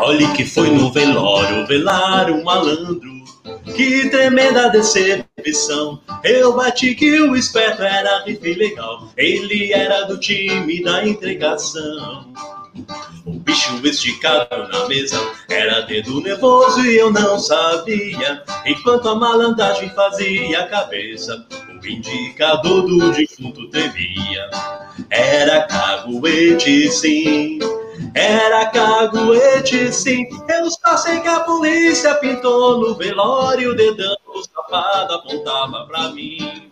Olhe que foi no velório velar um malandro. Que tremenda decepção. Eu bati que o esperto era rife legal. Ele era do time da entregação. O bicho esticado na mesa era dedo nervoso e eu não sabia. Enquanto a malandragem fazia a cabeça, o indicador do defunto tremia. Era caguete, sim. Era caguete, sim. Eu só sei que a polícia pintou no velório o dedão. O safado apontava pra mim.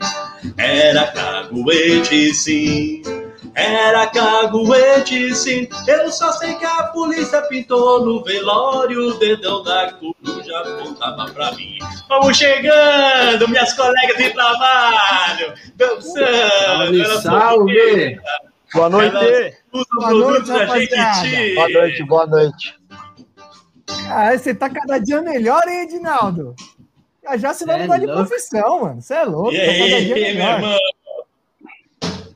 Era caguete, sim. Era caguete, sim. Eu só sei que a polícia pintou no velório o dedão da coruja apontava pra mim. Vamos chegando, minhas colegas de trabalho, dançando. Salve, salve. Boa noite. Boa noite. Boa noite, boa noite. Ah, você tá cada dia melhor, hein, Edinaldo? Já já você vai é mudar de profissão, mano. Você é louco. E tá aí, meu irmão?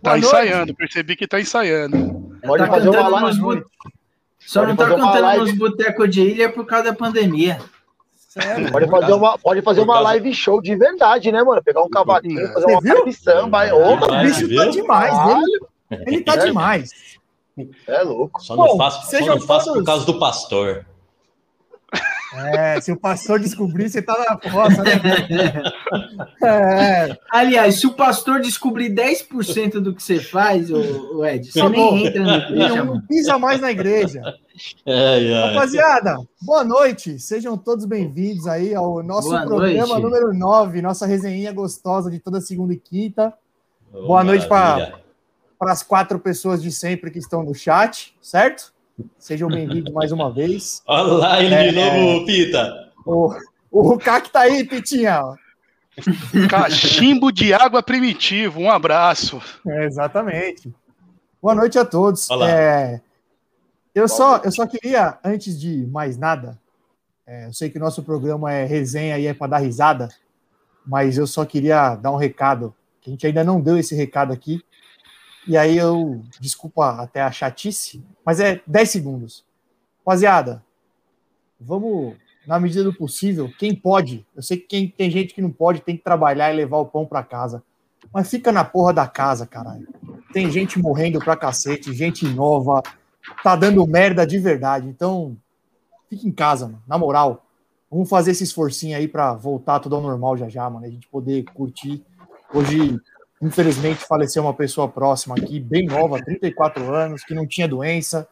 Tá Boa ensaiando, noite. percebi que tá ensaiando. Pode tá fazer uma live. Nos... Só Pode não tá cantando live... nos botecos de ilha por causa da pandemia. Sério? Pode fazer uma, pode fazer uma live show de verdade, né, mano? Pegar um cavaquinho, fazer uma viu? de samba. o bicho tá demais, ele, ele tá demais. É louco. Só não Bom, faço, só não faço por causa do pastor. É, se o pastor descobrir, você tá na roça, né? É. Aliás, se o pastor descobrir 10% do que você faz, o, Ed, você nem entra na igreja. Não, pisa mais na igreja. É, é. Rapaziada, boa noite. Sejam todos bem-vindos aí ao nosso boa programa noite. número 9, nossa resenha gostosa de toda segunda e quinta. Oh, boa noite para as quatro pessoas de sempre que estão no chat, certo? Sejam bem-vindos mais uma vez. Olha lá ele é, de novo, Pita. O, o CAC tá aí, Pitinha. Cachimbo de água primitivo, um abraço. É, exatamente. Boa noite a todos. É, eu, só, eu só queria, antes de mais nada, é, eu sei que o nosso programa é resenha e é para dar risada, mas eu só queria dar um recado, que a gente ainda não deu esse recado aqui, e aí eu, desculpa até a chatice, mas é 10 segundos. Rapaziada, vamos, na medida do possível, quem pode, eu sei que quem, tem gente que não pode, tem que trabalhar e levar o pão para casa. Mas fica na porra da casa, caralho. Tem gente morrendo pra cacete, gente nova, tá dando merda de verdade. Então, fica em casa, mano. Na moral, vamos fazer esse esforcinho aí para voltar tudo ao normal já já, mano. A gente poder curtir. Hoje Infelizmente, faleceu uma pessoa próxima aqui, bem nova, 34 anos, que não tinha doença.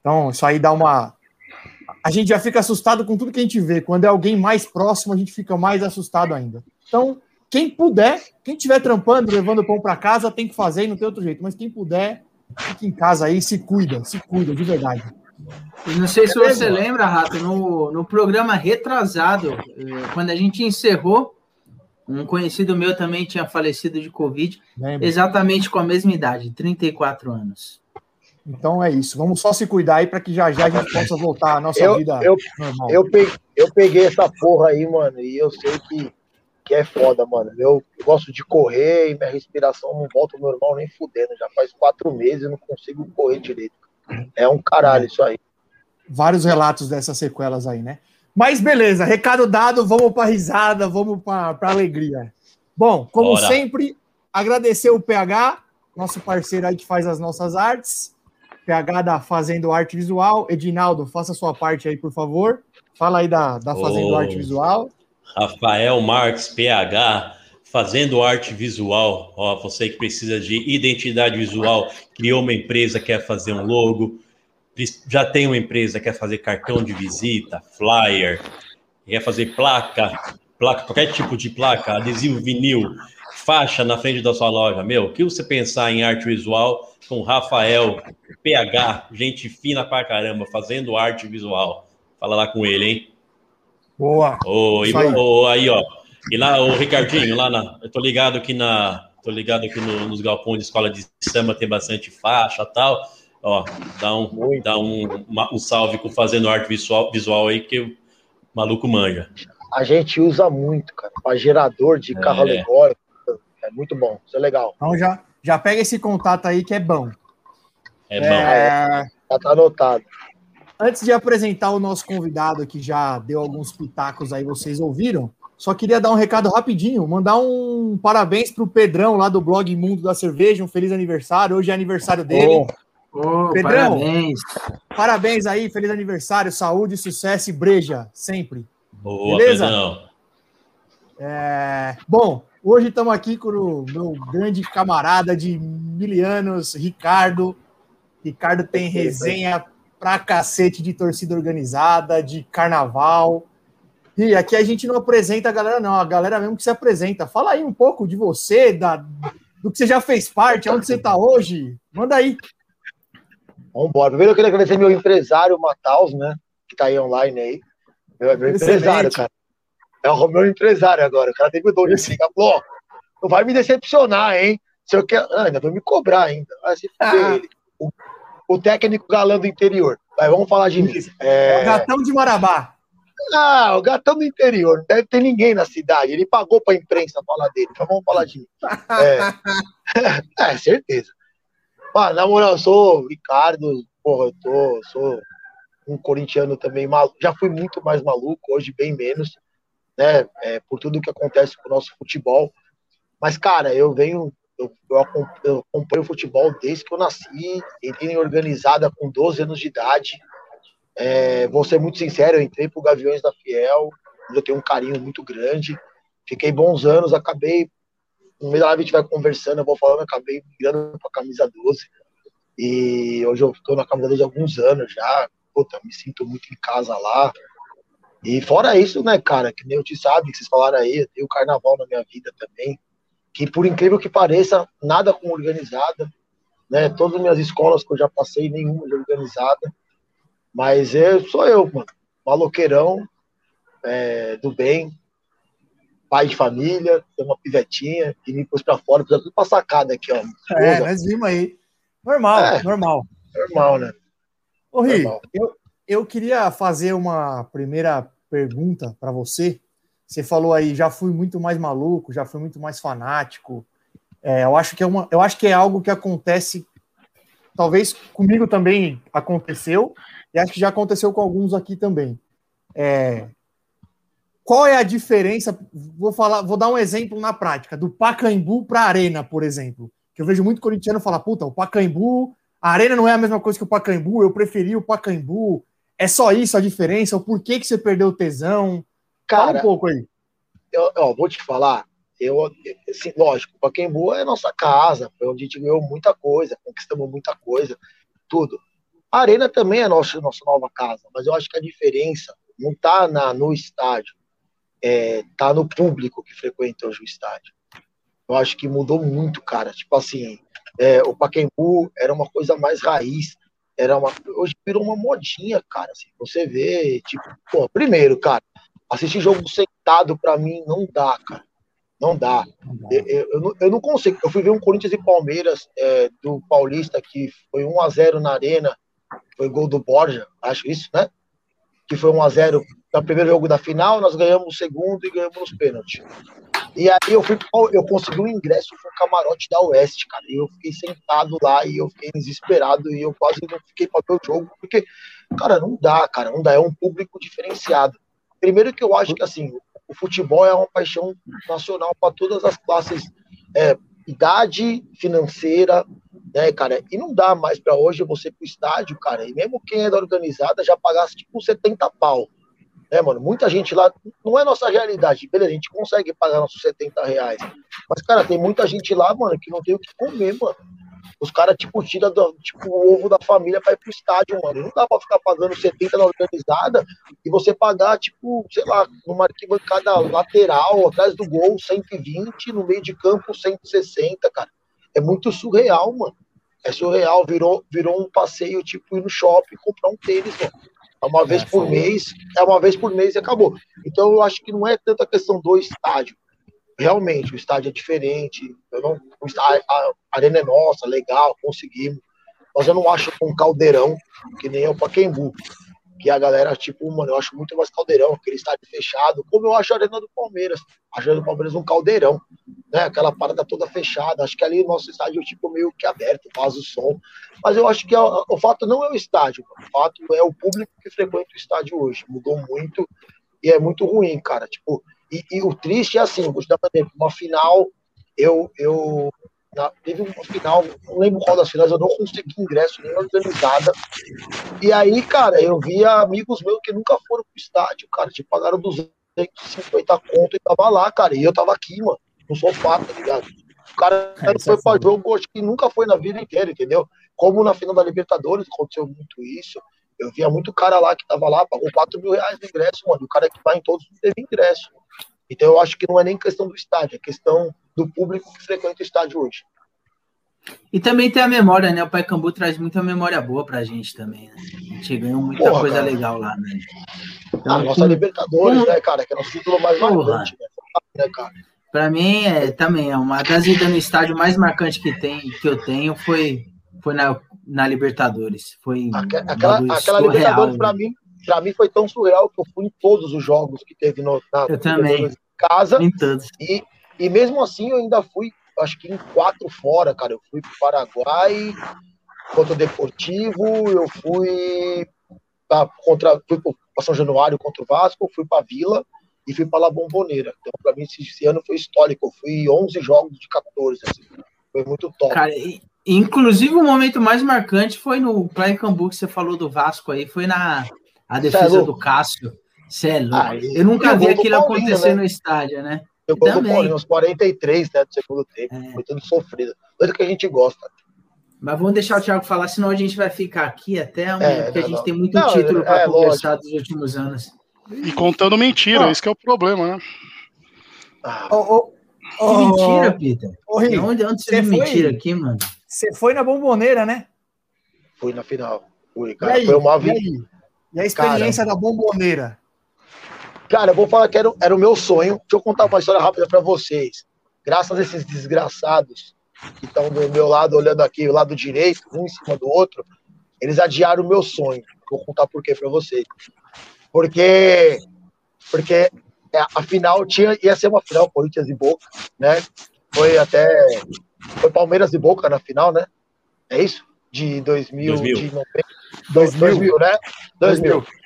Então, isso aí dá uma. A gente já fica assustado com tudo que a gente vê. Quando é alguém mais próximo, a gente fica mais assustado ainda. Então, quem puder, quem estiver trampando, levando pão para casa, tem que fazer e não tem outro jeito. Mas quem puder, fique em casa aí, se cuida, se cuida, de verdade. Não sei se você lembra, Rato, no, no programa retrasado, eh, quando a gente encerrou, um conhecido meu também tinha falecido de Covid, Lembra. exatamente com a mesma idade, 34 anos. Então é isso. Vamos só se cuidar aí para que já já a gente possa voltar à nossa eu, vida eu, normal. Eu peguei, eu peguei essa porra aí, mano, e eu sei que, que é foda, mano. Eu, eu gosto de correr e minha respiração não volta ao normal nem fudendo. Já faz quatro meses e não consigo correr direito. É um caralho isso aí. Vários relatos dessas sequelas aí, né? Mas beleza, recado dado, vamos para risada, vamos para alegria. Bom, como Bora. sempre, agradecer o PH, nosso parceiro aí que faz as nossas artes. PH da Fazendo Arte Visual. Edinaldo, faça a sua parte aí, por favor. Fala aí da, da Fazendo oh, Arte Visual. Rafael Marques, PH, Fazendo Arte Visual. Ó, você que precisa de identidade visual, criou uma empresa, quer fazer um logo, já tem uma empresa quer fazer cartão de visita, flyer, quer fazer placa, placa, qualquer tipo de placa, adesivo vinil, faixa na frente da sua loja, meu, o que você pensar em arte visual com Rafael, PH, gente fina pra caramba, fazendo arte visual. Fala lá com ele, hein? Boa. Oh, e, aí. Oh, aí, ó. E lá, o Ricardinho, lá na. Eu tô ligado aqui na. Tô ligado aqui no, nos galpões de escola de samba, tem bastante faixa tal. Ó, dá um, dá um, uma, um salve com fazendo arte visual, visual aí que o maluco manja. A gente usa muito, cara, para gerador de é. carro alegórico. É muito bom, isso é legal. Então já, já pega esse contato aí que é bom. É bom. É... Já tá anotado. antes de apresentar o nosso convidado, que já deu alguns pitacos aí, vocês ouviram, só queria dar um recado rapidinho, mandar um parabéns para o Pedrão lá do blog Mundo da Cerveja, um feliz aniversário. Hoje é aniversário dele. Oh, oh, Pedrão, parabéns. Parabéns aí, feliz aniversário, saúde, sucesso e breja, sempre. Boa, Beleza? Pedrão. É, bom, hoje estamos aqui com o meu grande camarada de mil anos, Ricardo. Ricardo tem resenha pra cacete de torcida organizada, de carnaval. E aqui a gente não apresenta a galera, não, a galera mesmo que se apresenta. Fala aí um pouco de você, da, do que você já fez parte, onde você está hoje. Manda aí. Vamos embora. Primeiro eu queria agradecer meu empresário, Mataus, né? Que está aí online aí. Meu, meu empresário, cara. É o meu empresário agora. O cara teve o dom de. Falou, não vai me decepcionar, hein? Se eu quer... Ah, ainda vai me cobrar ainda. Vai se fuder ah. ele. O, o, técnico galã do interior. Vai, vamos falar de mim. É... O gatão de Marabá. Ah, o gatão do interior. Não deve ter ninguém na cidade. Ele pagou pra imprensa falar dele. Então vamos falar de mim. É, é certeza. Mano, na moral, eu sou Ricardo. Porra, eu tô, sou um corintiano também maluco. Já fui muito mais maluco, hoje bem menos né? É, por tudo que acontece com o nosso futebol. Mas, cara, eu venho, eu, eu acompanho o futebol desde que eu nasci, entrei em organizada com 12 anos de idade. É, vou ser muito sincero, eu entrei pro Gaviões da Fiel, eu tenho um carinho muito grande. Fiquei bons anos, acabei. No meio da live a gente vai conversando, eu vou falando, acabei migrando pra camisa 12. E hoje eu estou na camisa 12 há alguns anos já. Puta, me sinto muito em casa lá. E fora isso, né, cara, que nem eu te sabe, que vocês falaram aí, tem o carnaval na minha vida também, que por incrível que pareça, nada com organizada, né, todas as minhas escolas que eu já passei, nenhuma de organizada, mas eu sou eu, mano, maloqueirão, é, do bem, pai de família, tem uma pivetinha, que me pôs pra fora, precisa tudo pra sacada aqui, ó. É, nós vimos aí. Normal, é, normal. Normal, né? Ô, Ri, eu, eu queria fazer uma primeira pergunta para você. Você falou aí, já fui muito mais maluco, já fui muito mais fanático. É, eu acho que é uma, eu acho que é algo que acontece, talvez comigo também aconteceu e acho que já aconteceu com alguns aqui também. É, qual é a diferença? Vou falar, vou dar um exemplo na prática do Pacaembu para a Arena, por exemplo. Que eu vejo muito corintiano falar, puta, o Pacaembu, a Arena não é a mesma coisa que o Pacaembu, eu preferi o Pacaembu. É só isso a diferença? O porquê que você perdeu o tesão? Cara, Fala um pouco aí. Eu, eu vou te falar. Eu, assim, lógico, o Pacaembu é nossa casa, foi onde a gente ganhou muita coisa, conquistamos muita coisa, tudo. A Arena também é nossa, nossa nova casa, mas eu acho que a diferença não está no estádio, é, tá no público que frequenta hoje o estádio. Eu acho que mudou muito, cara. Tipo assim, é, o Pacaembu era uma coisa mais raiz, era uma, hoje virou uma modinha, cara. Assim, você vê, tipo, pô, primeiro, cara, assistir jogo sentado para mim não dá, cara. Não dá. Eu, eu, eu, não, eu, não, consigo. Eu fui ver um Corinthians e Palmeiras é, do Paulista que foi 1 a 0 na Arena, foi gol do Borja, acho isso, né? Que foi 1 a 0 no primeiro jogo da final, nós ganhamos o segundo e ganhamos os pênaltis. E aí eu fui, eu consegui um ingresso pro camarote da Oeste, cara. E eu fiquei sentado lá e eu fiquei desesperado e eu quase não fiquei para ver o jogo, porque, cara, não dá, cara, não dá. É um público diferenciado. Primeiro que eu acho que assim, o futebol é uma paixão nacional para todas as classes, é, idade financeira, né, cara? E não dá mais para hoje você pro estádio, cara. E mesmo quem é da organizada já pagasse tipo 70 pau né, mano? Muita gente lá, não é nossa realidade, beleza, a gente consegue pagar nossos 70 reais. Mas, cara, tem muita gente lá, mano, que não tem o que comer, mano. Os caras, tipo, tiram tipo, o ovo da família pra ir pro estádio, mano. Não dá pra ficar pagando 70 na organizada e você pagar, tipo, sei lá, numa arquibancada lateral, atrás do gol, 120, no meio de campo, 160, cara. É muito surreal, mano. É surreal, virou, virou um passeio, tipo, ir no shopping comprar um tênis, mano. É uma vez por mês, é uma vez por mês e acabou. Então eu acho que não é tanta questão do estádio. Realmente, o estádio é diferente. Eu não, estádio, a arena é nossa, legal, conseguimos. Mas eu não acho um caldeirão, que nem é o Paquembu. Que a galera, tipo, mano, eu acho muito mais caldeirão, aquele estádio fechado, como eu acho a Arena do Palmeiras. A Arena do Palmeiras um caldeirão. né? Aquela parada toda fechada. Acho que ali o nosso estádio tipo meio que aberto, faz o som. Mas eu acho que a, o fato não é o estádio, o fato é o público que frequenta o estádio hoje. Mudou muito e é muito ruim, cara. Tipo, e, e o triste é assim, vou te dar um exemplo, uma final, eu, eu na, teve uma final, não lembro qual das finais, eu não consegui ingresso nem organizada. E aí, cara, eu via amigos meus que nunca foram pro estádio, cara, tipo, pagaram 250 conto e tava lá, cara, e eu tava aqui, mano, no sofá, tá ligado? O cara é, foi é pra jogo, acho que nunca foi na vida inteira, entendeu? Como na final da Libertadores aconteceu muito isso. Eu via muito cara lá que tava lá, pagou 4 mil reais de ingresso, mano. O cara que vai em todos não teve ingresso. Então eu acho que não é nem questão do estádio, é questão do público que frequenta o estádio hoje. E também tem a memória, né? O Pai Cambu traz muita memória boa pra gente também, né? A gente ganhou muita Porra, coisa cara. legal lá, né? Então, a nossa com... Libertadores, né, cara? Que é o título mais marcante, né, cara? Pra mim, é, também é uma das idas no estádio mais marcante que, tem, que eu tenho foi, foi na, na Libertadores. Foi aquela, aquela Libertadores, pra né? mim, pra mim foi tão surreal que eu fui em todos os jogos que teve no, na eu também. casa. Em todos. E, e mesmo assim eu ainda fui, acho que em quatro fora, cara. Eu fui pro Paraguai contra o Deportivo, eu fui pra, contra, fui São Januário contra o Vasco, fui pra Vila e fui para La Bomboneira. Então, para mim, esse, esse, ano foi histórico. Eu fui 11 jogos de 14. Assim. Foi muito top. Cara, inclusive, o momento mais marcante foi no Play Cambu, que você falou do Vasco aí, foi na a é defesa do Cássio. Cê é louco. Ah, eu nunca vi aquilo acontecer né? no estádio, né? Eu gol do Paulinho, uns 43 né, do segundo tempo. É. Foi tudo sofrido. Coisa que a gente gosta. Mas vamos deixar o Thiago falar, senão a gente vai ficar aqui até amanhã, é, porque não, a gente não. tem muito não, título para é, conversar lógico. dos últimos anos. E contando mentira, oh. esse é o problema, né? Oh, oh, que mentira, Peter. Oh, onde, onde você viu mentira aqui, mano? Você foi na bomboneira, né? Fui na final. Fui, cara. Aí, foi uma vida. E, e, a experiência cara, da bomboneira? Cara, eu vou falar que era, era o meu sonho. Deixa eu contar uma história rápida para vocês. Graças a esses desgraçados que estão do meu lado, olhando aqui, o lado direito, um em cima do outro, eles adiaram o meu sonho. Vou contar por quê para vocês porque porque é, a final tinha ia ser uma final Corinthians e Boca, né? Foi até foi Palmeiras e Boca na final, né? É isso? De 2000, 2000. De 90, 2000. 2000, né? 2000. 2000.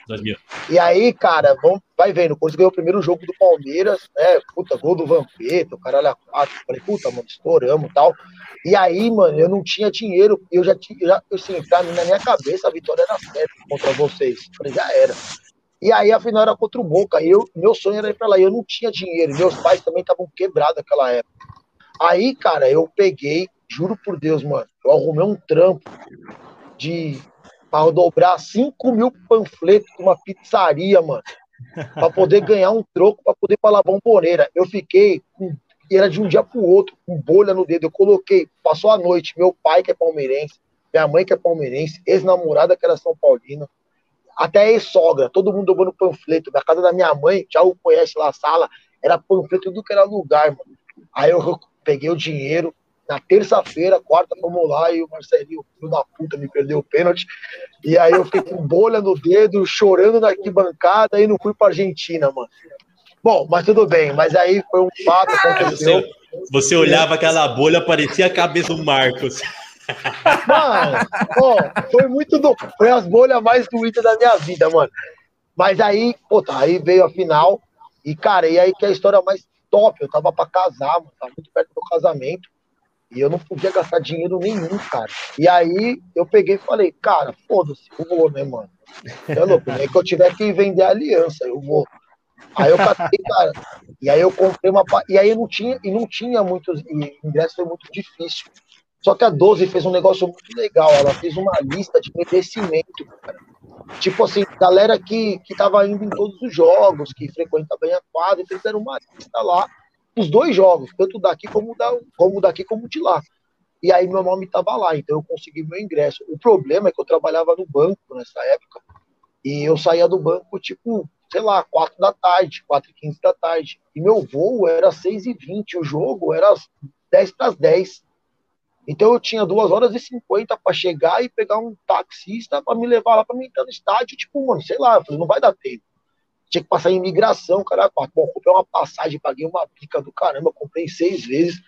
E aí, cara, vamos, vai vendo, o Corinthians ganhou o primeiro jogo do Palmeiras, né? Puta, gol do Vampeta, o caralho a quatro. Falei, puta, mano, estouramos e tal. E aí, mano, eu não tinha dinheiro, eu já tinha, já, assim, pra mim, na minha cabeça, a vitória era certa contra vocês. Falei, já era. E aí a final era contra o Boca. E eu, meu sonho era ir para lá. Eu não tinha dinheiro. Meus pais também estavam quebrados naquela época. Aí, cara, eu peguei, juro por Deus, mano, eu arrumei um trampo de para dobrar 5 mil panfletos uma pizzaria, mano. para poder ganhar um troco, para poder falar bomboneira. Eu fiquei com, e era de um dia pro outro, com bolha no dedo. Eu coloquei, passou a noite, meu pai que é palmeirense, minha mãe que é palmeirense, ex-namorada que era São Paulina, até ex-sogra, todo mundo dobrando panfleto. Na casa da minha mãe, já o conhece lá a sala, era panfleto tudo que era lugar, mano. Aí eu peguei o dinheiro, na terça-feira, quarta, vamos lá, e o Marcelinho, filho da puta, me perdeu o pênalti. E aí eu fiquei com bolha no dedo, chorando na arquibancada, e não fui pra Argentina, mano. Bom, mas tudo bem, mas aí foi um fato aconteceu. Você, você olhava aquela bolha, parecia a cabeça do Marcos. Mano, ó, foi muito do. Foi as bolhas mais doídas da minha vida, mano. Mas aí, pô, tá, aí veio a final. E, cara, e aí que é a história mais top. Eu tava pra casar, mano. Tava muito perto do casamento. E eu não podia gastar dinheiro nenhum, cara. E aí eu peguei e falei, cara, foda-se, eu vou, né, mano? É louco, nem que eu tiver que vender a aliança, eu vou. Aí eu catei, cara. E aí eu comprei uma. E aí não tinha, e não tinha muitos. E ingresso foi muito difícil. Só que a 12 fez um negócio muito legal. Ela fez uma lista de merecimento, cara. Tipo assim, galera que, que tava indo em todos os jogos, que frequenta bem a quadra, fizeram uma lista lá, os dois jogos, tanto daqui como, da, como daqui como de lá. E aí meu nome tava lá, então eu consegui meu ingresso. O problema é que eu trabalhava no banco nessa época, e eu saía do banco, tipo, sei lá, 4 da tarde, 4 e 15 da tarde. E meu voo era 6 e 20, o jogo era 10 para as 10. Então eu tinha duas horas e cinquenta para chegar e pegar um taxista para me levar lá para mim entrar no estádio, tipo, mano, sei lá, falei, não vai dar tempo. Tinha que passar em imigração, cara. Bom, comprei uma passagem, paguei uma pica do caramba, comprei seis vezes.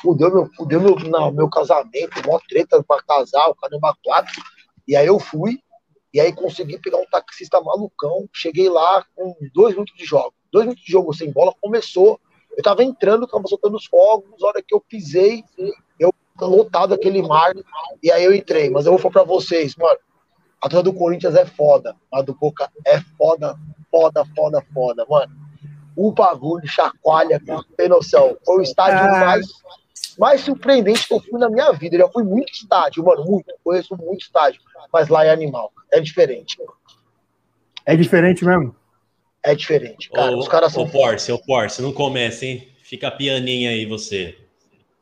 Fudeu meu, fudeu meu, não, meu casamento, mó treta pra casar, o caramba quatro. E aí eu fui, e aí consegui pegar um taxista malucão. Cheguei lá com dois minutos de jogo. Dois minutos de jogo sem bola, começou. Eu tava entrando, tava soltando os fogos. A hora que eu pisei, eu lotado aquele mar. E aí eu entrei. Mas eu vou falar pra vocês, mano. A torcida do Corinthians é foda. A do Boca é foda, foda, foda, foda, mano. O bagulho chacoalha, tem noção. Foi o estádio ah. mais, mais surpreendente que eu fui na minha vida. Eu já fui muito estádio, mano, muito. Conheço muito estádio. Mas lá é animal. É diferente. É diferente mesmo? É diferente, cara. Ô, Os caras são. Ô, Porsche, ô, Porsche, não começa, hein? Fica pianinha aí você.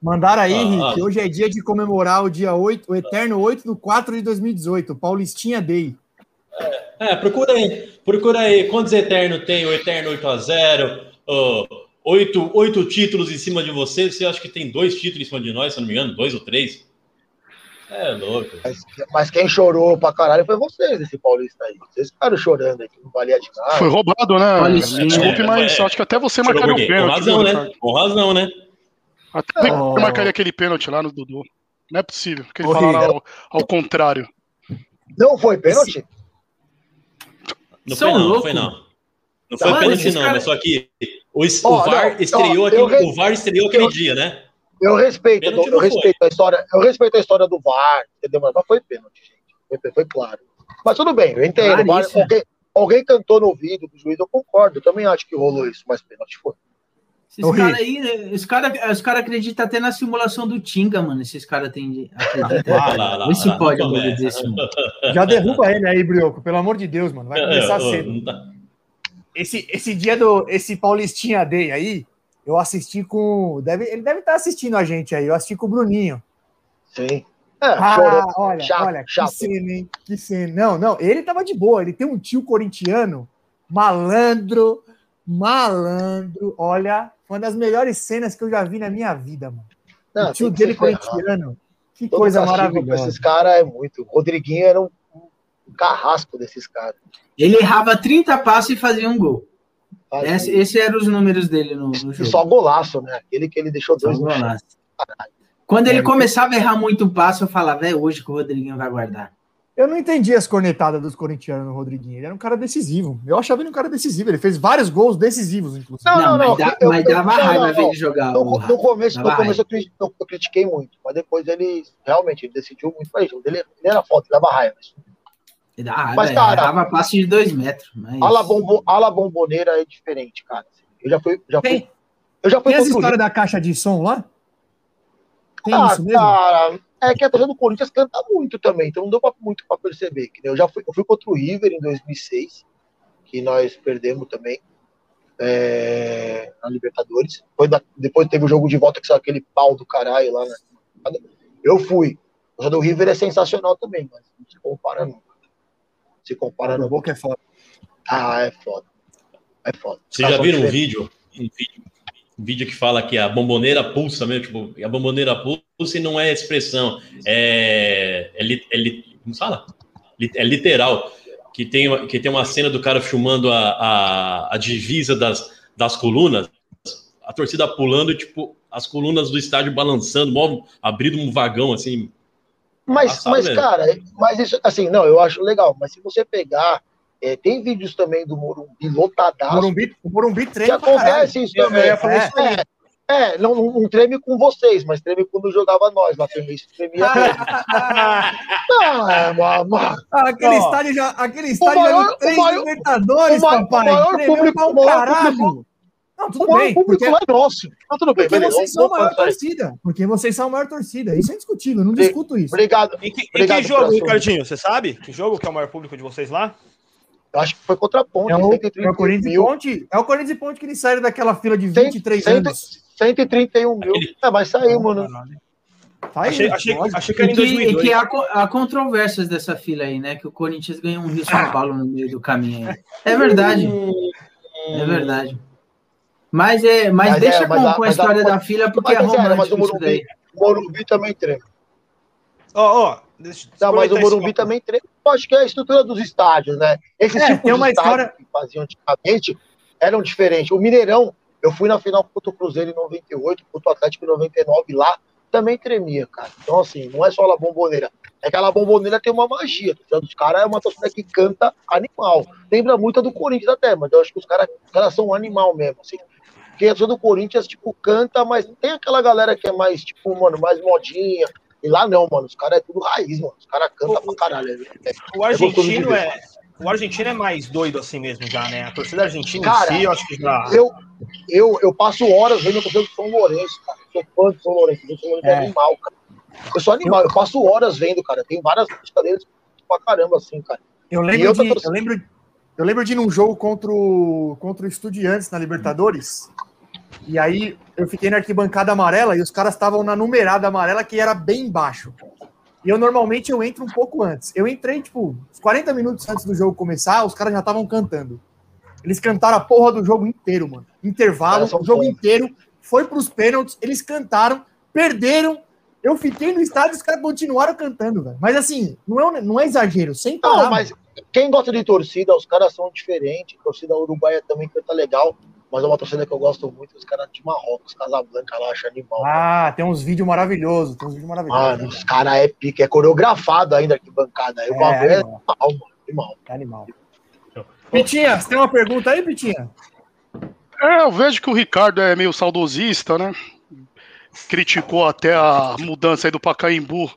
Mandaram aí, ah, Henrique, ah. hoje é dia de comemorar o dia 8, o eterno 8 do 4 de 2018, Paulistinha Day. É, procura aí, procura aí. Quantos Eterno tem? O Eterno 8 a 0 oh, oito, oito títulos em cima de você. Você acha que tem dois títulos em cima de nós, se não me engano? Dois ou três? É louco. Mas, mas, quem chorou pra caralho foi vocês, esse Paulista aí. Vocês ficaram chorando aqui, não valia de nada. Foi roubado, né? Desculpe, é, mas é, acho que até você marcaria um pênalti. Com razão, né? Com razão, né? Até oh. marcaria aquele pênalti lá no Dudu. Não é possível, porque ele falaram ao, ao, contrário. Não foi pênalti? Não foi não, não foi não. Não foi pênalti não, cara... mas só que o, oh, o VAR não, estreou, aquele, o VAR estreou aquele eu, dia, né? Eu respeito, eu, eu respeito a história, eu respeito a história do VAR, entendeu? Mas não foi pênalti, gente. Foi, foi claro. Mas tudo bem, eu entendo. VAR, alguém, alguém cantou no ouvido do juiz, eu concordo. Eu também acho que rolou isso, mas pênalti foi. Esses caras aí, esses caras cara acreditam até na simulação do Tinga, mano. Esses caras têm. Acreditam. Ah, lá, lá, Vê se pode desse, mano. Já derruba ele aí, Brioco, pelo amor de Deus, mano. Vai começar cedo. Esse, esse dia do. Esse Paulistinha Day aí, eu assisti com. Deve, ele deve estar assistindo a gente aí. Eu assisti com o Bruninho. Sim. É, ah, olha, chato, olha, chato. que cena, hein? Que cena. Não, não, ele tava de boa. Ele tem um tio corintiano, malandro, malandro. Olha, uma das melhores cenas que eu já vi na minha vida, mano. Não, o tio dele corintiano. Que Todo coisa maravilhosa. Esses caras é muito. O Rodriguinho era um, um carrasco desses caras. Ele errava 30 passos e fazia um gol. Esse, esse eram os números dele no, no jogo. Só golaço, né? Aquele que ele deixou dois golaços. Quando ele é, começava a errar muito passo, eu falava, é hoje que o Rodriguinho vai guardar. Eu não entendi as cornetadas dos corintianos no Rodriguinho. Ele era um cara decisivo. Eu achava ele um cara decisivo. Ele fez vários gols decisivos, inclusive. Não, não, não. Mas, dá, eu, mas dava raiva ver ele jogar. No, no começo, no começo eu, eu, critiquei muito, mas depois ele realmente ele decidiu muito para Ele, ele era forte, dava raiva. Ele dava raiva, mas, cara, dava passe de dois metros. Mas... Ala, bombo, ala bomboneira é diferente, cara. Eu já fui. Já fui eu já fui Tem essa história da caixa de som lá? Tem ah, isso mesmo? Cara, é que a torcida do Corinthians canta muito também, então não deu pra, muito para perceber. Que eu já fui, eu fui contra o River em 2006, que nós perdemos também é, na Libertadores. Da, depois teve o jogo de volta que saiu aquele pau do caralho lá. Né? Eu fui. O do River é sensacional também, mas não se compara não. Se compara não. Boca é foda. Ah, é foda. É foda. Vocês já viram um vídeo, um vídeo vídeo que fala que a bomboneira pulsa mesmo, tipo, a bomboneira pulsa e não é expressão, é, é, é como fala? É literal, que tem, que tem uma cena do cara filmando a, a, a divisa das, das colunas, a torcida pulando, tipo, as colunas do estádio balançando, move, abrindo um vagão, assim. Mas, mas cara, mas isso, assim, não, eu acho legal, mas se você pegar é, tem vídeos também do Morumbi lotadaço. Morumbi, o Morumbi treme. Que acontece isso também. É, é, é, não, não treme com vocês, mas treme quando jogava nós lá também. Isso tremia não, é, mano. Ah, aquele ó, estádio já. Aquele estádio maior, já três maior, Libertadores, o maior, papai. O maior público, um caralho. Público, não, tudo o bem. público porque, é nosso. Não, tudo bem, porque beleza, vocês são a maior torcida. Porque vocês são a maior torcida. Isso é indiscutível, eu não discuto isso. Obrigado. Em que, obrigado em que jogo, Ricardinho? Você sabe? Que jogo que é o maior público de vocês lá? Eu acho que foi contra a Ponte. É o, é o Corinthians mil. Ponte. É o Corinthians e Ponte que eles saíram daquela fila de 23 100, anos. 131 mil. É, mas saiu, mano. Tá aí, achei, achei, achei, que era em 2002. E que há, há controvérsias dessa fila aí, né? Que o Corinthians ganhou um Rio São Paulo no meio do caminho aí. É verdade. É verdade. Mas, é, mas, mas deixa é, mas com, a, com a história a, da fila, porque é romântico mas o Morumbi, Morumbi também treme. Ó, oh, ó. Oh, mas o Morumbi também treme. Acho que é a estrutura dos estádios, né? Esses É, tipos de estádios história- que faziam antigamente eram diferentes. O Mineirão, eu fui na final contra o Cruzeiro em 98, contra o Atlético em 99 lá, também tremia, cara. Então, assim, não é só a bomboneira. É que a bomboneira tem uma magia. tá? Os caras é uma torcida que canta animal. Lembra muito a do Corinthians até, mas eu acho que os caras os caras são um animal mesmo, assim. Porque a torcida do Corinthians, tipo, canta, mas tem aquela galera que é mais, tipo, mano, mais modinha. E lá não, mano. Os caras é tudo raiz, mano. Os caras cantam pra caralho. É, é, O argentino é. O argentino é mais doido assim mesmo já, né? A torcida argentina Cara, em si, eu acho que já. Eu, eu, eu passo horas vendo a torcida do São Lourenço, cara. Eu sou fã do São Lourenço. O São Lourenço é. É. animal, cara. Eu sou animal, eu passo horas vendo, cara. Tem várias músicas deles pra caramba, assim, cara. Eu lembro, outra de, torcida- eu, lembro, eu lembro de ir num jogo contra o, contra o Estudiantes na Libertadores. E aí eu fiquei na arquibancada amarela e os caras estavam na numerada amarela que era bem baixo. E eu normalmente eu entro um pouco antes. Eu entrei, tipo, uns 40 minutos antes do jogo começar, os caras já estavam cantando. Eles cantaram a porra do jogo inteiro, mano. Intervalo, o jogo foda. inteiro, foi pros pênaltis, eles cantaram, perderam. Eu fiquei no estádio e os caras continuaram cantando, velho. Mas assim, não é, não é exagero, sem parar. Não, mas quem gosta de torcida, os caras são diferentes. A torcida uruguaia também canta legal. Mas é uma torcida que eu gosto muito, os caras de Marrocos, Casablanca lá, acho animal. Ah, tem uns vídeos maravilhosos, tem uns vídeos maravilhosos. Mano, os caras é pique, é coreografado ainda aqui bancada. O É, bagulho é animal. animal, mano. Animal. É animal. Pitinha, você tem uma pergunta aí, Pitinha? É, eu vejo que o Ricardo é meio saudosista, né? Criticou até a mudança aí do Pacaembu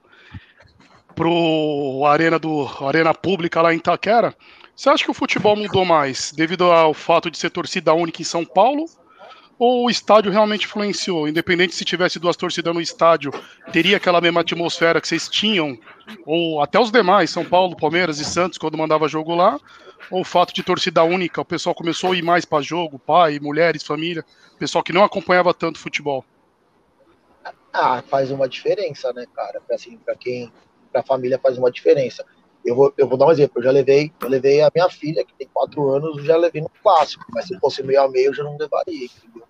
pro Arena do Arena Pública lá em Itaquera. Você acha que o futebol mudou mais devido ao fato de ser torcida única em São Paulo? Ou o estádio realmente influenciou? Independente se tivesse duas torcidas no estádio, teria aquela mesma atmosfera que vocês tinham? Ou até os demais, São Paulo, Palmeiras e Santos, quando mandava jogo lá? Ou o fato de torcida única, o pessoal começou a ir mais para jogo, pai, mulheres, família, pessoal que não acompanhava tanto futebol? Ah, faz uma diferença, né, cara? Assim, pra quem, pra família faz uma diferença. Eu vou, eu vou dar um exemplo. Eu já levei, eu levei a minha filha, que tem quatro anos, eu já levei no clássico. Mas se fosse meio a meio, eu já não levaria, entendeu?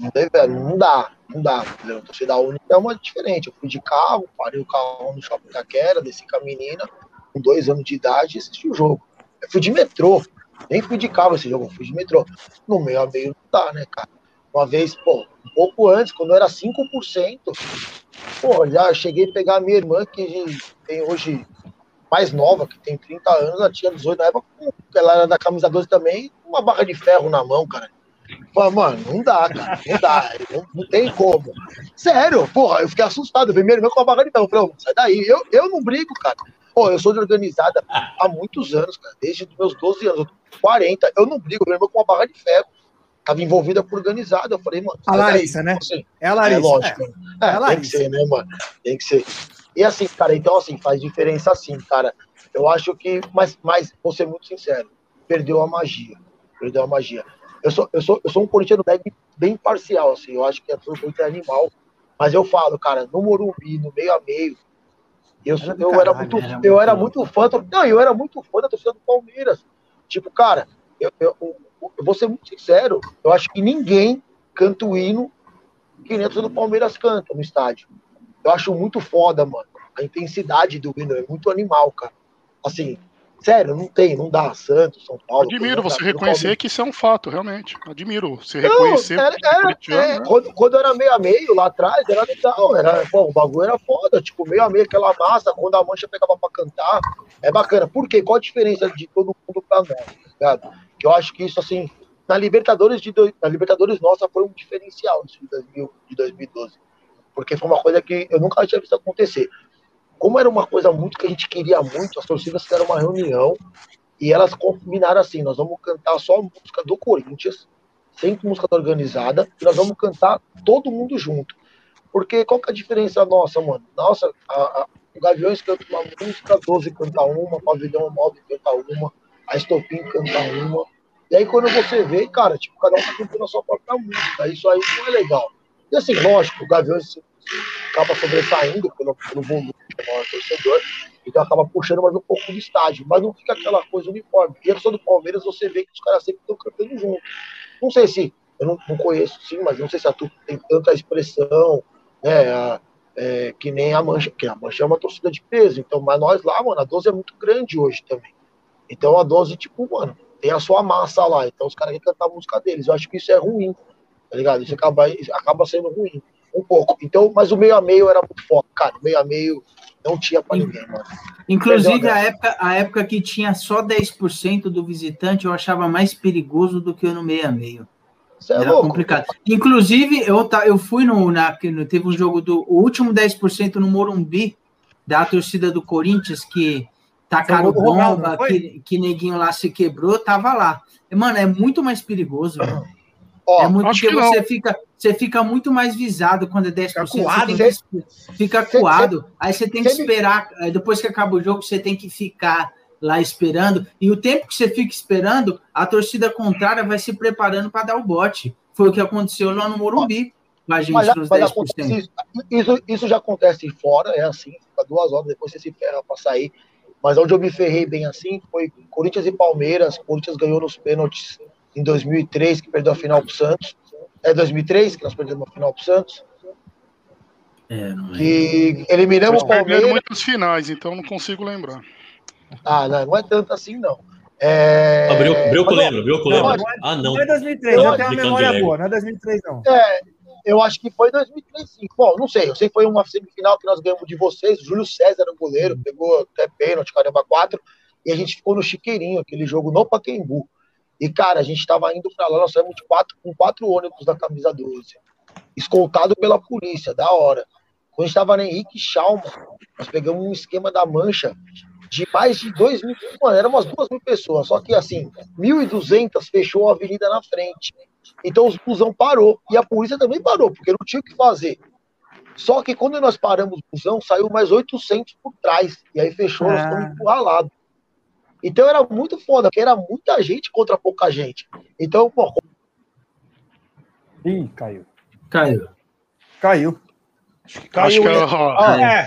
Não, deve, não dá, não dá, entendeu? Torcida única é uma diferente. Eu fui de carro, parei o carro no shopping Taquera, desci com a menina, com dois anos de idade, e assisti o jogo. Eu fui de metrô, nem fui de carro esse jogo, eu fui de metrô. No meio a meio não dá, né, cara? Uma vez, pô, um pouco antes, quando era 5%, pô, já cheguei a pegar a minha irmã, que tem hoje mais nova, que tem 30 anos, ela tinha 18 na época, ela era da camisa 12 também, uma barra de ferro na mão, cara. Falei, mano, não dá, cara, não dá, não, não tem como. Sério, porra, eu fiquei assustado, eu vi minha irmã com uma barra de ferro, eu falei, "Ô, sai daí, eu, eu não brigo, cara. Pô, eu sou de organizada há muitos anos, cara, desde os meus 12 anos, eu tô com 40, eu não brigo, minha irmã com uma barra de ferro. Tava envolvida por organizada, eu falei, mano. A sai daí. Larissa, né? Assim, É a Larissa. é lógico. É. É, É a tem que Larissa. ser, né, mano? Tem que ser. E assim, cara, então assim, faz diferença assim, cara. Eu acho que, mas, mas vou ser muito sincero, perdeu a magia. Perdeu a magia. Eu sou, eu sou, eu sou um corintiano bem, bem parcial, assim, eu acho que é tudo muito animal. Mas eu falo, cara, no Morumbi, no meio a meio, eu, Era do eu, era, muito, eu era muito fã. Não, eu era muito fã da torcida do Palmeiras. Tipo, cara, eu, eu, eu- eu vou ser muito sincero, eu acho que ninguém canta o hino que nem a torcida do Palmeiras canta no estádio. Eu acho muito foda, mano. A intensidade do hino é muito animal, cara. Assim, sério, não tem, não dá. Santos, São Paulo. Admiro você do reconhecer que isso é um fato, realmente. Admiro você Não, reconhecer. era- o era- corintiano, é, né? quando, quando era meio a meio lá atrás, era legal. Era, pô, o bagulho era foda. Tipo, meio a meio aquela massa, quando a mancha pegava pra cantar, é bacana. Por quê? Qual a diferença de todo mundo pra nós, tá ligado? Que eu acho que isso, assim, na Libertadores, de na Libertadores nossa foi um diferencial isso de, 2000, de 2012. Porque foi uma coisa que eu nunca tinha visto acontecer. Como era uma coisa muito que a gente queria muito, as torcidas fizeram uma reunião e elas combinaram assim: nós vamos cantar só a música do Corinthians, sem música organizada, e nós vamos cantar todo mundo junto. Porque qual que é a diferença nossa, mano? Nossa, a, a, o Gaviões canta uma música, 12 canta uma, Pavilhão 9 canta uma, a Estopim canta uma. E aí quando você vê, cara, tipo, cada um tá cantando a sua própria música. Isso aí não é legal. E assim, lógico, o Gaviões acaba sobressaindo pelo, pelo volume que o maior torcedor, então acaba puxando mais um pouco do estádio, mas não fica aquela coisa uniforme. E a pessoa do Palmeiras, você vê que os caras sempre estão cantando junto. Não sei se, eu não, não conheço sim, mas não sei se a Tu tem tanta expressão, né? a- é, que nem a Mancha, que a Mancha é uma torcida de peso, então, mas nós lá, mano, a 12 é muito grande hoje também. Então a 12, tipo, mano, tem a sua massa lá, então os caras querem cantar a música deles. Eu acho que isso é ruim, tá ligado? Isso acaba, isso acaba sendo ruim, um pouco. Então, mas o meio a meio era muito cara, o meio a meio não tinha pra ninguém, mano. Inclusive, a época, a época que tinha só 10% do visitante, eu achava mais perigoso do que no meio a meio. É Era louco. complicado. Inclusive, eu, tá, eu fui no, na, teve um jogo do o último 10% no Morumbi, da torcida do Corinthians, que tacaram bomba, que, que neguinho lá se quebrou, tava lá. Mano, é muito mais perigoso. Ó, é muito porque você fica, você fica muito mais visado quando é 10%. Fica coado, você fica coado. Aí você tem que esperar. Depois que acaba o jogo, você tem que ficar lá esperando. E o tempo que você fica esperando, a torcida contrária vai se preparando para dar o bote. Foi o que aconteceu lá no Morumbi. A gente mas, nos mas 10%. Isso, isso já acontece fora, é assim, fica duas horas, depois você se ferra para sair. Mas onde eu me ferrei bem assim foi Corinthians e Palmeiras. Corinthians ganhou nos pênaltis em 2003, que perdeu a final para o Santos. É 2003 que nós perdemos a final para o Santos. É, não é. Que eliminamos o Palmeiras. muitas finais, então não consigo lembrar. Ah, não, não é tanto assim, não. É... Ah, Brioco lembra, Brioco lembra. Ah, não. Não é 2003, eu, tenho uma memória boa, não é 2003, não. É, eu acho que foi 2003, sim. Bom, não sei, eu sei que foi uma semifinal que nós ganhamos de vocês, o Júlio César era o goleiro, pegou até pênalti, caramba, quatro, e a gente ficou no Chiqueirinho, aquele jogo no Paquembu. E, cara, a gente tava indo pra lá, nós saímos de quatro, com quatro ônibus da camisa 12, escoltado pela polícia, da hora. Quando a gente tava na Henrique Schalman, nós pegamos um esquema da mancha de mais de 2 mil, mano, eram umas 2 mil pessoas, só que assim, 1.200 fechou a avenida na frente. Então os busão parou, e a polícia também parou, porque não tinha o que fazer. Só que quando nós paramos o busão, saiu mais 800 por trás, e aí fechou, nós ah. encurralados. Então era muito foda, porque era muita gente contra pouca gente. Então, pô. Ih, caiu. Caiu. Caiu. Acho que caiu. Acho que é, ó, é.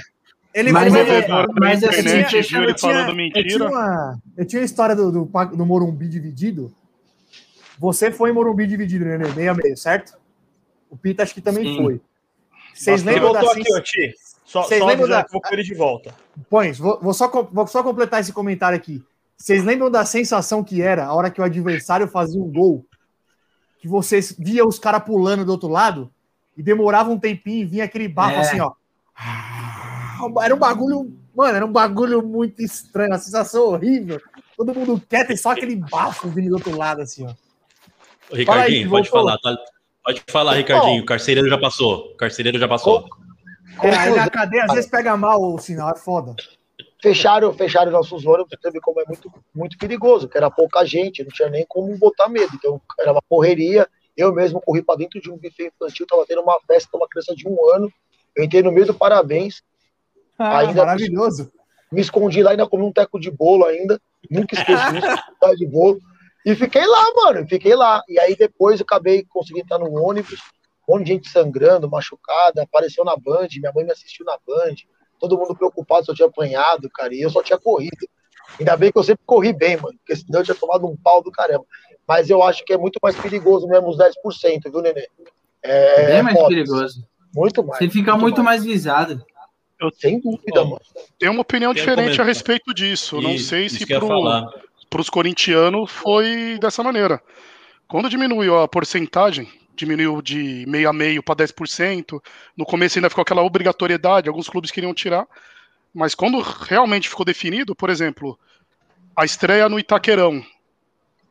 Ele mas, ele, mas assim, internet, viu ele falando mentira. Eu tinha, uma, eu tinha a história do, do, do, Morumbi dividido. Você foi em Morumbi dividido, né? Meio a meio, certo? O Pita acho que também Sim. foi. Vocês lembram da aqui, Ti. Só, Vocês só lembram da... vou ele de volta. Põe, vou, vou, só, vou só completar esse comentário aqui. Vocês lembram da sensação que era a hora que o adversário fazia um gol? Que vocês via os caras pulando do outro lado e demorava um tempinho e vinha aquele bafo é. assim, ó. Era um bagulho, mano, era um bagulho muito estranho, uma sensação horrível. Todo mundo quieto e só aquele bafo vindo do outro lado, assim, ó. Ô, Ricardinho, aí, pode falar, tá? Pode falar, Ricardinho. Carcereiro já passou. Carcereiro já passou. É, aí na cadeia às vezes pega mal o sinal, é foda. Fecharam, fecharam nossos ônibus, vê como é muito, muito perigoso, que era pouca gente, não tinha nem como botar medo. Então era uma correria. Eu mesmo corri para dentro de um buffet infantil, tava tendo uma festa com uma criança de um ano. Eu entrei no meio do parabéns, ah, ainda maravilhoso. Me escondi lá, ainda comi um teco de bolo ainda. Nunca esqueci isso, de bolo. E fiquei lá, mano, fiquei lá. E aí depois eu acabei conseguindo entrar no ônibus, um monte de gente sangrando, machucada, apareceu na Band, minha mãe me assistiu na Band, todo mundo preocupado se eu tinha apanhado, cara, e eu só tinha corrido. Ainda bem que eu sempre corri bem, mano, porque senão eu tinha tomado um pau do caramba. Mas eu acho que é muito mais perigoso mesmo os 10%, viu, Nenê? É, Bem mais foda. perigoso. Muito mais. Você fica muito, muito mais. mais visado. Eu sem dúvida, mano. Tenho uma opinião diferente a respeito disso. Não sei se para os corintianos foi dessa maneira. Quando diminuiu a porcentagem, diminuiu de meio a meio para 10%, no começo ainda ficou aquela obrigatoriedade, alguns clubes queriam tirar, mas quando realmente ficou definido, por exemplo, a estreia no Itaquerão,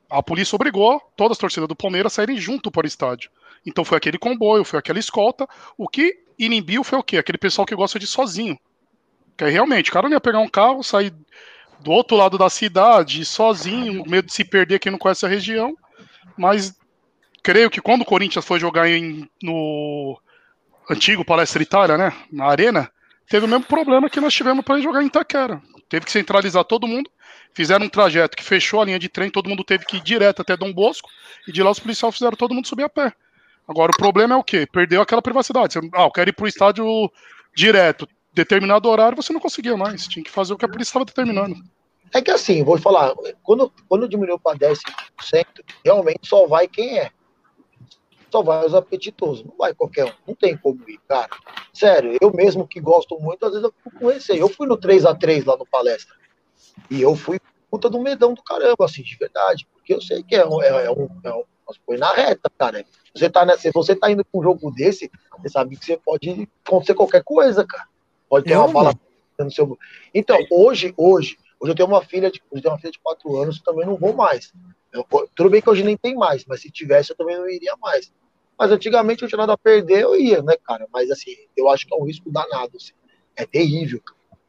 a polícia obrigou todas as torcidas do Palmeiras a saírem junto para o estádio. Então foi aquele comboio, foi aquela escolta. O que inibiu foi o quê? Aquele pessoal que gosta de ir sozinho. Que aí, realmente, o cara não ia pegar um carro, sair do outro lado da cidade, sozinho, medo de se perder quem não conhece a região. Mas creio que quando o Corinthians foi jogar em, no antigo Palestra Itália, né, na Arena, teve o mesmo problema que nós tivemos para jogar em Itaquera. Teve que centralizar todo mundo, fizeram um trajeto que fechou a linha de trem, todo mundo teve que ir direto até Dom Bosco, e de lá os policiais fizeram todo mundo subir a pé. Agora, o problema é o quê? Perdeu aquela privacidade. Você, ah, eu quero ir pro estádio direto. Determinado horário, você não conseguia mais. Tinha que fazer o que a polícia estava determinando. É que assim, vou falar, quando, quando diminuiu para 10%, realmente só vai quem é. Só vai os apetitosos, não vai qualquer um. Não tem como ir, cara. Sério, eu mesmo que gosto muito, às vezes eu fico com receio. Eu fui no 3 a 3 lá no palestra. E eu fui puta do medão do caramba, assim, de verdade. Porque eu sei que é um. É, é um, é um foi na reta, cara. Você tá nessa, se você tá indo com um jogo desse, você sabe que você pode acontecer qualquer coisa, cara. Pode ter uma bala no seu. Então, hoje, hoje, hoje eu tenho uma filha de, eu tenho uma filha de 4 anos, também não vou mais. Eu, tudo bem que hoje nem tem mais, mas se tivesse, eu também não iria mais. Mas antigamente eu tinha nada a perder, eu ia, né, cara? Mas assim, eu acho que é um risco danado. Assim. É terrível,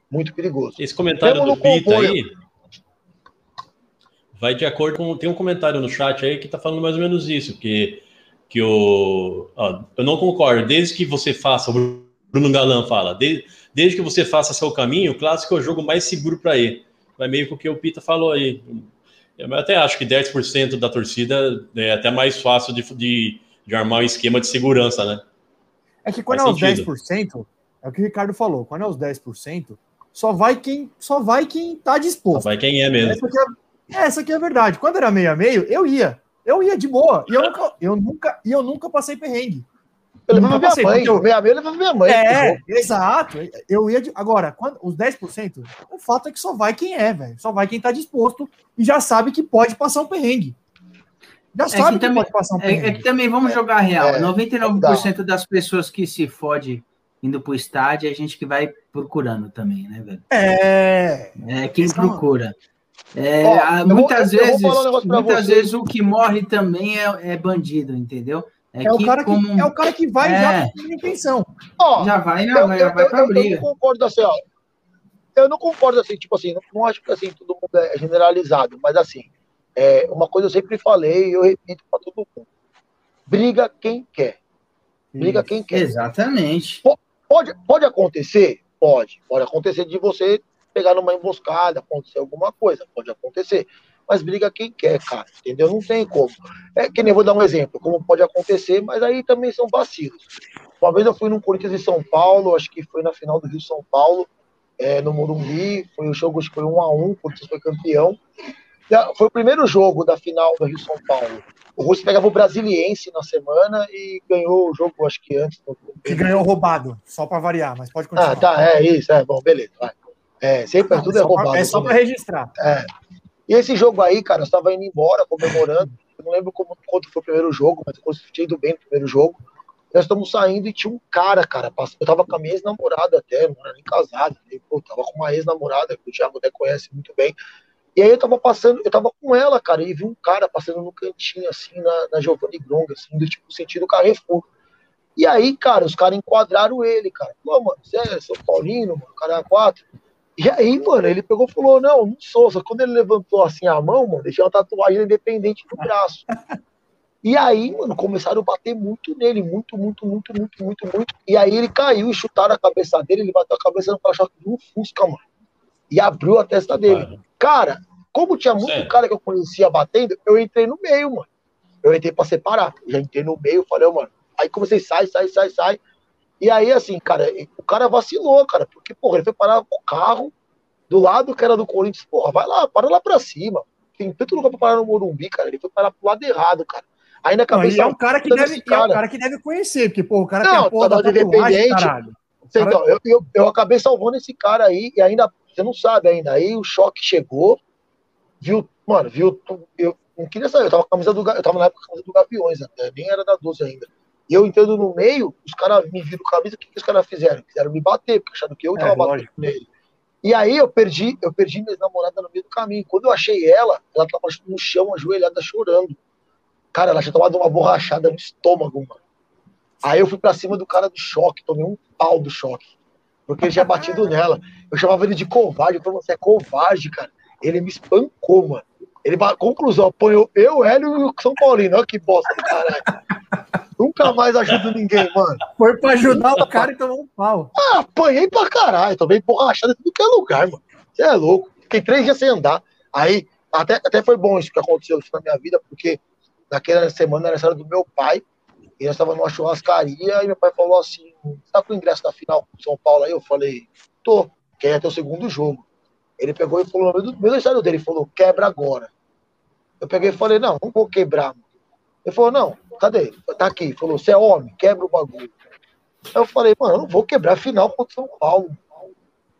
muito perigoso. Esse comentário do Pita aí vai de acordo com. Tem um comentário no chat aí que tá falando mais ou menos isso, que, que o. Ó, eu não concordo. Desde que você faça, o Bruno Galan fala, desde, desde que você faça seu caminho, o clássico é o jogo mais seguro para ir. Vai meio com o que o Pita falou aí. Eu até acho que 10% da torcida é até mais fácil de, de de armar um esquema de segurança, né? É que quando Faz é os 10%, é o que o Ricardo falou, quando é os 10%, só vai quem só vai quem tá disposto. Só vai quem é mesmo. Essa aqui é, essa aqui é a verdade. Quando era meio a meio, eu ia. Eu ia de boa. E eu nunca, eu nunca, e eu nunca passei perrengue. Eu levava minha mãe, eu... meia meia eu levava minha mãe. É, exato. Eu ia de... Agora, quando, os 10%, o fato é que só vai quem é, velho. Só vai quem tá disposto e já sabe que pode passar um perrengue. Já é sabe que, também, pode passar um é, é, que também vamos jogar real. É, 99% das pessoas que se fode indo pro estádio é gente que vai procurando também, né, velho? É. É quem procura. É, muitas vou, vezes, um muitas vezes o que morre também é, é bandido, entendeu? É, é o cara como... que, é o cara que vai é. já com intenção. Ó, já vai, não, eu, vai, eu, vai pra eu, briga. Eu não concordo assim, ó. Eu não concordo assim, tipo assim, não, não acho que assim todo mundo é generalizado, mas assim, é, uma coisa eu sempre falei e eu repito para todo mundo. Briga quem quer. Briga quem quer. Exatamente. Pode, pode acontecer? Pode. Pode acontecer de você pegar numa emboscada, acontecer alguma coisa. Pode acontecer. Mas briga quem quer, cara. Entendeu? Não tem como. É que nem vou dar um exemplo, como pode acontecer, mas aí também são vacilos. Uma vez eu fui num Corinthians em São Paulo, acho que foi na final do Rio São Paulo, é, no Morumbi, foi o jogo, acho que foi um a um, o Corinthians foi campeão. Foi o primeiro jogo da final do Rio São Paulo. O Rússia pegava o Brasiliense na semana e ganhou o jogo, acho que antes. Que ganhou roubado, só para variar, mas pode continuar. Ah, tá, é isso, é bom, beleza. Vai. É, sempre Não, tudo é, é roubado. Pra, é só para registrar. É. E esse jogo aí, cara, eu estava indo embora, comemorando. Eu não lembro como, quanto foi o primeiro jogo, mas eu tinha ido bem no primeiro jogo. Nós estamos saindo e tinha um cara, cara. Eu tava com a minha ex-namorada até, não era nem casado. Eu tava com uma ex-namorada, que o Thiago até conhece muito bem. E aí eu tava passando, eu tava com ela, cara, e vi um cara passando no cantinho, assim, na, na Giovanni Gronga, assim, do tipo, sentido Carrefour. E aí, cara, os caras enquadraram ele, cara. Pô, mano, você é São Paulino, mano, cara é quatro. E aí, mano, ele pegou e falou, não, não sou. Só quando ele levantou assim a mão, mano, deixou uma tatuagem independente no braço. E aí, mano, começaram a bater muito nele, muito, muito, muito, muito, muito, muito. E aí ele caiu e chutaram a cabeça dele, ele bateu a cabeça no de um Fusca, mano. E abriu a testa dele. Cara, como tinha muito Sério? cara que eu conhecia batendo, eu entrei no meio, mano. Eu entrei pra separar. Já entrei no meio, falei, mano. Aí comecei, sai, sai, sai, sai. E aí, assim, cara, o cara vacilou, cara, porque, porra, ele foi parar com o carro do lado que era do Corinthians, porra, vai lá, para lá pra cima. Tem tanto lugar pra parar no Morumbi, cara. Ele foi parar pro lado errado, cara. Aí na cabeça. Não, é um cara que deve, cara. É um cara que deve conhecer, porque, pô, o cara não, tem a porra tá da independente. Caralho. Então, eu, eu, eu acabei salvando esse cara aí, e ainda, você não sabe ainda. Aí o choque chegou, viu, mano, viu, eu não queria saber, eu tava com a camisa do, eu tava na época com a camisa do Gaviões, até, nem era da 12 ainda. E eu entendo no meio, os caras me viram camisa, o que, que os caras fizeram? Quiseram me bater, porque achando que eu é, tava é, batendo nele. E aí eu perdi, eu perdi minha namorada no meio do caminho. Quando eu achei ela, ela tava no chão, ajoelhada, chorando. Cara, ela tinha tomado uma borrachada no estômago, mano. Aí eu fui pra cima do cara do choque, tomei um pau do choque. Porque ele tinha batido nela. Eu chamava ele de covarde. Eu falei, você é covarde, cara. Ele me espancou, mano. Ele, conclusão, apanhou eu, Hélio e o São Paulino. Olha que bosta do caralho. Nunca mais ajudo ninguém, mano. Foi pra ajudar o cara e tomou um pau. Ah, apanhei pra caralho. Tomei borrachada em tudo que é lugar, mano. Você é louco. Fiquei três dias sem andar. Aí, até, até foi bom isso que aconteceu isso na minha vida, porque naquela semana era a do meu pai. E nós estávamos numa churrascaria e meu pai falou assim: tá com o ingresso da final de São Paulo aí? Eu falei: tô, que é o segundo jogo. Ele pegou e falou, no meio do estado dele, falou, quebra agora. Eu peguei e falei, não, não vou quebrar. Ele falou, não, cadê? Tá aqui. Ele falou, você é homem, quebra o bagulho. eu falei, mano, eu não vou quebrar a final contra São Paulo.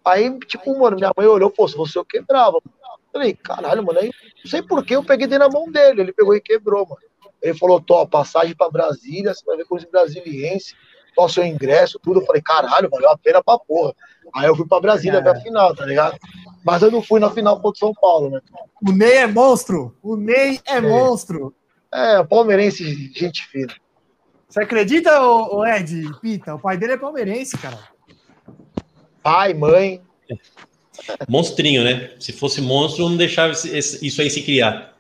Aí, tipo, mano, minha mãe olhou, pô, se você eu quebrava. Eu falei, caralho, mano, aí não sei por que eu peguei dentro na mão dele. Ele pegou e quebrou, mano. Ele falou, tô, passagem pra Brasília, você vai ver com os tô, seu ingresso, tudo. Eu falei, caralho, valeu a pena pra porra. Aí eu fui pra Brasília ver a final, tá ligado? Mas eu não fui na final contra São Paulo, né? O Ney é monstro! O Ney é, é. monstro! É, palmeirense, gente fina. Você acredita, o Ed, Pita? O pai dele é palmeirense, cara. Pai, mãe. Monstrinho, né? Se fosse monstro, não deixava isso aí se criar.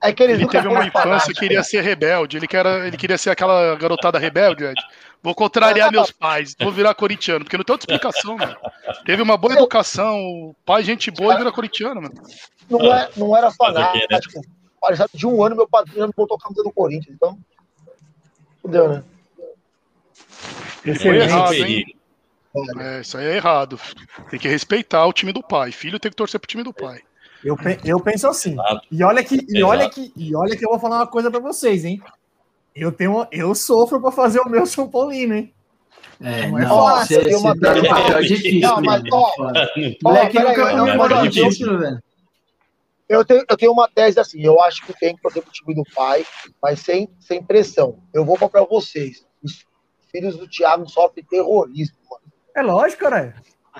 É que ele, teve uma infância que queria ser rebelde. Ele, queria, ele queria ser aquela garotada rebelde, Ed. Vou contrariar meus pais, vou virar corintiano, porque não tem outra explicação, mano. Teve uma boa educação, pai, gente boa e vira corintiano, mano. Não, é, não era fanático. De um ano, meu padrinho já me botou a camisa do Corinthians, então. Fudeu, né? Foi errado, hein? É, isso aí é errado. Tem que respeitar o time do pai. Filho tem que torcer pro time do pai. Eu, eu penso assim. E olha que, e olha que, e olha que eu vou falar uma coisa para vocês, hein? Eu tenho, eu sofro para fazer o meu São Paulino, hein? É, não, é fácil. Você, uma tá no papel difícil. Não, mas, ó, moleque nunca comeu título, velho. Eu tenho, eu tenho uma tese assim, eu acho que tem que fazer o time do pai, mas sem, sem pressão. Eu vou falar para vocês, os filhos do Thiago sofrem terrorismo, mano. É lógico, cara.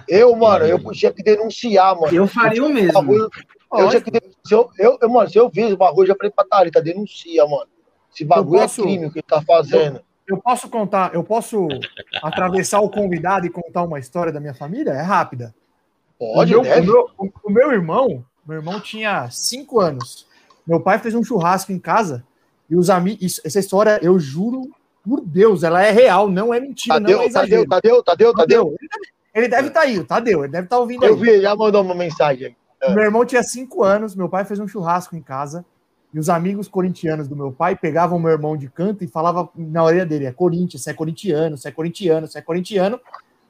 Eu, mano, eu tinha que denunciar, mano. Eu faria o mesmo. Bagulho, eu tinha que denunciar. Eu, eu, mano, se eu vi o bagulho, já falei pra Thalita, denuncia, mano. Esse bagulho é posso, é crime que ele tá fazendo. Eu, eu, posso contar, eu posso atravessar o convidado e contar uma história da minha família? É rápida. Pode, o meu, o meu, o meu irmão, meu irmão tinha cinco anos. Meu pai fez um churrasco em casa e os amigos. Essa história, eu juro por Deus, ela é real, não é mentira. Tadeu, não é Tadeu, Tadeu, Tadeu, Tadeu. Ele deve estar tá aí, Tadeu, ele deve estar tá ouvindo eu aí. Eu vi, já mandou uma mensagem. É. Meu irmão tinha cinco anos, meu pai fez um churrasco em casa e os amigos corintianos do meu pai pegavam meu irmão de canto e falavam na orelha dele: é Corinthians, você é corintiano, você é corintiano, você é corintiano.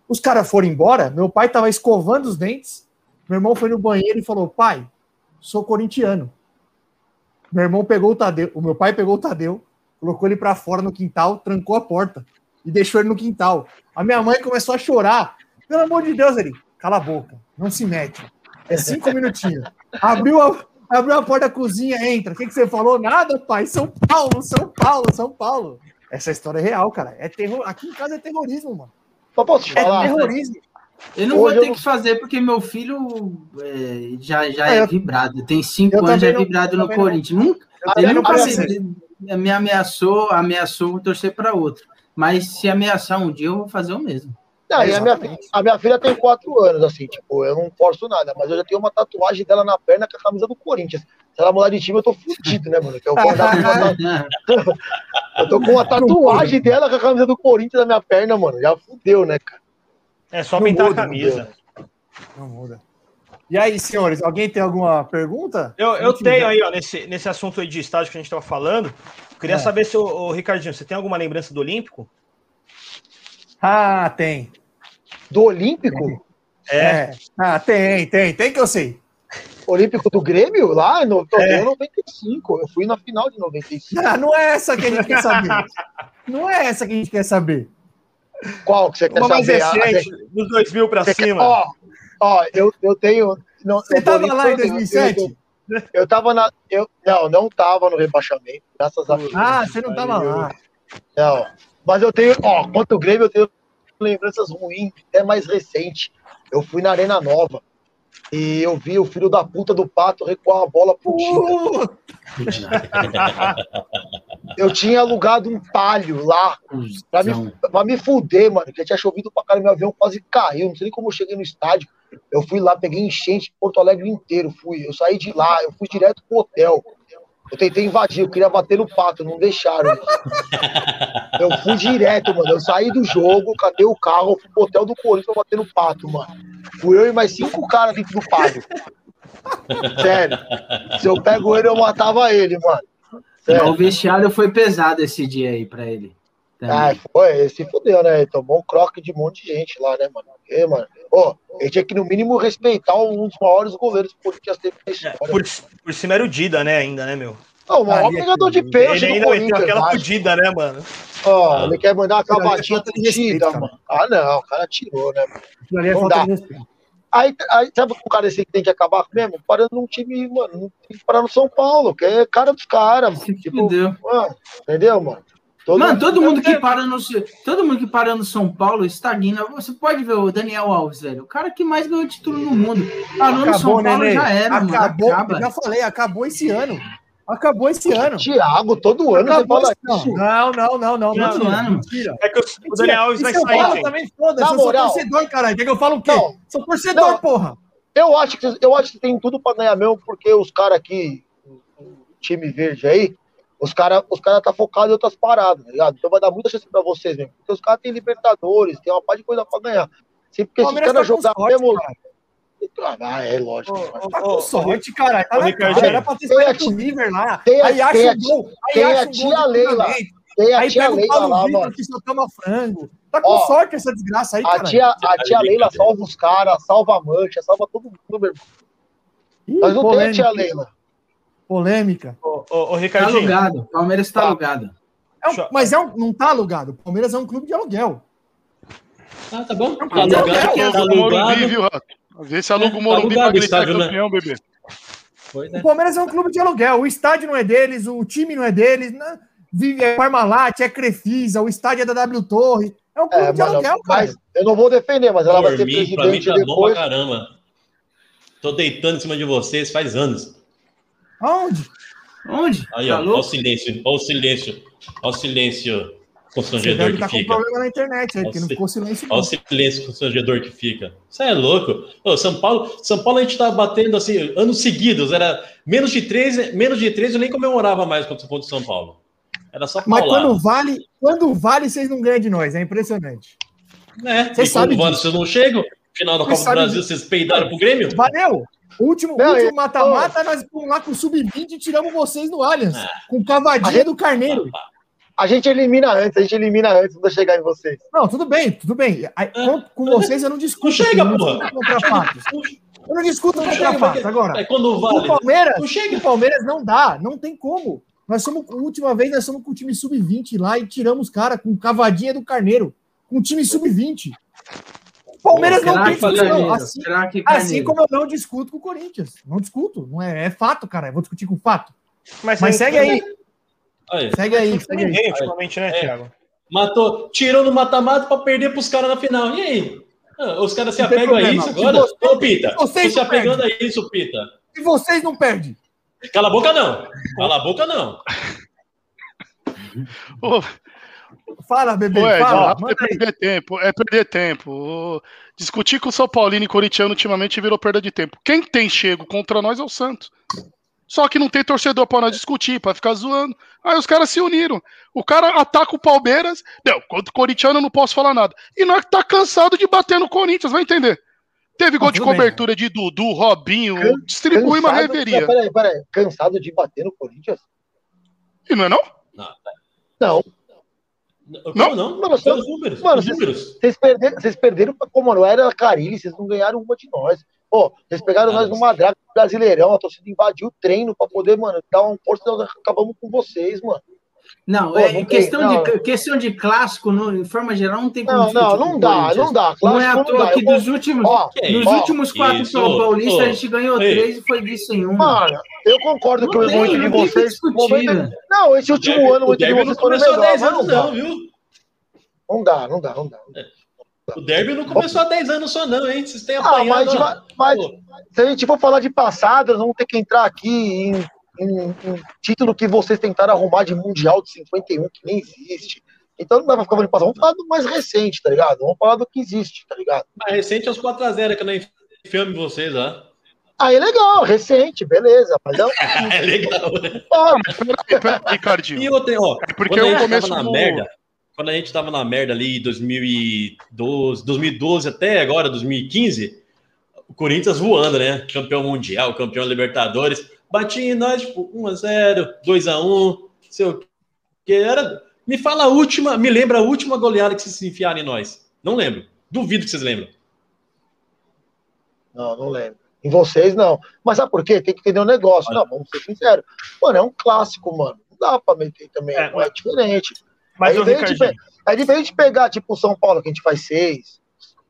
Os caras foram embora, meu pai estava escovando os dentes, meu irmão foi no banheiro e falou: pai, sou corintiano. Meu irmão pegou o Tadeu, o meu pai pegou o Tadeu, colocou ele para fora no quintal, trancou a porta e deixou ele no quintal. A minha mãe começou a chorar. Pelo amor de Deus, ele, cala a boca, não se mete. É cinco minutinhos. Abriu a, abriu a porta da cozinha, entra. O que, que você falou? Nada, pai. São Paulo, São Paulo, São Paulo. Essa história é real, cara. É terror. Aqui em casa é terrorismo, mano. Só posso te falar? É terrorismo. Eu não Hoje vou ter eu... que fazer porque meu filho é, já, já é, é vibrado. Tem cinco anos, já é vibrado no Corinthians. Nunca, ele nunca me ameaçou, ameaçou torcer para outro. Mas se ameaçar um dia, eu vou fazer o mesmo. Não, e a, minha, a minha filha tem quatro anos, assim, tipo, eu não forço nada, mas eu já tenho uma tatuagem dela na perna com a camisa do Corinthians. Se ela mudar de time, eu tô fudido, né, mano? Eu, eu tô com uma tatuagem dela com a camisa do Corinthians na minha perna, mano. Já fudeu, né, cara? É só pintar muda, a camisa. Não muda. E aí, senhores, alguém tem alguma pergunta? Eu, eu tenho aí, ó, nesse, nesse assunto aí de estádio que a gente estava falando. Queria é. saber se, o Ricardinho, você tem alguma lembrança do Olímpico? Ah, tem. Do Olímpico? É. é. Ah, tem, tem, tem que eu sei. Olímpico do Grêmio? Lá torneio é. 95. Eu fui na final de 95. Ah, não é essa que a gente quer saber. não é essa que a gente quer saber. Qual que você quer Uma saber? Mais recente, ah, dos 2000 para cima. Quer... Ó, ó, eu, eu tenho. Não, você estava lá em 2007? Eu, eu tava na. Eu, não, não tava no rebaixamento, graças a Deus. Ah, você não tava lá. Não. Mas eu tenho, ó, quanto o Grêmio, eu tenho lembranças ruins, até mais recente. Eu fui na Arena Nova e eu vi o filho da puta do Pato recuar a bola pro uh! eu tinha alugado um palio lá pra me, pra me fuder, mano, que tinha chovido pra caramba, meu avião quase caiu, não sei nem como eu cheguei no estádio. Eu fui lá, peguei enchente Porto Alegre inteiro, fui. Eu saí de lá, eu fui direto pro hotel. Eu tentei invadir, eu queria bater no pato, não deixaram. eu fui direto, mano. Eu saí do jogo, cadê o carro, fui pro hotel do Corinthians pra bater no pato, mano. Fui eu e mais cinco caras dentro do pato. Sério. Se eu pego ele, eu matava ele, mano. Sério. O vestiário foi pesado esse dia aí pra ele. Ah, foi, ele se fudeu, né? Ele tomou um croque de um monte de gente lá, né, mano? Porque, mano, oh, ele tinha que, no mínimo, respeitar um dos maiores goleiros que Corinthians teve na história. É, por, por cima era o Dida, né, ainda, né, meu? Não, o maior pegador de pênalti ele do Corinthians. aquela fudida, né, mano? Ó, oh, ele quer mandar uma cavadinha fudida, mano. Ah, não, o cara tirou, né? Mano? É não dá. Aí, aí, sabe o cara esse que tem que acabar mesmo? Parando num time, mano, tem que parar no São Paulo, que é cara dos caras. Tipo, entendeu? Mano, entendeu, mano? Todo mano, todo mundo que para no todo mundo que para no São Paulo estagna. Você pode ver o Daniel Alves, velho, o cara que mais ganhou título no mundo. Parou no São Paulo né, já era, acabou, mano. Acaba. Já falei, acabou esse ano. Acabou esse ano. Thiago, todo ano Acabou você fala isso. Não, não, não, não. Todo ano. Mentira. É que o, Daniel Alves vai sair. também foda-se. Eu sou torcedor, caralho. Quer que eu falo o quê? Não, sou torcedor, não. porra. Eu acho, que, eu acho que tem tudo pra ganhar mesmo, porque os caras aqui, o time verde aí, os caras os cara tá focado em outras paradas, tá ligado? Então vai dar muita chance pra vocês mesmo. Porque os caras têm Libertadores, tem uma parte de coisa pra ganhar. Se, porque se os caras tá jogar sorte, mesmo. Cara. Ah, é lógico. Oh, tá com sorte, cara. Tá na cara. Era pra ter saído do River lá. Tem aí acha um gol. Aí acha um tia Leila. Tem a aí tia Leila lá, Vitor, mano. Que só toma frango. Tá com Ó, sorte essa desgraça aí, cara. A tia, a tia Leila salva os caras, salva a mancha, salva todo mundo, meu irmão. Mas não tem a tia Leila. Polêmica. Ô, ô, ô Ricardinho. Tá alugado. Palmeiras tá, tá. alugado. É um, mas é um, não tá alugado. Palmeiras é um clube de aluguel. Ah, tá bom. Tá alugado. Tá alugado. Vê se aluga o Morumbi tá pra gritar né? campeão, bebê. O Palmeiras é um clube de aluguel. O estádio não é deles, o time não é deles. Não, é Parmalat, é Crefisa, o estádio é da W Torre. É um clube é, de aluguel, cara. Mas eu não vou defender, mas ela Por vai ser mim, presidente pra mim tá depois. bom pra caramba. Tô deitando em cima de vocês faz anos. Aonde? Onde? Aí, tá ó, ó o silêncio, ó o silêncio, ó o silêncio constrangedor que tá fica. Com problema na internet, aí, que não ficou silêncio. Olha o silêncio constrangedor que fica. Isso é louco. Ô, São Paulo, São Paulo a gente tá batendo assim, anos seguidos, era menos de 13, menos de 13 eu nem comemorava mais contra o São Paulo. Era só Mas quando vale, quando vale, vocês não ganham de nós, é impressionante. É, vocês sabem vale, vocês não chegam, final da Copa do Brasil, vocês peidaram pro Grêmio? Valeu! O último mata-mata, nós fomos lá com o sub-20 e tiramos vocês no Allianz, ah. com cavadinha do Carneiro. A gente elimina antes, a gente elimina antes de chegar em vocês. Não, tudo bem, tudo bem. Aí, com, com, vocês eu não discuto. Não chega, não porra. Contra fatos. Eu não discuto contra fatos. Agora, é quando vale. o Palmeiras, não chega. o Palmeiras não dá, não tem como. Nós somos, a última vez, nós somos com o time sub-20 lá e tiramos cara com cavadinha do Carneiro. Com o time sub-20. Palmeiras Pô, não tem discussão. Assim, assim como eu não discuto com o Corinthians. Não discuto. Não é, é fato, cara. Eu vou discutir com fato. Mas, Mas segue aí. aí. Segue aí. Segue aí. aí. Ultimamente, né, é. Thiago? Matou, tirou no mata-mata para perder para os caras na final. E aí? Ah, os caras se apegam a isso agora? Você, Ô, Pita, vocês se apegando a isso, Pita. E vocês não perdem? Cala a boca, não. Cala a boca, não. Fala, bebê. Ué, fala, é perder tempo. É perder tempo. Discutir com o São Paulino e Corintiano ultimamente virou perda de tempo. Quem tem chego contra nós é o Santos. Só que não tem torcedor para nós discutir, para ficar zoando. Aí os caras se uniram. O cara ataca o Palmeiras. Não, contra o Corintiano eu não posso falar nada. E nós tá cansado de bater no Corinthians, vai entender. Teve gol de cobertura de Dudu, Robinho, Can, distribui uma reveria. Peraí, peraí, cansado de bater no Corinthians? E não é não? Não. Não. Não, não. Mano, só, números, mano vocês, vocês, perderam, vocês perderam como não era Carilli, vocês não ganharam uma de nós. Pô, vocês pegaram ah, nós numa draga brasileirão, a torcida invadiu o treino pra poder, mano, dar um força, nós acabamos com vocês, mano. Não, Pô, é não questão, tem, de, não. questão de clássico, no, em forma geral, não tem como. Não, não, não dá, não dá. Clássico não é à toa que dos últimos, ó, nos ó, últimos quatro isso, São Paulistas, a gente ganhou ei. três e foi visto em um. Mano, eu concordo não que o muito de vocês. Não, esse último ano, muito de vocês foram melhor. 10 anos, não, viu? Não dá, não dá, não dá. O derby não começou há 10 anos só, não, hein? Vocês têm apanhado. Ah, mas, mas se a gente for falar de passado, nós vamos ter que entrar aqui em um, um, título que vocês tentaram arrumar de Mundial de 51, que nem existe. Então não dá pra ficar falando passado. Vamos falar do mais recente, tá ligado? Vamos falar do que existe, tá ligado? Mais recente é os 4x0 que eu não enfiamos vocês, ó. Aí é legal, recente, beleza. Mas é, é legal. Ricardinho. E eu tenho, ó, é porque eu começo na do... merda, quando a gente tava na merda ali em 2012, 2012 até agora, 2015, o Corinthians voando, né? Campeão mundial, campeão Libertadores. Bati em nós, tipo, 1x0, 2x1, sei o que. Era. Me fala a última, me lembra a última goleada que vocês se enfiaram em nós. Não lembro. Duvido que vocês lembram. Não, não lembro. Em vocês, não. Mas sabe por quê? Tem que entender o um negócio. Não, vamos ser sinceros. Mano, é um clássico, mano. Não dá pra meter também. É, é diferente. Mas é diferente, é diferente de pegar, tipo, o São Paulo, que a gente faz seis,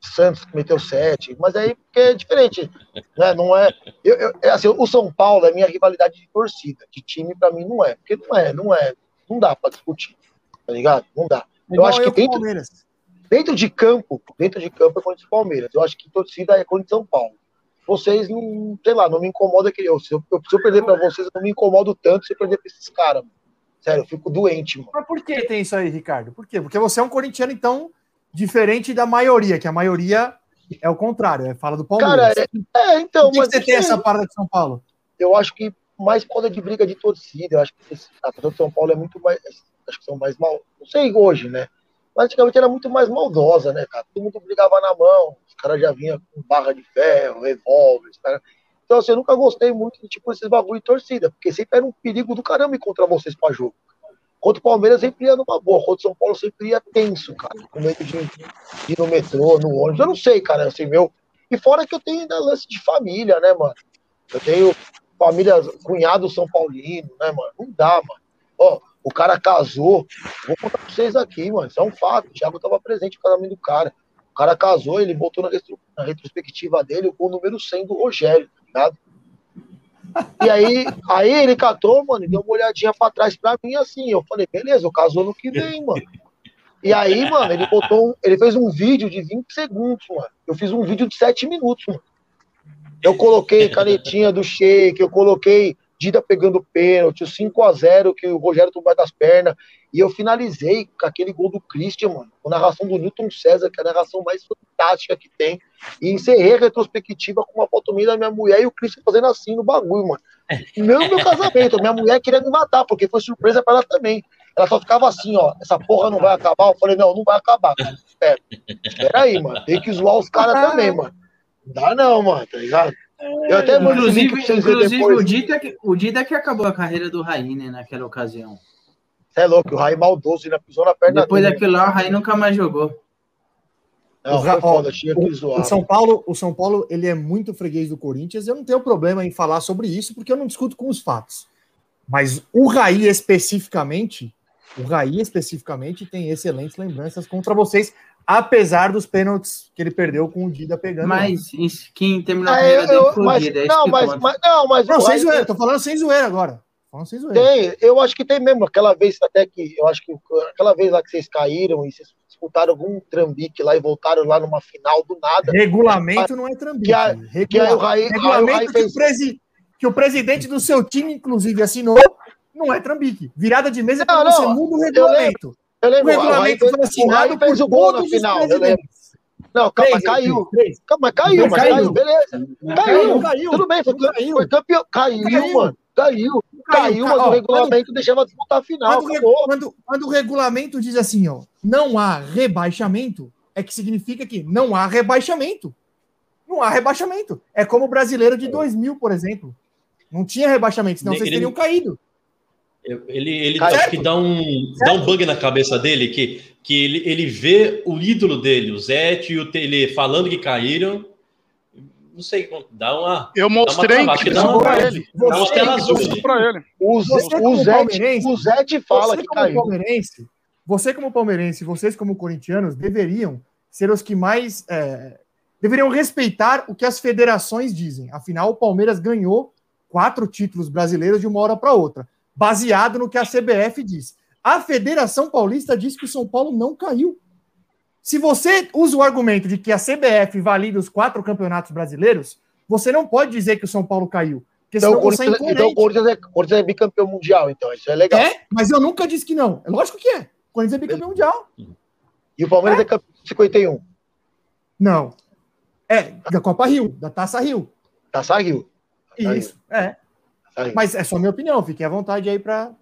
Santos que meteu sete, mas aí porque é diferente, né? Não é, eu, eu, é assim, o São Paulo é minha rivalidade de torcida, de time para mim não é, porque não é, não é, não dá para discutir, tá ligado? Não dá. Eu acho que dentro, dentro de campo, dentro de campo é contra o Palmeiras. Eu acho que torcida é contra o São Paulo. Vocês não, sei lá, não me incomoda que eu, se eu, se eu perder para vocês, eu não me incomodo tanto se eu perder para esses caras. Sério, eu fico doente, mano. Mas por que tem isso aí, Ricardo? Por quê? Porque você é um corintiano, então, diferente da maioria, que a maioria é o contrário, é fala do Palmeiras. Cara, é, é então. Por que, você tem essa parada de São Paulo? Eu acho que mais poda de briga de torcida. Eu acho que a torcida de São Paulo é muito mais. Acho que são mais mal. Não sei hoje, né? Mas antigamente era muito mais maldosa, né, cara? Todo mundo brigava na mão, os caras já vinham com barra de ferro, revólver, cara. Então, assim, eu nunca gostei muito de tipo esses bagulho de torcida, porque sempre era um perigo do caramba encontrar vocês para jogo. Contra o Palmeiras sempre ia numa boa, contra o São Paulo sempre ia tenso, cara. Com medo de, ir no metrô, no ônibus. Eu não sei, cara, assim, meu. E fora que eu tenho ainda lance de família, né, mano? Eu tenho família, cunhado São Paulino, né, mano? Não dá, mano. Ó, o cara casou. Vou contar pra vocês aqui, mano. Isso é um fato. O Thiago tava presente no casamento do cara. O cara casou, ele botou na, retro, na retrospectiva dele o número 100 do Rogério, tá ligado? E aí, aí ele catou, mano, e deu uma olhadinha pra trás pra mim assim. Eu falei, beleza, eu caso ano que vem, mano. E aí, mano, ele botou. Um, ele fez um vídeo de 20 segundos, mano. Eu fiz um vídeo de 7 minutos, mano. Eu coloquei canetinha do shake, eu coloquei Dida pegando pênalti, o 5x0 que o Rogério tomou das pernas. E eu finalizei com aquele gol do Christian, mano. Com a narração do Newton César, que é a narração mais fantástica que tem. E encerrei a retrospectiva com uma foto minha da minha mulher e o Christian fazendo assim no bagulho, mano. Mesmo meu casamento, minha mulher queria me matar, porque foi surpresa para ela também. Ela só ficava assim, ó, essa porra não vai acabar. Eu falei, não, não vai acabar, cara. Espera. Espera aí, mano. Tem que zoar os caras também, mano. Não dá não, mano, tá ligado? Eu até inclusive, inclusive o, Dida que, o Dida que acabou a carreira do Raí, né, naquela ocasião. Você é louco, o Raí maldoso, ainda pisou na perna Depois dele. daquilo lá, o Raí nunca mais jogou. Não, o, foda, o, o, São Paulo, o São Paulo, ele é muito freguês do Corinthians. Eu não tenho problema em falar sobre isso, porque eu não discuto com os fatos. Mas o Raí especificamente, o Raí especificamente tem excelentes lembranças contra vocês apesar dos pênaltis que ele perdeu com o Dida pegando. Mas quem terminou a carreira dele foi mas, Dida. É não, mas, mas, não, mas. Não, sem zoeira, tô falando sem zoeira agora. Falando sem zoeira. Tem, eu acho que tem mesmo. Aquela vez até que. Eu acho que aquela vez lá que vocês caíram e vocês disputaram algum trambique lá e voltaram lá numa final do nada. Regulamento não é trambique. Que, a, que aí o Raí, Regulamento aí o fez... que, o presi, que o presidente do seu time, inclusive, assinou, não é trambique. Virada de mesa é não, você muda o regulamento. Eu lembro, o regulamento o foi assinado o fez o gol na final. Não, calma, três, caiu. Três. Calma, caiu, mas caiu, caiu beleza. Caiu, caiu. Tudo bem, foi, caiu. foi campeão. Caiu, caiu, mano. Caiu. Caiu, mas o regulamento quando, deixava disputar a final. Quando, quando, quando o regulamento diz assim, ó, não há rebaixamento, é que significa que não há rebaixamento. Não há rebaixamento. É como o brasileiro de 2000, por exemplo. Não tinha rebaixamento, senão vocês teriam caído. Ele, ele acho que dá um, dá um bug na cabeça dele, que, que ele, ele vê o ídolo dele, o Zete e o Tele, falando que caíram. Não sei, dá uma. Eu mostrei uma que dá uma pra ele. Dá uma tela azul. Pra ele. O, o, Zete, o Zete fala que caiu. Palmeirense, você, como palmeirense, vocês, como corintianos, deveriam ser os que mais. É, deveriam respeitar o que as federações dizem. Afinal, o Palmeiras ganhou quatro títulos brasileiros de uma hora para outra baseado no que a CBF diz. A Federação Paulista diz que o São Paulo não caiu. Se você usa o argumento de que a CBF valida os quatro campeonatos brasileiros, você não pode dizer que o São Paulo caiu. Porque então, o Corinthians, é então o Corinthians, é, Corinthians é bicampeão mundial, então isso é legal. É, mas eu nunca disse que não. É lógico que é. O Corinthians é bicampeão mundial. E o Palmeiras é, é campeão 51. Não. É, da Copa Rio, da Taça Rio. Taça Rio. Isso, é. Mas é só minha opinião, fiquem à vontade aí para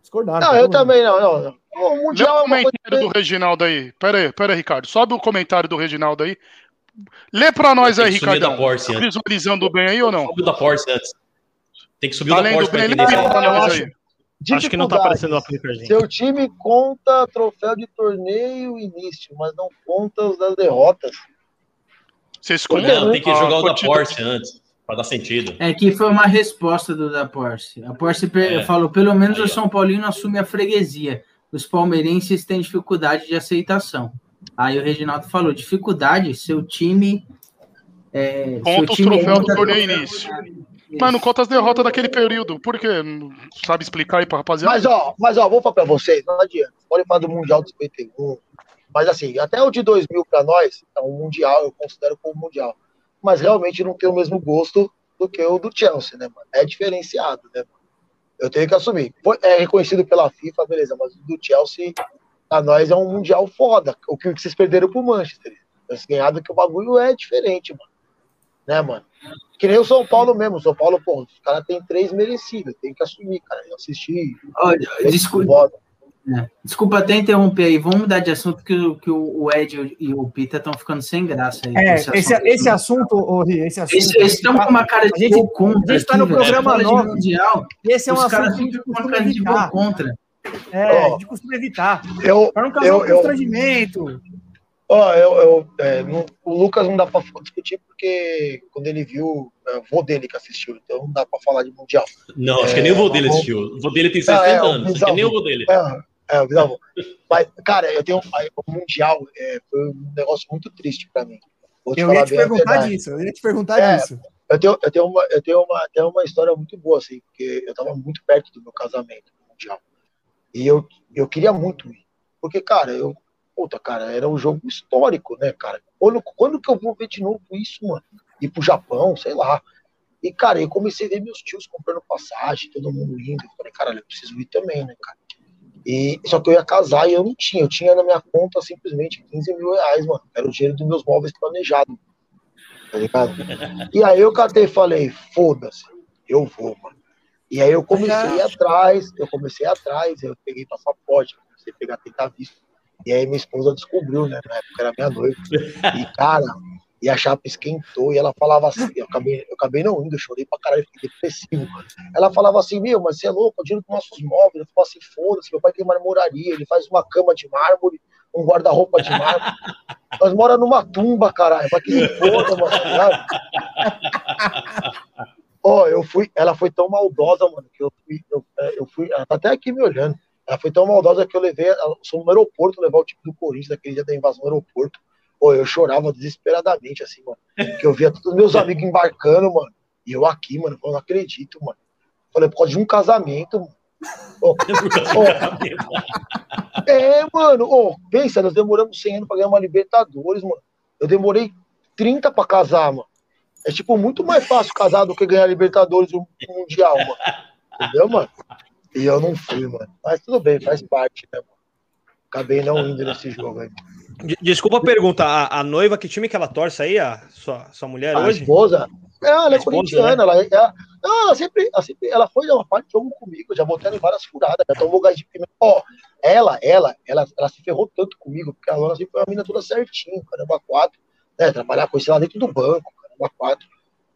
discordar. Não, eu também não, não. O Mundial Lê o comentário é do Reginaldo aí. Pera aí, pera aí, Ricardo. Sobe o comentário do Reginaldo aí. Lê para nós aí, Ricardo. Da Porsche, tá visualizando bem aí ou não? Sobe da Porsche antes. Tem que subir Além da Porsche para entender. Acho, acho que não tá aparecendo lá pra gente. Seu time conta troféu de torneio início, mas não conta os das derrotas. Vocês contam? Não, tem que jogar o da Porsche antes. Para dar sentido. É que foi uma resposta do da Porsche. A Porsche é. falou: pelo menos Aí, o São Paulino assume a freguesia. Os palmeirenses têm dificuldade de aceitação. Aí o Reginaldo falou: dificuldade, seu time. É, Conta os troféus do torneio início. Mas não conta as derrotas daquele período. Por quê? Sabe explicar aí pra rapaziada? Mas, ó, mas, ó, vou falar pra vocês, não adianta. Pode falar do Mundial de 51. Mas, assim, até o de 2000 pra nós, é um Mundial, eu considero como Mundial. Mas realmente não tem o mesmo gosto do que o do Chelsea, né, mano? É diferenciado, né, mano? Eu tenho que assumir. É reconhecido pela FIFA, beleza, mas o do Chelsea, pra nós, é um Mundial foda. O que vocês perderam pro Manchester. Eles ganharam que o bagulho é diferente, mano. Né, mano? Que nem o São Paulo mesmo. O São Paulo, pô, os caras têm três merecidos. Tem que assumir, cara. Eu assisti. Olha, desculpa. É. Desculpa até interromper aí, vamos mudar de assunto que, que o Ed e o Pita estão ficando sem graça aí. É, esse, esse, assunto, esse assunto, oh, esse assunto. Eles estão com uma cara de gente, contra. A gente está no programa novo. Mundial, esse é um assunto que a gente costuma evitar. contra. É, oh, a gente costuma evitar. Para não causar eu, um constrangimento. Ó, oh, eu, eu é, não, o Lucas não dá para discutir porque quando ele viu, é, o vô dele que assistiu, então não dá para falar de Mundial. Não, acho é, que nem o vô dele assistiu. O vô dele tem 60 é, anos, acho que nem o vô dele. É, é, bisavô. Mas, cara, eu tenho o Mundial é, foi um negócio muito triste para mim. eu ia te perguntar disso, eu ia te perguntar é, disso. Eu tenho, eu tenho, uma, eu tenho, uma, tenho uma história muito boa, assim, porque eu tava muito perto do meu casamento no Mundial. E eu, eu queria muito ir. Porque, cara, eu, Puta, cara, era um jogo histórico, né, cara? Quando, quando que eu vou ver de novo isso, mano? Ir pro Japão, sei lá. E, cara, eu comecei a ver meus tios comprando passagem, todo mundo indo. Eu falei, cara, eu preciso ir também, né, cara? E, só que eu ia casar e eu não tinha. Eu tinha na minha conta simplesmente 15 mil reais, mano. Era o dinheiro dos meus móveis planejados. Tá ligado? E aí eu catei e falei, foda-se, eu vou, mano. E aí eu comecei atrás, eu comecei atrás, eu peguei passaporte, comecei a pegar tentar visto. E aí minha esposa descobriu, né? Na época era minha noiva. E, cara, e a chapa esquentou e ela falava assim, eu acabei, eu acabei não indo, eu chorei pra caralho, fiquei depressivo. Ela falava assim, meu, mas você é louco, eu dinheiro com nossos móveis. Eu falava assim, foda-se, meu pai tem marmoraria, ele faz uma cama de mármore, um guarda-roupa de mármore. Nós mora numa tumba, caralho, pra que se foda, mano, Ó, oh, eu fui, ela foi tão maldosa, mano, que eu fui, eu, eu fui, ela tá até aqui me olhando. Ela foi tão maldosa que eu levei, ela, no aeroporto, levar o time do Corinthians naquele dia da invasão do aeroporto. Pô, eu chorava desesperadamente, assim, mano. Que eu via todos os meus amigos embarcando, mano. E eu aqui, mano, eu não acredito, mano. Falei, por causa de um casamento, mano. Oh, oh. É, mano, oh, pensa, nós demoramos 100 anos pra ganhar uma Libertadores, mano. Eu demorei 30 pra casar, mano. É tipo muito mais fácil casar do que ganhar Libertadores um Mundial, mano. Entendeu, mano? E eu não fui, mano. Mas tudo bem, faz parte, né, mano? Acabei não indo nesse jogo aí. Desculpa a pergunta, a, a, noiva, que time que ela torce aí, a sua, sua mulher a hoje? Esposa? É, ela é esposa, corintiana, né? ela, é, ela, ela, sempre, ela sempre, ela foi uma parte de jogo comigo, já voltei em várias furadas, já tomou gás de pimenta. Ó, ela, ela, ela, ela se ferrou tanto comigo, porque a Lona sempre foi uma mina toda certinho, caramba, quatro, né, trabalhar com isso lá dentro do banco, caramba, quatro.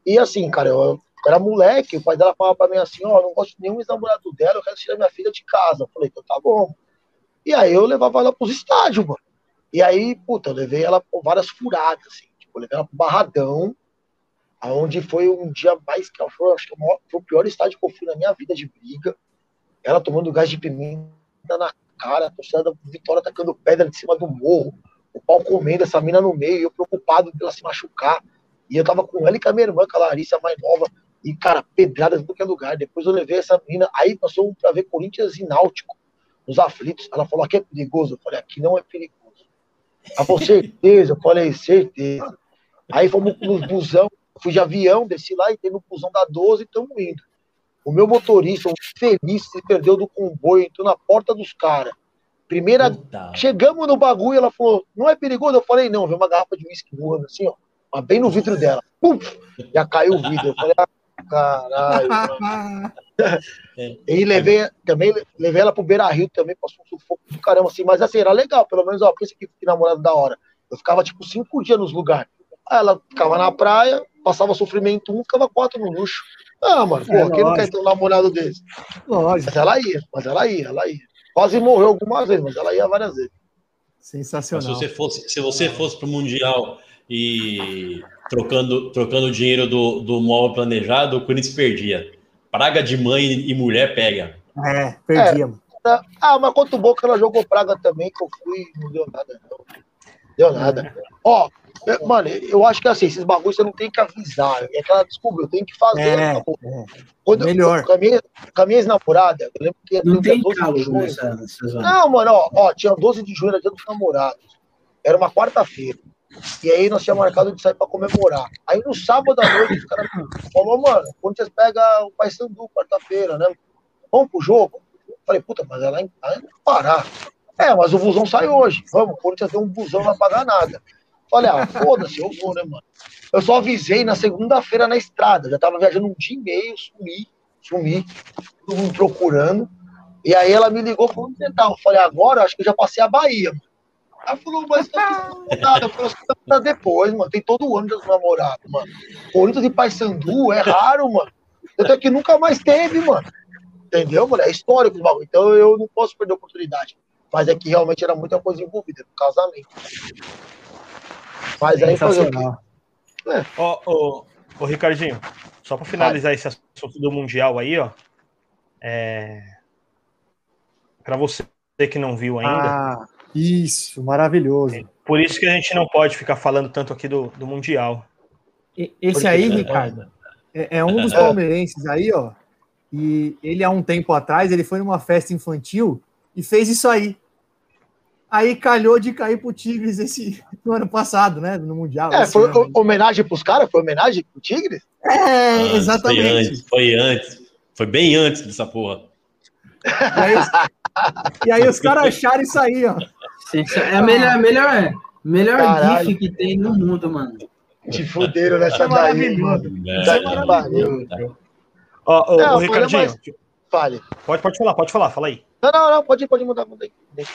E assim, cara, eu, era moleque, o pai dela falava pra mim assim, ó, oh, não gosto de nenhum ex-namorado dela, eu quero tirar minha filha de casa. Eu falei, então tá bom. E aí eu levava ela pros estádios, mano. E aí, puta, eu levei ela por várias furadas, assim. Tipo, eu levei ela pro Barradão, aonde foi um dia mais que foi, acho que o, maior, foi o pior estádio que eu fui na minha vida de briga. Ela tomando gás de pimenta na cara, a torcida da Vitória tacando pedra de cima do morro, o pau comendo essa mina no meio, eu preocupado pela se machucar. E eu tava com ela e com a minha irmã, com a Larissa mais nova. E, cara, pedradas em qualquer lugar. Depois eu levei essa menina. Aí fomos pra ver Corinthians e Náutico, nos aflitos. Ela falou: aqui é perigoso. Eu falei: aqui não é perigoso. Ela falou: certeza. Eu falei: certeza. Aí fomos no busão. Fui de avião, desci lá e no busão da 12 e estamos indo. O meu motorista, um feliz, se perdeu do comboio, entrou na porta dos caras. Primeira, Puta. chegamos no bagulho, ela falou, não é perigoso? Eu falei, não, veio uma garrafa de uísque voando assim, ó, bem no vidro dela. Puf, já caiu o vidro. Eu falei, ah, Caralho. É. e levei também, levei ela pro Beira Rio também, passou um sufoco do caramba, assim, mas assim, era legal, pelo menos, ó, pensa que, que namorado da hora. Eu ficava tipo cinco dias nos lugares. Aí ela ficava na praia, passava sofrimento um, ficava quatro no luxo. Ah, mano, é, porra, quem não quer ter um namorado desse? Lógico. Mas ela ia, mas ela ia, ela ia. Quase morreu algumas vezes, mas ela ia várias vezes. Sensacional. se você fosse, se você fosse para o Mundial e trocando, trocando o dinheiro do, do móvel planejado, o Corinthians perdia. Praga de mãe e mulher pega. É, perdia. É, ah, mas quanto bom que ela jogou praga também, que eu fui, não deu nada, não. Deu nada. Ó, é, mano, eu acho que assim, esses bagulhos você não tem que avisar. É aquela desculpa, eu tenho que fazer. É, é. Quando, Melhor. Com a minha, minha ex-namorada, eu lembro que não tem 12 de junho. Nessa, não, mano, ó, ó, tinha 12 de junho, era dia dos namorados. Era uma quarta-feira. E aí nós tínhamos marcado de sair pra comemorar. Aí no sábado à noite, os caras falaram, mano, quando vocês pegam o Paysandu quarta-feira, né? Vamos pro jogo? Falei, puta, mas é lá em, em Pará. É, mas o busão sai hoje. Vamos, o Corinthians tem um busão, não vai pagar nada. Falei, ah, foda-se, eu vou, né, mano? Eu só avisei na segunda-feira na estrada. Já tava viajando um dia e meio, sumi, sumi, todo mundo procurando. E aí ela me ligou falando tentar. Eu falei, agora acho que eu já passei a Bahia, mano. Ela falou, mas tá nada. Eu falei, tá depois, mano. Tem todo ano dos namorados, mano. Corinthians e Paysandu é raro, mano. Até que nunca mais teve, mano. Entendeu, mano? É histórico o bagulho. Então eu não posso perder a oportunidade. Mas é que realmente era muita coisa envolvida no casamento. Mas aí fazer o? É. Ó, ó, ó, Ricardinho, só para finalizar esse assunto do Mundial aí, ó. É... Para você que não viu ainda. Ah, isso, maravilhoso. Por isso que a gente não pode ficar falando tanto aqui do, do Mundial. Esse Porque, aí, é, Ricardo, é, é, um dos palmeirenses aí, ó. E ele, há um tempo atrás, ele foi numa festa infantil e fez isso aí. Aí calhou de cair pro Tigres esse no ano passado, né? No Mundial. É, foi ano. homenagem pros caras? Foi homenagem pro Tigres? É, ah, exatamente. Foi antes, foi antes. Foi bem antes dessa porra. E aí, e aí os caras acharam isso aí, ó. É a melhor, melhor, melhor GIF que tem no mundo, mano. Te fuderam nessa é daí, mano. É, é, Ó, o Ricardinho. Mais... Fale. Pode, pode falar, pode falar, fala aí. Não, não, não, pode, pode mudar, mudar.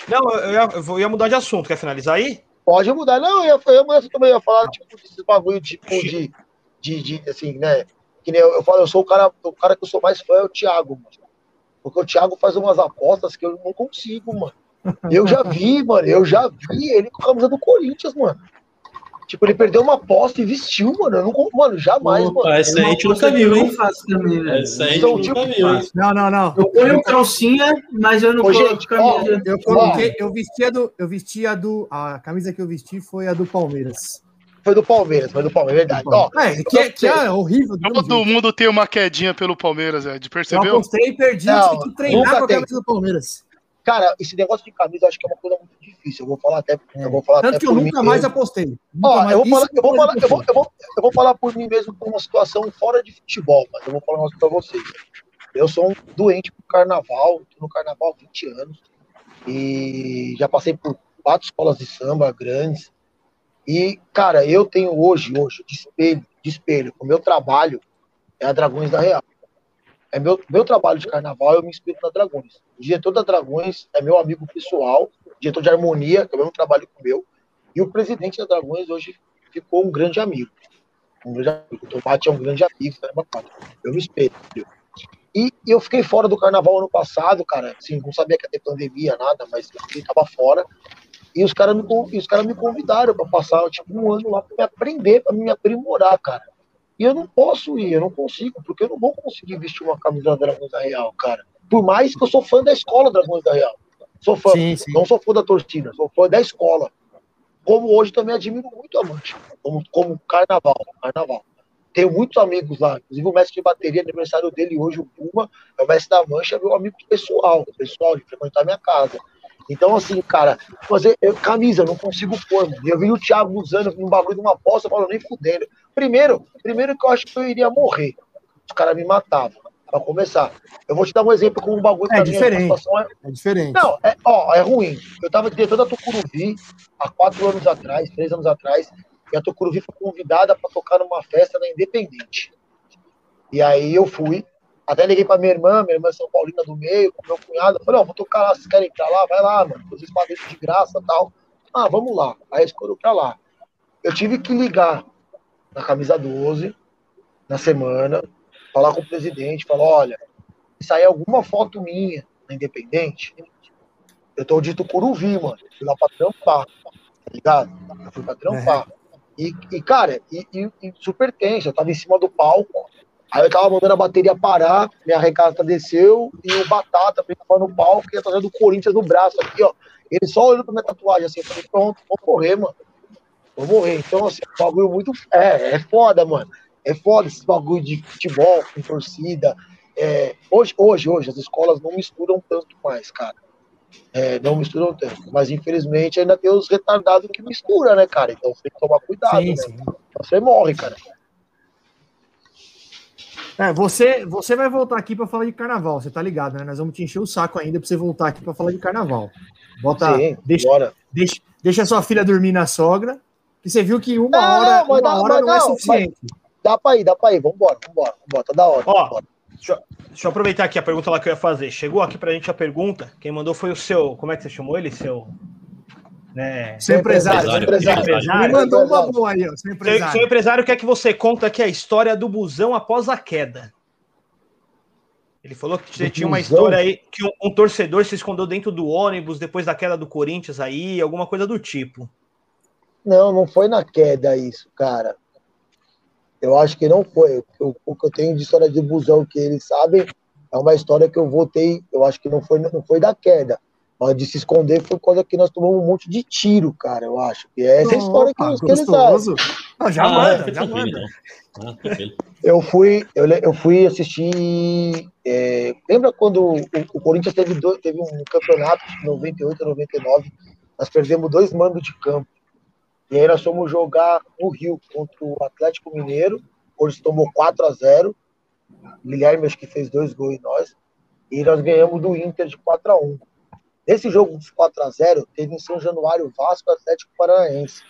Não, eu ia, eu ia mudar de assunto. Quer finalizar aí? Pode mudar. Não, eu, eu, eu também ia falar, tipo, desses bagulho, tipo, de, de, de, assim, né? Que nem eu, eu falo, eu sou o cara, o cara que eu sou mais fã é o Thiago, mano. Porque o Thiago faz umas apostas que eu não consigo, mano. Eu já vi, mano, eu já vi ele com a camisa do Corinthians, mano. Tipo, ele perdeu uma aposta e vestiu, mano. Eu não, mano, jamais, Opa, mano. Essa aí a gente nunca viu, hein? Faço também, velho. Essa aí a então, nunca tipo, viu, hein? Não, não, não. Eu ponho calcinha, mas eu não Ô, gente, camisa. eu coloquei, eu vestia do, eu vestia do, a camisa que eu vesti foi a do Palmeiras. Foi do Palmeiras, foi do Palmeiras, verdade. Ó, é, que, é, que é horrível. Todo mundo tem uma quedinha pelo Palmeiras, é, de perceber. Eu apostei e perdi, não, tive que treinar com a camisa do Palmeiras. Cara, esse negócio de camisa eu acho que é uma coisa muito difícil. Eu vou falar até. É. Eu vou falar Tanto até que eu nunca mais mesmo. apostei. Nunca Ó, mais, eu, vou falar, eu, vou falar, eu, vou, eu, vou, eu vou falar por mim mesmo por uma situação fora de futebol, mas eu vou falar um negócio pra vocês. Eu sou um doente pro carnaval, tô no carnaval há 20 anos. E já passei por quatro escolas de samba grandes. E, cara, eu tenho hoje, hoje, de espelho, de espelho, o meu trabalho é a Dragões da Real é meu, meu trabalho de carnaval, eu me inspiro na Dragões. O diretor da Dragões é meu amigo pessoal, diretor de harmonia, que é o mesmo trabalho que o meu, e o presidente da Dragões hoje ficou um grande amigo. Um grande amigo. O Tomate é um grande amigo, eu me espelho. E eu fiquei fora do carnaval ano passado, cara. Assim, não sabia que ia ter pandemia, nada, mas eu tava fora. E os caras me, cara me convidaram para passar tipo, um ano lá para me aprender, para me aprimorar, cara. E eu não posso ir, eu não consigo, porque eu não vou conseguir vestir uma camisa da Dragões da Real, cara. Por mais que eu sou fã da escola Dragões da Real. Sou fã, sim, sim. não sou fã da torcida, sou fã da escola. Como hoje também admiro muito a Mancha, como, como carnaval, carnaval. Tenho muitos amigos lá, inclusive o mestre de bateria, aniversário dele hoje, o Puma, é o mestre da Mancha, meu amigo pessoal, pessoal, de frequentar minha casa. Então, assim, cara, fazer eu, camisa, não consigo pôr, mano. Eu vi o Thiago usando um bagulho de uma eu falo, nem fudendo. Primeiro, primeiro que eu acho que eu iria morrer. Os caras me matavam. Pra começar. Eu vou te dar um exemplo com um bagulho é diferente. Minha, é... é... diferente. Não, é, ó, é ruim. Eu tava diretor da Tucuruvi há quatro anos atrás, três anos atrás, e a Tucuruvi foi convidada para tocar numa festa na Independente. E aí eu fui, até liguei pra minha irmã, minha irmã é São Paulina do meio, com meu cunhado. Eu falei, ó, vou tocar lá, vocês querem ir pra lá? Vai lá, mano. Vocês pagam de graça e tal. Ah, vamos lá. Aí escolheu pra lá. Eu tive que ligar na camisa 12, na semana, falar com o presidente, falar, olha, sair alguma foto minha na Independente, Eu tô de Tucuruvi, mano. Eu fui lá pra trampar, tá ligado? Eu fui pra trampar. É. E, e, cara, e, e, e, super tenso. Eu tava em cima do palco. Aí eu tava mandando a bateria parar, minha regata desceu e o Batata tava no palco e ia trazendo o Corinthians no braço aqui, ó. Ele só olhando pra minha tatuagem assim, eu falei, pronto, vou morrer, mano. Vou morrer. Então, assim, um bagulho muito. É, é foda, mano. É foda esse bagulho de futebol com torcida. É, hoje, hoje, hoje, as escolas não misturam tanto mais, cara. É, não misturam tanto. Mas infelizmente ainda tem os retardados que misturam, né, cara? Então você tem que tomar cuidado, sim, né? Sim. Você morre, cara. É, você, você vai voltar aqui para falar de carnaval, você tá ligado, né? Nós vamos te encher o saco ainda para você voltar aqui para falar de carnaval. Bota, Sim, deixa, bora. deixa, deixa sua filha dormir na sogra, que você viu que uma não, hora, não, uma dá, hora não, não, é suficiente. Dá para ir, dá para ir, vambora, vambora, vambora, tá da hora. Ó, deixa, deixa, eu aproveitar aqui a pergunta lá que eu ia fazer. Chegou aqui pra gente a pergunta, quem mandou foi o seu, como é que você chamou ele? Seu... Né? Seu empresário. Seu empresário. empresário. Me mandou uma boa aí, ó. Seu empresário. Seu, seu empresário quer que você conta aqui a história do busão após a queda. Ele falou que você tinha uma história aí que um, um, torcedor se escondeu dentro do ônibus depois da queda do Corinthians aí, alguma coisa do tipo. Não, não foi na queda isso, cara. Eu acho que não foi. O, o que eu tenho de história de busão que eles sabem é uma história que eu voltei. Eu acho que não foi, não foi da queda. Mas de se esconder foi coisa que nós tomamos um monte de tiro, cara, eu acho. E é essa oh, história que, que eles sabem. Não, já ah, manda, é, já manda. Ah, eu fui, eu, eu fui assistir. É, lembra quando o, o, Corinthians teve, dois, teve um campeonato de 98 a 99? Nós perdemos dois mandos de campo. E aí nós fomos jogar no Rio contra o Atlético Mineiro. O Corinthians tomou 4 a 0 Guilherme acho que fez dois gols em nós. E nós ganhamos do Inter de 4 a 1 Nesse jogo dos 4 a 0 teve em São Januário Vasco Atlético Paranaense.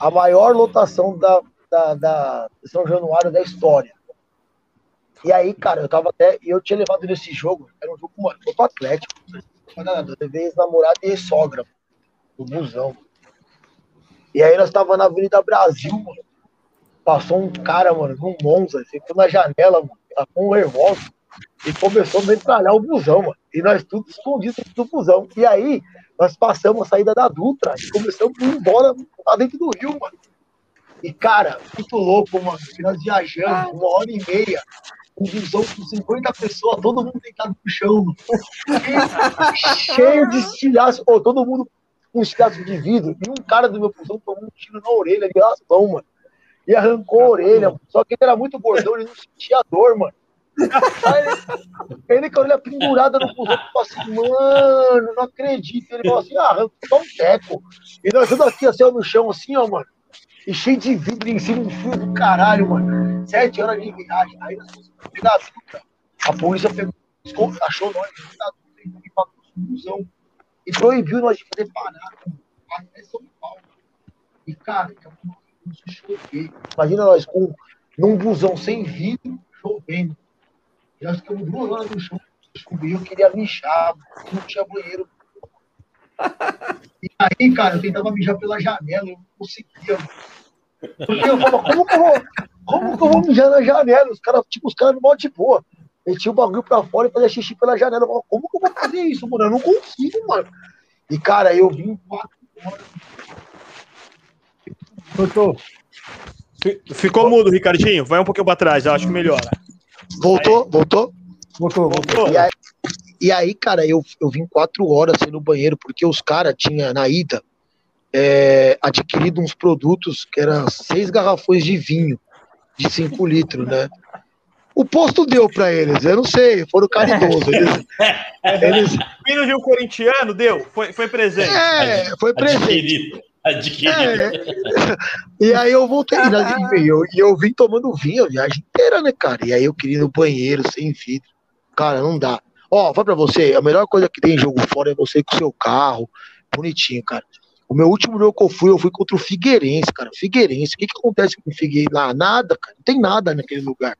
A maior lotação da, da, da São Januário da história. E aí, cara, eu tava até. Eu tinha levado nesse jogo, era um jogo, mano, foi pro Atlético. Eu levei ex-namorada e ex-sogra, do busão. E aí nós tava na Avenida Brasil, mano. Passou um cara, mano, num Monza, ficou na janela, mano, com um revólver e começou a metralhar o busão, mano. E nós tudo escondidos dentro do busão. E aí, nós passamos a saída da Dutra e começamos a ir embora lá dentro do Rio, mano. E, cara, muito louco, mano. Nós viajamos uma hora e meia, um busão com 50 pessoas, todo mundo deitado no chão, cheio de estilhaço. Oh, todo mundo com estilhaço de vidro. E um cara do meu busão tomou um tiro na orelha de raspão, mano. E arrancou a orelha, mano. Só que ele era muito gordão, ele não sentia dor, mano. Ele, com a orelha pendurada no busão, falou assim, mano, não acredito. Ele falou assim, ah, arrancou um teco. E nós tudo aqui, assim, ó, no chão, assim, ó, mano e cheio de vidro em cima, um fio do caralho, mano. Sete horas de viagem. Aí nós fomos pegar a. A polícia pegou, achou nós, na busão. E proibiu nós de fazer parada até São Paulo. E, cara, começou a chover. Imagina nós com num busão sem vidro, chovendo. Nós ficamos duas horas no chão. Eu queria mijar, não tinha banheiro. E aí, cara, eu tentava mijar pela janela, eu não conseguia. Porque eu falava, como que eu vou, como que eu vou mijar na janela? Os caras, tipo, os caras no modo de boa. Ele tinha o bagulho pra fora e fazia xixi pela janela. Eu falava, como que eu vou fazer isso, mano? Eu não consigo, mano. E, cara, eu vim quatro horas. Doutor. Ficou mudo, Ricardinho. Vai um pouquinho pra trás, acho que melhora. Voltou? Aí. Voltou? Voltou, voltou. E aí, e aí, cara, eu, eu vim quatro horas assim, no banheiro, porque os caras tinham, na ida, é, adquirido uns produtos que eram seis garrafões de vinho de cinco litros, né? O posto deu para eles, eu não sei, foram caridosos. Eles, eles... Vinho de um corintiano deu, foi, foi presente. É, foi presente. Adquirido. Adquirido. É, e aí eu voltei, né, e eu, eu vim tomando vinho a viagem inteira, né, cara? E aí eu queria ir no banheiro sem vidro. Cara, não dá. Ó, vai pra você, a melhor coisa que tem em jogo fora é você com o seu carro, bonitinho, cara. O meu último jogo que eu fui, eu fui contra o Figueirense, cara. Figueirense. O que, que acontece com o Figueirense lá? Nada, cara. Não tem nada naquele lugar.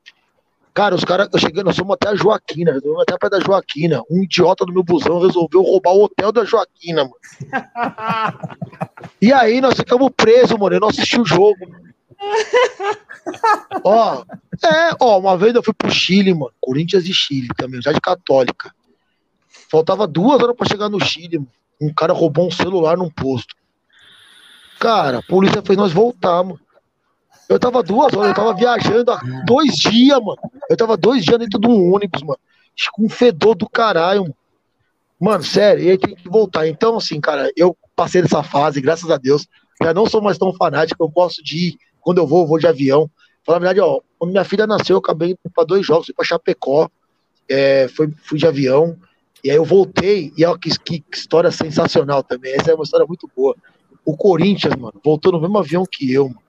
Cara, os caras, eu cheguei, nós fomos até a Joaquina, resolvemos até perto da Joaquina. Um idiota do meu busão resolveu roubar o hotel da Joaquina, mano. e aí nós ficamos presos, mano. Eu não assisti o jogo. ó, é, ó, uma vez eu fui pro Chile, mano. Corinthians e Chile também, já de católica. Faltava duas horas pra chegar no Chile, mano. um cara roubou um celular num posto. Cara, a polícia fez nós voltar, mano. Eu tava duas horas, eu tava viajando há dois dias, mano. Eu tava dois dias dentro de um ônibus, mano. Com fedor do caralho, mano. Mano, sério, e aí tem que voltar. Então, assim, cara, eu passei dessa fase, graças a Deus. Já não sou mais tão fanático, eu gosto de ir. Quando eu vou, eu vou de avião. Falar a verdade, ó, quando minha filha nasceu, eu acabei indo pra dois jogos, fui pra Chapecó, é, fui, fui de avião. E aí eu voltei, e olha que, que, história sensacional também. Essa é uma história muito boa. O Corinthians, mano, voltou no mesmo avião que eu, mano.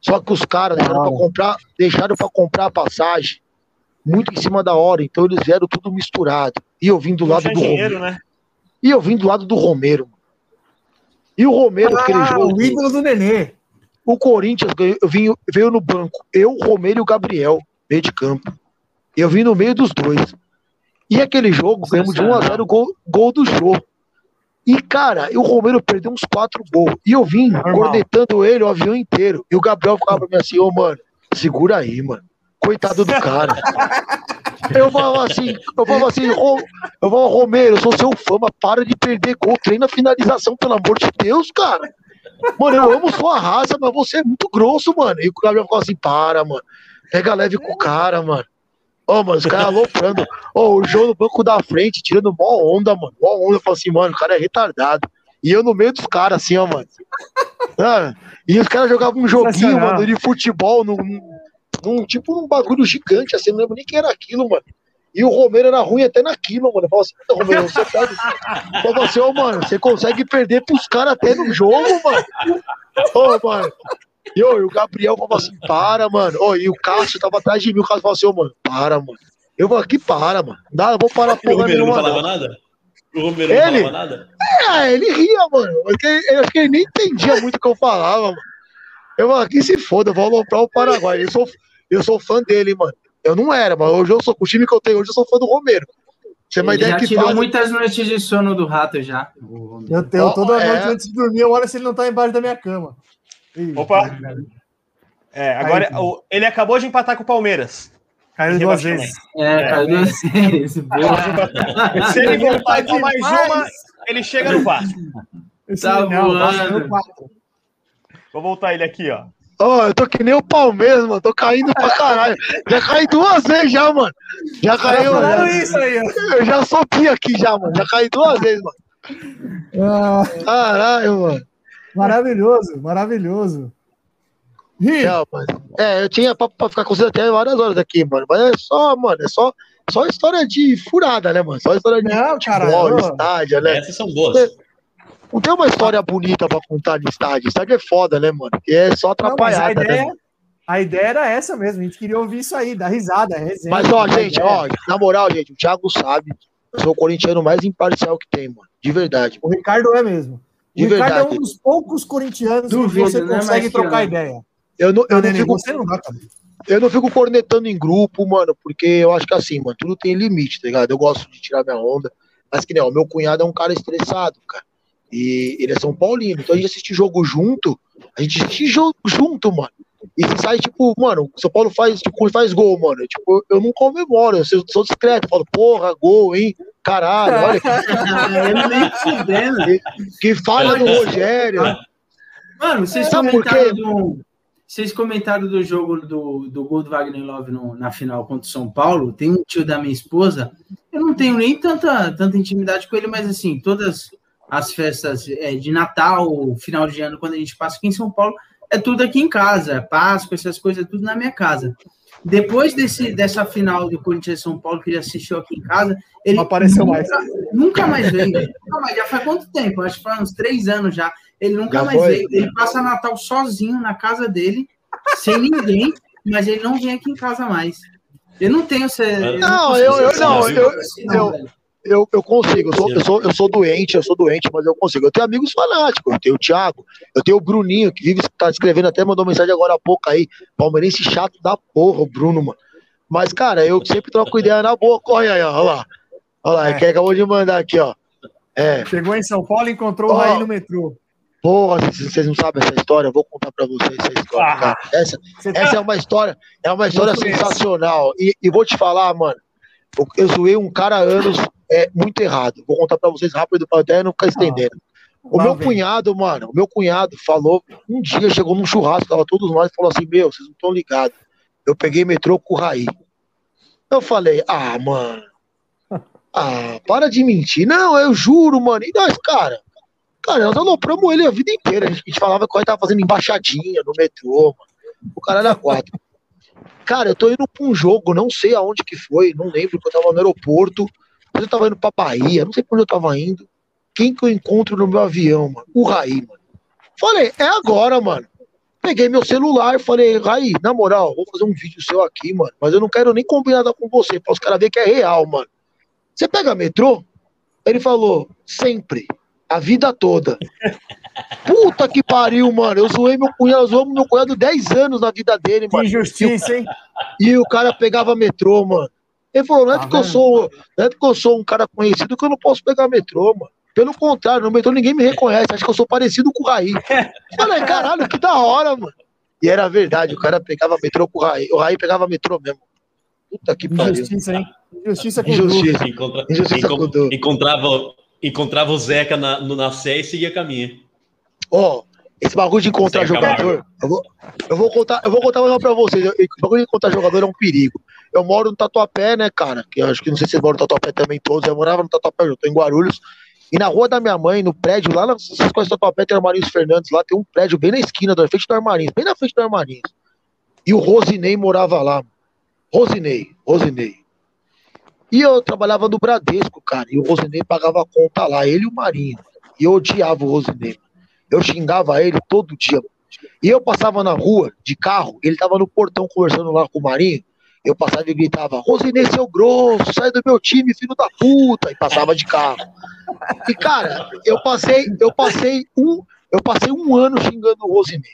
Só que os caras deixaram para comprar, deixaram para comprar a passagem muito em cima da hora, então eles vieram tudo misturado. E eu vim do lado do dinheiro, Romero. Né? E eu vim do lado do Romero. E o Romero, ah, aquele jogo. O ídolo do Nenê. O Corinthians veio, veio no banco. Eu, o Romero e o Gabriel, meio de campo. Eu vim no meio dos dois. E aquele jogo, ganhamos de 1x0 gol, gol do jogo. E, cara, o Romero perdeu uns quatro gols. E eu vim Normal. cornetando ele o avião inteiro. E o Gabriel ficava pra mim assim, ô, oh, mano, segura aí, mano. Coitado do cara. eu falava assim, eu falava assim, eu falava, Romero, eu sou seu fã, mas para de perder gol. Treina a finalização, pelo amor de Deus, cara. Mano, eu amo sua raça, mas você é muito grosso, mano. E o Gabriel ficava assim, para, mano. Pega leve com o cara, mano. Ô, oh, mano, os caras aloprando. Ô, oh, o João no banco da frente, tirando mó onda, mano. Mó onda. Eu falo assim, mano, o cara é retardado. E eu no meio dos caras, assim, ó, mano. Ah, e os caras jogavam um joguinho, mano, de futebol, num, num, tipo um bagulho gigante, assim, não lembro nem quem era aquilo, mano. E o Romero era ruim até naquilo, mano. Eu falo assim, Romero, você perde. Eu falo assim, ô, oh, mano, você consegue perder pros caras até no jogo, mano. Ô, oh, mano. E, oh, e o Gabriel falou assim, para, mano. Oh, e o Cássio tava atrás de mim, o Cássio falou assim, ô, oh, mano, para, mano. Eu vou aqui, para, mano. Dá, eu vou parar por O Romero não falava nada? O Romero ele, não falava nada? É, ele ria, mano. Porque eu acho que ele nem entendia muito o que eu falava, mano. Eu falei, aqui se foda, eu vou aloprar o Paraguai. Eu sou, eu sou fã dele, mano. Eu não era, mas hoje eu sou, com o time que eu tenho hoje, eu sou fã do Romero. Você ele ideia já que tirou faz... muitas noites de sono do rato já. Eu tenho toda é... noite antes de dormir, eu olho se ele não tá embaixo da minha cama. Opa! É, agora o, ele acabou de empatar com o Palmeiras. Caiu duas vezes. É, caiu duas vezes. Se ele voltar com mais uma, ele chega no 4. Tá voando. Vou voltar ele aqui, ó. Ó, oh, eu tô que nem o Palmeiras, mano. Tô caindo pra caralho. Já caí duas vezes já, mano. Já caiu. Já, isso aí, ó. Eu já sopi aqui já, mano. Já caí duas vezes, mano. Ah. Caralho, mano. Maravilhoso, maravilhoso. É, é, eu tinha pra, pra ficar considerando até várias horas aqui, mano. Mas é só, mano, é só, só história de furada, né, mano? Só história de não, futebol, cara, estádio, né? Essas são boas. Não tem uma história bonita pra contar de estádio. Estádio é foda, né, mano? Que é só atrapalhada, não, a, né, ideia, né? a ideia era essa mesmo, a gente queria ouvir isso aí, dar risada, resenha. Mas, ó, gente, ó, na moral, gente, o Thiago sabe. Eu sou o corintiano mais imparcial que tem, mano. De verdade. O Ricardo é mesmo. De o Ricardo verdade. é um dos poucos corintianos Duvido, que você né, consegue trocar ideia. Eu não, eu não, fico, você não dá, Eu não fico cornetando em grupo, mano, porque eu acho que assim, mano, tudo tem limite, tá ligado? Eu gosto de tirar minha onda, mas que nem, ó, meu cunhado é um cara estressado, cara. E ele é São Paulino, então a gente assiste jogo junto, a gente assiste jogo junto, mano. E se sai, tipo, mano, o São Paulo faz, tipo, faz gol, mano. Tipo, eu não comemoro, eu sou, sou discreto, eu falo, porra, gol, hein? Caralho, olha. que, que falha do Rogério. Mano, vocês comentaram do, vocês comentaram do jogo do, do gol do Wagner Love no, na final contra o São Paulo. Tem um tio da minha esposa. Eu não tenho nem tanta, tanta intimidade com ele, mas assim, todas as festas é, de Natal, final de ano, quando a gente passa aqui em São Paulo, é tudo aqui em casa. Páscoa, essas coisas, é tudo na minha casa. Depois desse, dessa final do Corinthians São Paulo, que ele assistiu aqui em casa, ele não apareceu nunca, mais. Nunca mais veio. Não, mas já faz quanto tempo? Acho que faz uns três anos já. Ele nunca já mais foi. veio. Ele passa Natal sozinho na casa dele, sem ninguém, mas ele não vem aqui em casa mais. Eu não tenho. Esse, não, eu, eu, não, eu, eu, eu, eu consigo. Eu sou, eu, sou, eu sou doente, eu sou doente, mas eu consigo. Eu tenho amigos fanáticos. Eu tenho o Thiago, eu tenho o Bruninho, que vive tá escrevendo até, mandou mensagem agora há pouco aí. Palmeirense chato da porra, o Bruno, mano. Mas, cara, eu sempre troco ideia na boa. Corre aí, ó. Olha lá. Olha lá, é. que acabou de mandar aqui, ó. É. Chegou em São Paulo e encontrou o Raí no metrô. Porra, se vocês não sabem essa história, eu vou contar para vocês essa história, ah, Essa, tá... essa é uma história, é uma história sensacional. E, e, vou te falar, mano, eu zoei um cara há anos é muito errado. Vou contar para vocês rápido para até não ficar estendendo. Ah, o meu cunhado, mano, o meu cunhado falou, um dia chegou num churrasco, tava todos nós, falou assim: Meu, vocês não estão ligados. Eu peguei metrô com o Raí. Eu falei: Ah, mano. Ah, para de mentir. Não, eu juro, mano. E nós, cara? Cara, nós alopramos ele a vida inteira. A gente falava que ele tava fazendo embaixadinha no metrô, mano. O cara era quatro. Cara, eu tô indo pra um jogo, não sei aonde que foi, não lembro, que eu tava no aeroporto, mas eu tava indo pra Bahia, não sei pra onde eu tava indo. Quem que eu encontro no meu avião, mano? O Raí, mano. Falei, é agora, mano. Peguei meu celular e falei, Raí, na moral, vou fazer um vídeo seu aqui, mano, mas eu não quero nem combinar nada com você, pra os caras verem que é real, mano. Você pega metrô? Ele falou, sempre, a vida toda. Puta que pariu, mano. Eu zoei meu cunhado, eu zoei meu cunhado 10 anos na vida dele, mano. Que injustiça, hein? E o cara pegava metrô, mano. Ele falou: não é, tá porque eu sou, não é porque eu sou um cara conhecido que eu não posso pegar metrô, mano. Pelo contrário, no metrô ninguém me reconhece. Acho que eu sou parecido com o Raí. Falei, caralho, que da hora, mano. E era verdade, o cara pegava metrô com o Raí. O Raí pegava metrô mesmo. Puta que pariu. Injustiça, hein? Injustiça com Injustiça. Encontra... Injustiça Encont... com Encontrava, encontrava o Zeca na, no, na Sé e seguia caminho. Ó, oh, esse bagulho de encontrar Zeca jogador, eu vou, eu vou contar, eu vou contar uma pra vocês. O bagulho de encontrar jogador é um perigo. Eu moro no Tatuapé, né, cara? Que acho que não sei se vocês moram no Tatuapé também todos. Eu morava no Tatuapé, eu tô em Guarulhos. E na rua da minha mãe, no prédio, lá nas coisas do Tatuapé, tem o Armarinhos Fernandes, lá tem um prédio bem na esquina, da frente do Armarinhos, bem na frente do Armarinhos. E o Rosinei morava lá. Rosinei, Rosinei. E eu trabalhava no Bradesco, cara, e o Rosinei pagava a conta lá, ele e o Marinho. E eu odiava o Rosinei. Eu xingava ele todo dia. E eu passava na rua de carro, ele tava no portão conversando lá com o Marinho. Eu passava e gritava: Rosinei, seu grosso, sai do meu time, filho da puta, e passava de carro. E cara, eu passei, eu passei um, eu passei um ano xingando o Rosinei.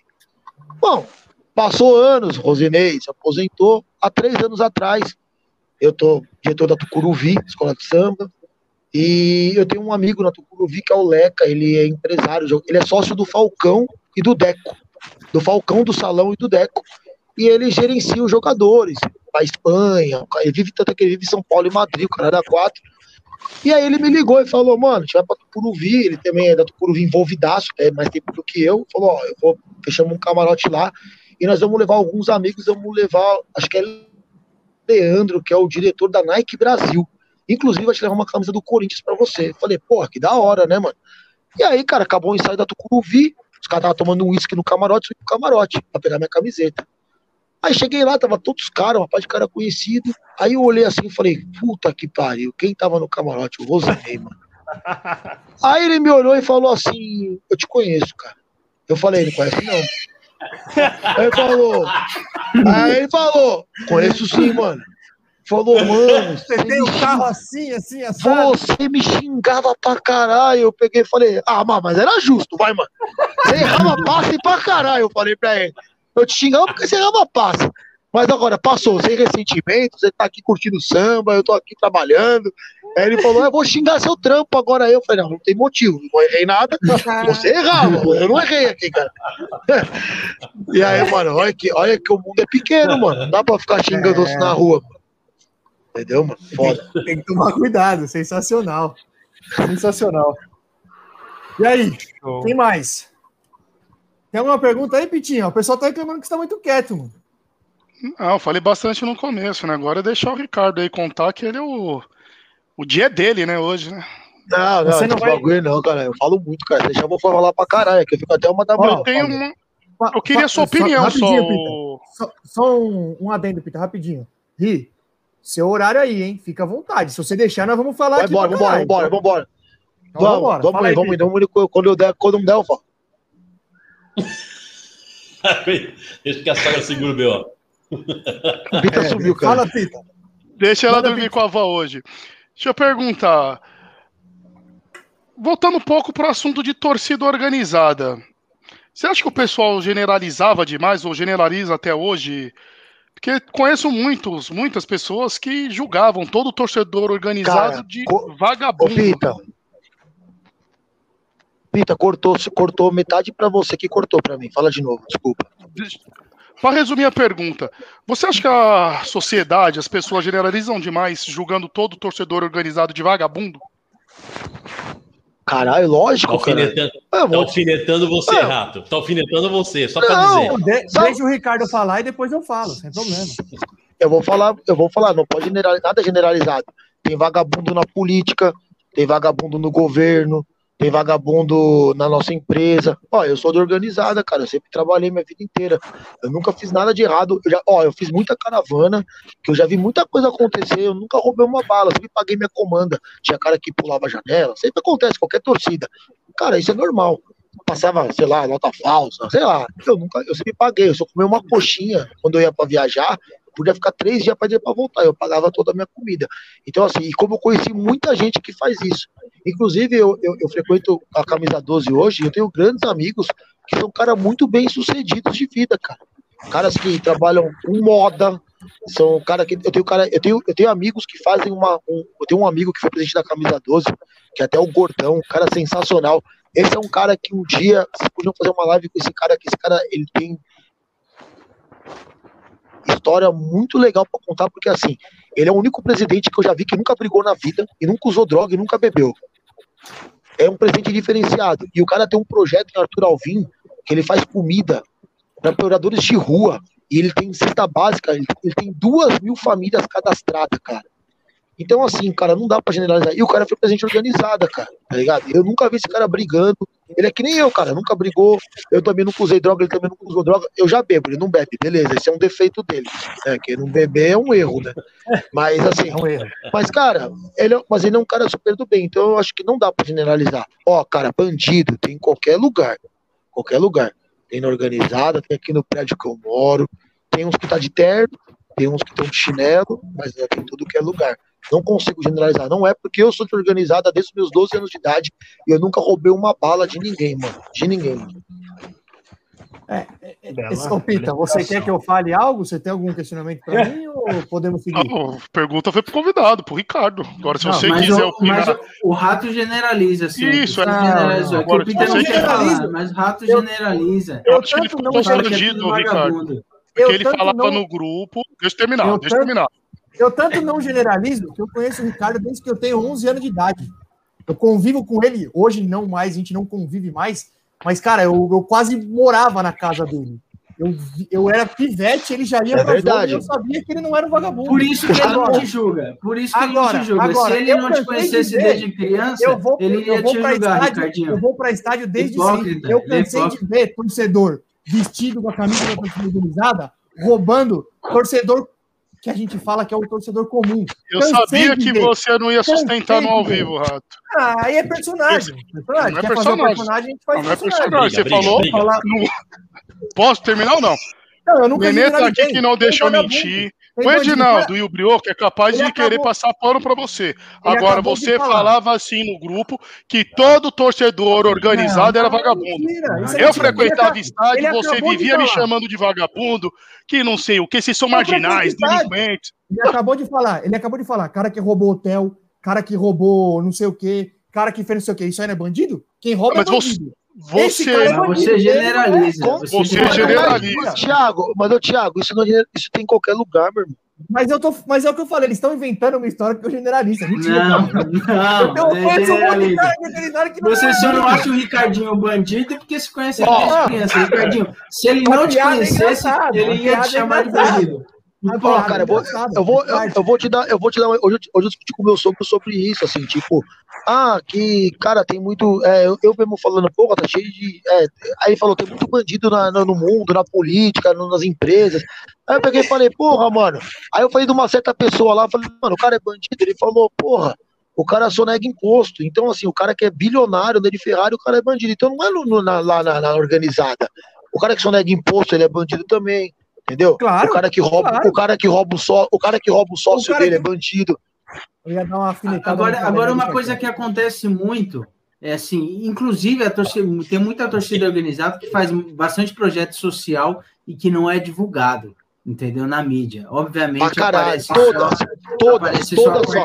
Bom, passou anos, Rosinei se aposentou há três anos atrás. Eu tô diretor da Tucuruvi, escola de samba, e eu tenho um amigo na Tucuruvi que é o Leca, ele é empresário, ele é sócio do Falcão e do Deco, do Falcão, do Salão e do Deco. E ele gerencia os jogadores, a Espanha, ele vive tanto que ele vive em São Paulo e Madrid, o cara da quatro. E aí ele me ligou e falou, mano, a gente vai pra Tucuruvi, ele também é da Tucuruvi envolvidaço, é mais tempo do que eu. Falou, ó, eu vou, fechamos um camarote lá e nós vamos levar alguns amigos, vamos levar, acho que é Leandro, que é o diretor da Nike Brasil. Inclusive, vai te levar uma camisa do Corinthians para você. Falei, porra, que da hora, né, mano? E aí, cara, acabou o ensaio da Tucuruvi, os caras estavam tomando um uísque no camarote, fui pro camarote pra pegar minha camiseta. Aí cheguei lá, tava todos caras, uma parte de cara conhecido. Aí eu olhei assim e falei, puta que pariu, quem tava no camarote? O Rosinei, mano. Aí ele me olhou e falou assim, eu te conheço, cara. Eu falei, não conhece não. Aí ele falou, aí ele falou, conheço sim, mano. Falou, mano. Você, tem um carro assim, assim, assim. Você me xingava pra caralho. Eu peguei e falei, ah, mas era justo, vai, mano. Você errava passe pra caralho, eu falei pra ele. Eu te xingava porque você errava passe. Mas agora, passou, sem ressentimento, você tá aqui curtindo samba, eu tô aqui trabalhando. Aí ele falou, eu vou xingar seu trampo agora. Eu falei, não, não tem motivo, não errei nada. Você errava, eu não errei aqui, cara. E aí, mano, olha que, olha que o mundo é pequeno, mano. Não dá pra ficar xingando é... na rua, mano. Entendeu, mano? Foda. Tem que tomar cuidado, sensacional. Sensacional. E aí, Show. quem mais? Tem alguma pergunta aí, Pitinho? O pessoal tá reclamando que você tá muito quieto, mano. Não, eu falei bastante no começo, né? Agora é deixar o Ricardo aí contar que ele é o. O dia é dele, né, hoje, né? Não, não, você não vai... bagulho não, cara. Eu falo muito, cara. Deixa eu vou falar para caralho, que eu fico até uma da manhã. Eu tenho uma. Eu queria a sua opinião só. Só, só, só um, um adendo, Pita, rapidinho. Ri, seu horário aí, hein? Fica à vontade. Se você deixar, nós vamos falar Vai aqui. Embora, vambora, vambora, vambora. Então, vamos, vambora. vamos, aí, vamos, vamos, quando eu der, quando não der, eu falo. Deixa que a sogra segura o B.O. Pita é, sumiu, cara. Fala, Pita. Deixa ela Manda dormir Pita. com a avó hoje. Deixa eu perguntar. Voltando um pouco para o assunto de torcida organizada. Você acha que o pessoal generalizava demais, ou generaliza até hoje, porque conheço muitos, muitas pessoas que julgavam todo torcedor organizado Cara, de vagabundo. Pita, Pita, cortou, cortou metade para você que cortou para mim. Fala de novo, desculpa. Para resumir a pergunta, você acha que a sociedade, as pessoas generalizam demais julgando todo torcedor organizado de vagabundo? Caralho, lógico, tá alfinetando, cara. Tá alfinetando você, é. Rato. Tá alfinetando você, só pra não, dizer. De, deixa o Ricardo falar e depois eu falo, sem problema. Eu vou falar, eu vou falar, não pode generalizar, nada generalizado. Tem vagabundo na política, tem vagabundo no governo, tem vagabundo na nossa empresa. Ó, eu sou de organizada, cara. Eu sempre trabalhei minha vida inteira. Eu nunca fiz nada de errado. Eu já, ó, eu fiz muita caravana, que eu já vi muita coisa acontecer. Eu nunca roubei uma bala, sempre paguei minha comanda. Tinha cara que pulava a janela. Sempre acontece, qualquer torcida. Cara, isso é normal. Passava, sei lá, nota falsa, sei lá. Eu nunca, eu sempre paguei. Eu só comi uma coxinha quando eu ia para viajar podia ficar três dias para voltar, eu pagava toda a minha comida. Então, assim, e como eu conheci muita gente que faz isso, Inclusive, eu, eu, eu, frequento a camisa 12 hoje, eu tenho grandes amigos que são caras muito bem sucedidos de vida, cara. Caras que trabalham com moda, são cara que eu tenho cara, eu tenho, eu tenho amigos que fazem uma, um, eu tenho um amigo que foi presidente da camisa 12, que é até o Gordão, um cara sensacional. Esse é um cara que um dia vocês podiam fazer uma live com esse cara, que esse cara ele tem história muito legal para contar, porque assim, ele é o único presidente que eu já vi que nunca brigou na vida e nunca usou droga e nunca bebeu. É um presidente diferenciado. E o cara tem um projeto em Arthur Alvim que ele faz comida para moradores de rua. E ele tem cesta básica, ele, ele tem duas mil famílias cadastradas, cara. Então, assim, cara, não dá pra generalizar. E o cara foi presente organizada, cara, tá ligado? Eu nunca vi esse cara brigando. Ele é que nem eu, cara, nunca brigou. Eu também nunca usei droga, ele também nunca usou droga. Eu já bebo, ele não bebe, beleza. Esse é um defeito dele. Né? Que não beber é um erro, né? Mas, assim, é um erro. mas, cara, ele é, mas ele é um cara super do bem. Então, eu acho que não dá pra generalizar. Ó, cara, bandido tem em qualquer lugar. Qualquer lugar. Tem na organizada, tem aqui no prédio que eu moro. Tem uns que tá de terno, tem uns que estão de chinelo, mas né, tem tudo que é lugar. Não consigo generalizar. Não é porque eu sou organizada desde os meus 12 anos de idade e eu nunca roubei uma bala de ninguém, mano. De ninguém. É, é, é Pita, você quer que eu fale algo? Você tem algum questionamento para é. mim ou podemos seguir? A pergunta foi pro convidado, pro Ricardo. Agora, se não, você quiser o, opinar... Mas o, rato generaliza, assim. Isso, é. Generaliza. Agora, o Pita não generaliza, falar, mas o rato generaliza. Eu, eu acho que ele ficou constrangido, Ricardo. Porque ele falava não... no grupo. Deixa eu terminar, eu deixa eu terminar. Eu tanto não generalizo que eu conheço o Ricardo desde que eu tenho 11 anos de idade. Eu convivo com ele, hoje não mais, a gente não convive mais, mas, cara, eu, eu quase morava na casa dele. Eu, eu era pivete, ele já ia é verdade. Jogo, eu sabia que ele não era um vagabundo. Por isso que ele agora, não te julga. Por isso que agora, ele não te julga. Agora, Se ele não te conhecesse de desde criança, eu vou, ele ia te julgar, estádio, Ricardinho. Eu vou para estádio desde sempre. Eu cansei de ver torcedor vestido com a camisa da torcida organizada, roubando torcedor que a gente fala que é o torcedor comum. Eu Cansei sabia que ver. você não ia sustentar Cansei no ao vivo, Rato. Ah, aí é personagem. personagem. Não é Quer personagem. personagem, a gente faz não, é personagem. Você briga, falou. Briga. Posso terminar ou não? Não, eu nunca Nenê tá aqui que não deixa eu mentir. O Edinaldo e o Brioco é capaz de querer passar pano para você. Ele Agora, você falava assim no grupo que todo torcedor organizado não, era vagabundo. Mentira, eu frequentava estádio, você vivia me chamando de vagabundo, que não sei o que, vocês são marginais, delinquentes. Ele acabou de falar, ele acabou de falar, cara que roubou hotel, cara que roubou não sei o que, cara que fez não sei o que, isso aí não é bandido? Quem rouba mas é bandido. Você... Você, é você generaliza. Você, você generaliza. Tiago, mas o Tiago, isso, não, é isso tem em qualquer lugar, meu irmão. Mas, eu tô, mas é o que eu falei, eles estão inventando uma história que eu generalizo. Mentira, não, não, eu é generaliza. Que você só não acha o Ricardinho bandido porque se conhece oh, criança. Ricardinho, se ele não te conhecesse, ele ia te chamar de bandido. Ó, cara, eu vou, eu, vou, eu, eu, vou te dar, eu vou te dar, hoje, hoje eu discuti com o meu sogro sobre isso, assim, tipo, ah, que, cara, tem muito, é, eu, eu mesmo falando, porra, tá cheio de, é, aí ele falou, tem muito bandido na, no mundo, na política, nas empresas, aí eu peguei e falei, porra, mano, aí eu falei de uma certa pessoa lá, falei, mano, o cara é bandido, ele falou, porra, o cara só nega imposto, então, assim, o cara que é bilionário, anda de Ferrari, o cara é bandido, então não é no, na, lá na, na organizada, o cara que só nega imposto, ele é bandido também, Entendeu? Claro, o cara que rouba, claro. o cara que rouba o só, o cara que rouba o sócio o dele que... é bandido. Eu ia dar uma agora, agora uma coisa que acontece muito é assim, inclusive a torcida, tem muita torcida organizada que faz bastante projeto social e que não é divulgado, entendeu? Na mídia. Obviamente, caralho, aparece todas, só, todas, aparece todas só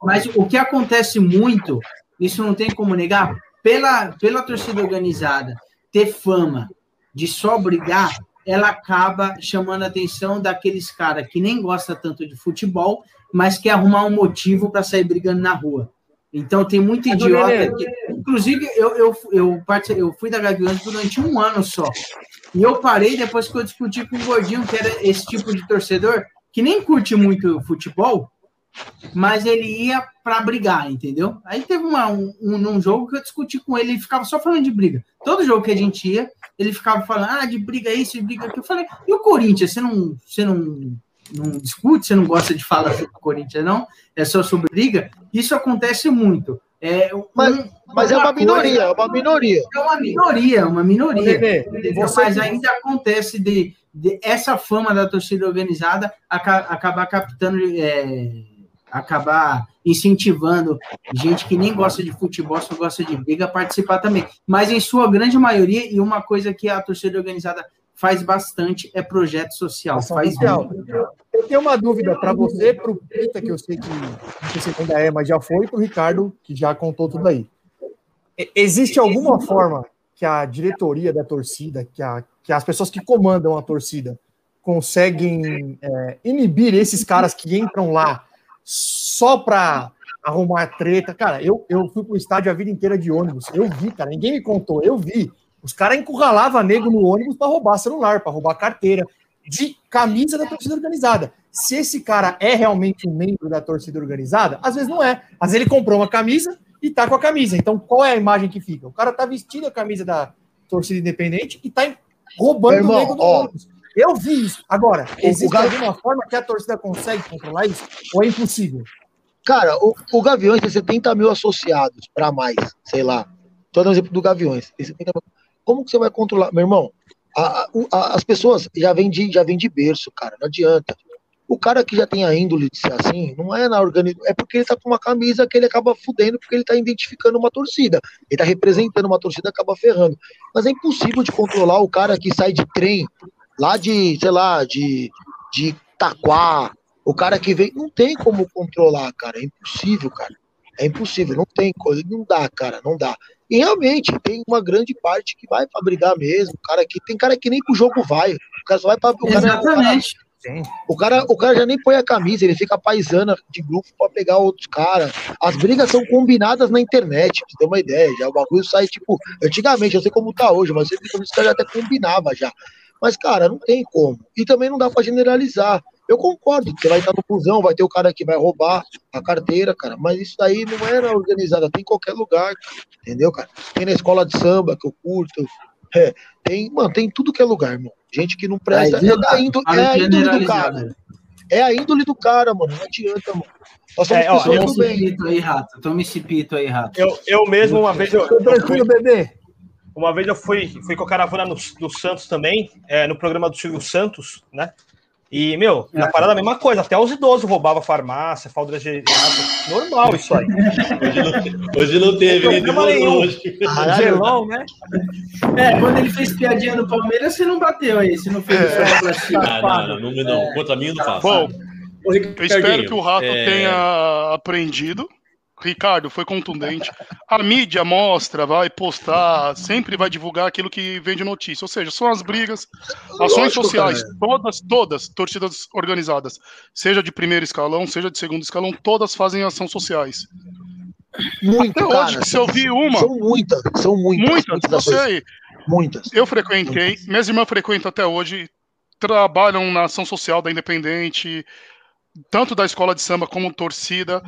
Mas o que acontece muito, isso não tem como negar, pela, pela torcida organizada ter fama de só brigar, ela acaba chamando a atenção daqueles caras que nem gosta tanto de futebol, mas quer arrumar um motivo para sair brigando na rua. Então tem muito idiota. Que, inclusive, eu, eu, eu, eu fui da Gaviões durante um ano só. E eu parei depois que eu discuti com o Gordinho, que era esse tipo de torcedor, que nem curte muito futebol, mas ele ia para brigar, entendeu? Aí teve uma, um, um, jogo que eu discuti com ele, ele ficava só falando de briga. Todo jogo que a gente ia, ele ficava falando, ah, de briga isso, de briga aquilo. Eu falei, e o Corinthians, você não, você não, não discute, você não gosta de falar sobre o Corinthians, não? É só sobre briga? Isso acontece muito. É, mas, um, mas é uma minoria, é uma minoria. É uma minoria, uma minoria. mas ainda acontece de, de, essa fama da torcida organizada acabar captando é, acabar incentivando gente que nem gosta de futebol, só gosta de briga, a participar também. Mas em sua grande maioria, e uma coisa que a torcida organizada faz bastante é projeto social. faz social. Eu tenho uma dúvida para você, para o Pita, que eu sei que não sei se ainda é, mas já foi, para o Ricardo, que já contou tudo aí. Existe alguma forma que a diretoria da torcida, que, a, que as pessoas que comandam a torcida, conseguem é, inibir esses caras que entram lá só pra arrumar treta. Cara, eu, eu fui pro estádio a vida inteira de ônibus. Eu vi, cara, ninguém me contou, eu vi. Os caras encurralavam nego no ônibus para roubar celular, para roubar carteira, de camisa da torcida organizada. Se esse cara é realmente um membro da torcida organizada, às vezes não é. Às vezes ele comprou uma camisa e tá com a camisa. Então, qual é a imagem que fica? O cara tá vestindo a camisa da torcida independente e tá roubando irmão, o nego do ó, ônibus. Eu vi isso. Agora, existe alguma forma que a torcida consegue controlar isso? Ou é impossível? Cara, o, o Gaviões tem 70 mil associados para mais, sei lá. Estou dando exemplo do Gaviões. Como que você vai controlar? Meu irmão, a, a, as pessoas já vêm de, já vem de berço, cara. Não adianta. O cara que já tem a índole de ser assim, não é na organização, é porque ele tá com uma camisa que ele acaba fudendo porque ele tá identificando uma torcida. Ele tá representando uma torcida acaba ferrando. Mas é impossível de controlar o cara que sai de trem lá de, sei lá, de, de Taquá, o cara que vem, não tem como controlar, cara, é impossível, cara. É impossível, não tem coisa, não dá, cara, não dá. E realmente tem uma grande parte que vai para brigar mesmo, cara que tem cara que nem pro jogo vai, o cara só vai para Exatamente. O cara, o cara já nem põe a camisa, ele fica paisana de grupo para pegar outros caras. As brigas são combinadas na internet, pra você ter uma ideia. Já o bagulho sai, tipo, antigamente, eu sei como tá hoje, mas sempre os caras já até combinava já. Mas, cara, não tem como. E também não dá para generalizar. Eu concordo, você vai estar no busão, vai ter o cara que vai roubar a carteira, cara, mas isso daí não era organizado, tem em qualquer lugar, entendeu, cara? Tem na escola de samba que eu curto, é, tem, mano, tem tudo que é lugar, irmão. Gente que não presta, é, a índole, é a índole do cara. É a índole do cara, mano, não adianta, mano. Nós somos é, ó, toma esse pito aí, rato. Toma esse pito aí, rato. Eu, eu mesmo, uma vez, eu. Tranquilo, bebê. Uma vez eu fui, fui com a caravana no, do Santos também, é, no programa do Silvio Santos, né? E, meu, na parada a mesma coisa, até os idosos roubavam farmácia, falda geriátrica, normal isso aí. Hoje não, hoje não teve, demorou hoje. Gelão, né? É, quando ele fez piadinha no Palmeiras, você não bateu aí, você não fez é. isso. Ah, não, não, não, não, contra mim não faço. Bom, eu espero que o Rato é... tenha aprendido Ricardo, foi contundente. A mídia mostra, vai postar, sempre vai divulgar aquilo que vem de notícia. Ou seja, são as brigas, ações sociais, cara. todas, todas, torcidas organizadas, seja de primeiro escalão, seja de segundo escalão, todas fazem ações sociais. Muito, Até hoje, cara, se eu vi uma. São muitas, são muitas. Muitas, muitas não sei. Muitas. Eu frequentei, muitas. minhas irmãs frequentam até hoje, trabalham na ação social da Independente, tanto da escola de samba como torcida.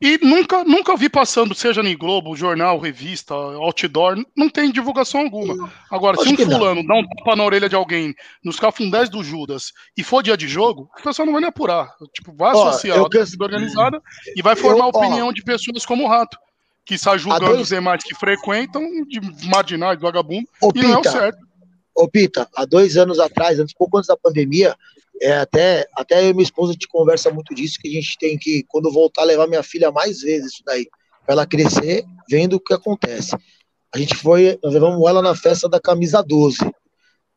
E nunca, nunca vi passando, seja em Globo, jornal, revista, outdoor, não tem divulgação alguma. Agora, Acho se um fulano não. dá um tapa na orelha de alguém nos cafundés do Judas e for dia de jogo, o pessoal não vai nem apurar. Tipo, vai associar a torcida organizada e vai formar eu, opinião ó, de pessoas como o Rato, que sai julgando dois... os demais que frequentam de marginais, vagabundo, Ô, e Pita, não é o certo. Ô, Pita, há dois anos atrás, antes, pouco antes da pandemia, é, até, até minha esposa te conversa muito disso, que a gente tem que, quando voltar, levar minha filha mais vezes isso daí, para ela crescer vendo o que acontece. A gente foi, nós levamos ela na festa da camisa 12,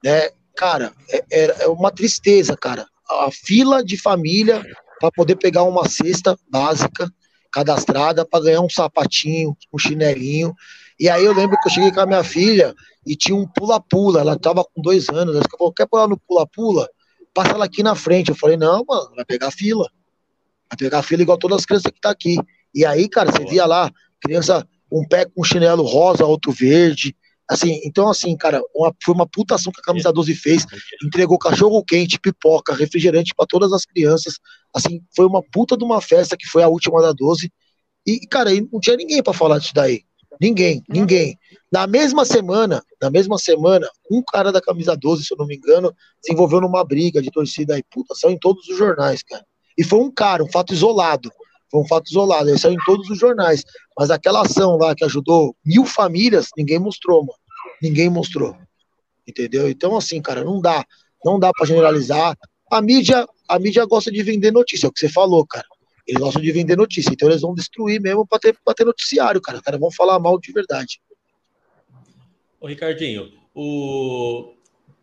né? Cara, é, é, é uma tristeza, cara. A fila de família para poder pegar uma cesta básica cadastrada para ganhar um sapatinho, um chinelinho. E aí eu lembro que eu cheguei com a minha filha e tinha um pula-pula, ela tava com dois anos, ela falou, quer pular no pula-pula? Passa ela aqui na frente. Eu falei, não, mano, vai pegar fila. Vai pegar fila igual todas as crianças que tá aqui. E aí, cara, você via lá, criança, um pé com chinelo rosa, outro verde, Assim, então, assim, cara, uma, foi uma putação que a camisa 12 fez. Entregou cachorro quente, pipoca, refrigerante para todas as crianças. Assim, foi uma puta de uma festa que foi a última da 12. E, cara, não tinha ninguém para falar disso daí. Ninguém, ninguém. Na mesma semana, na mesma semana, um cara da camisa 12, se eu não me engano, se envolveu numa briga de torcida aí. Puta, saiu em todos os jornais, cara. E foi um cara, um fato isolado. Foi um fato isolado, ele saiu em todos os jornais. Mas aquela ação lá que ajudou mil famílias, ninguém mostrou, mano. Ninguém mostrou. Entendeu? Então, assim, cara, não dá. Não dá para generalizar. A mídia, a mídia gosta de vender notícia, é o que você falou, cara. Eles gostam de vender notícia, então eles vão destruir mesmo para ter, ter noticiário, cara. Os caras vão falar mal de verdade. Ô, Ricardinho, o...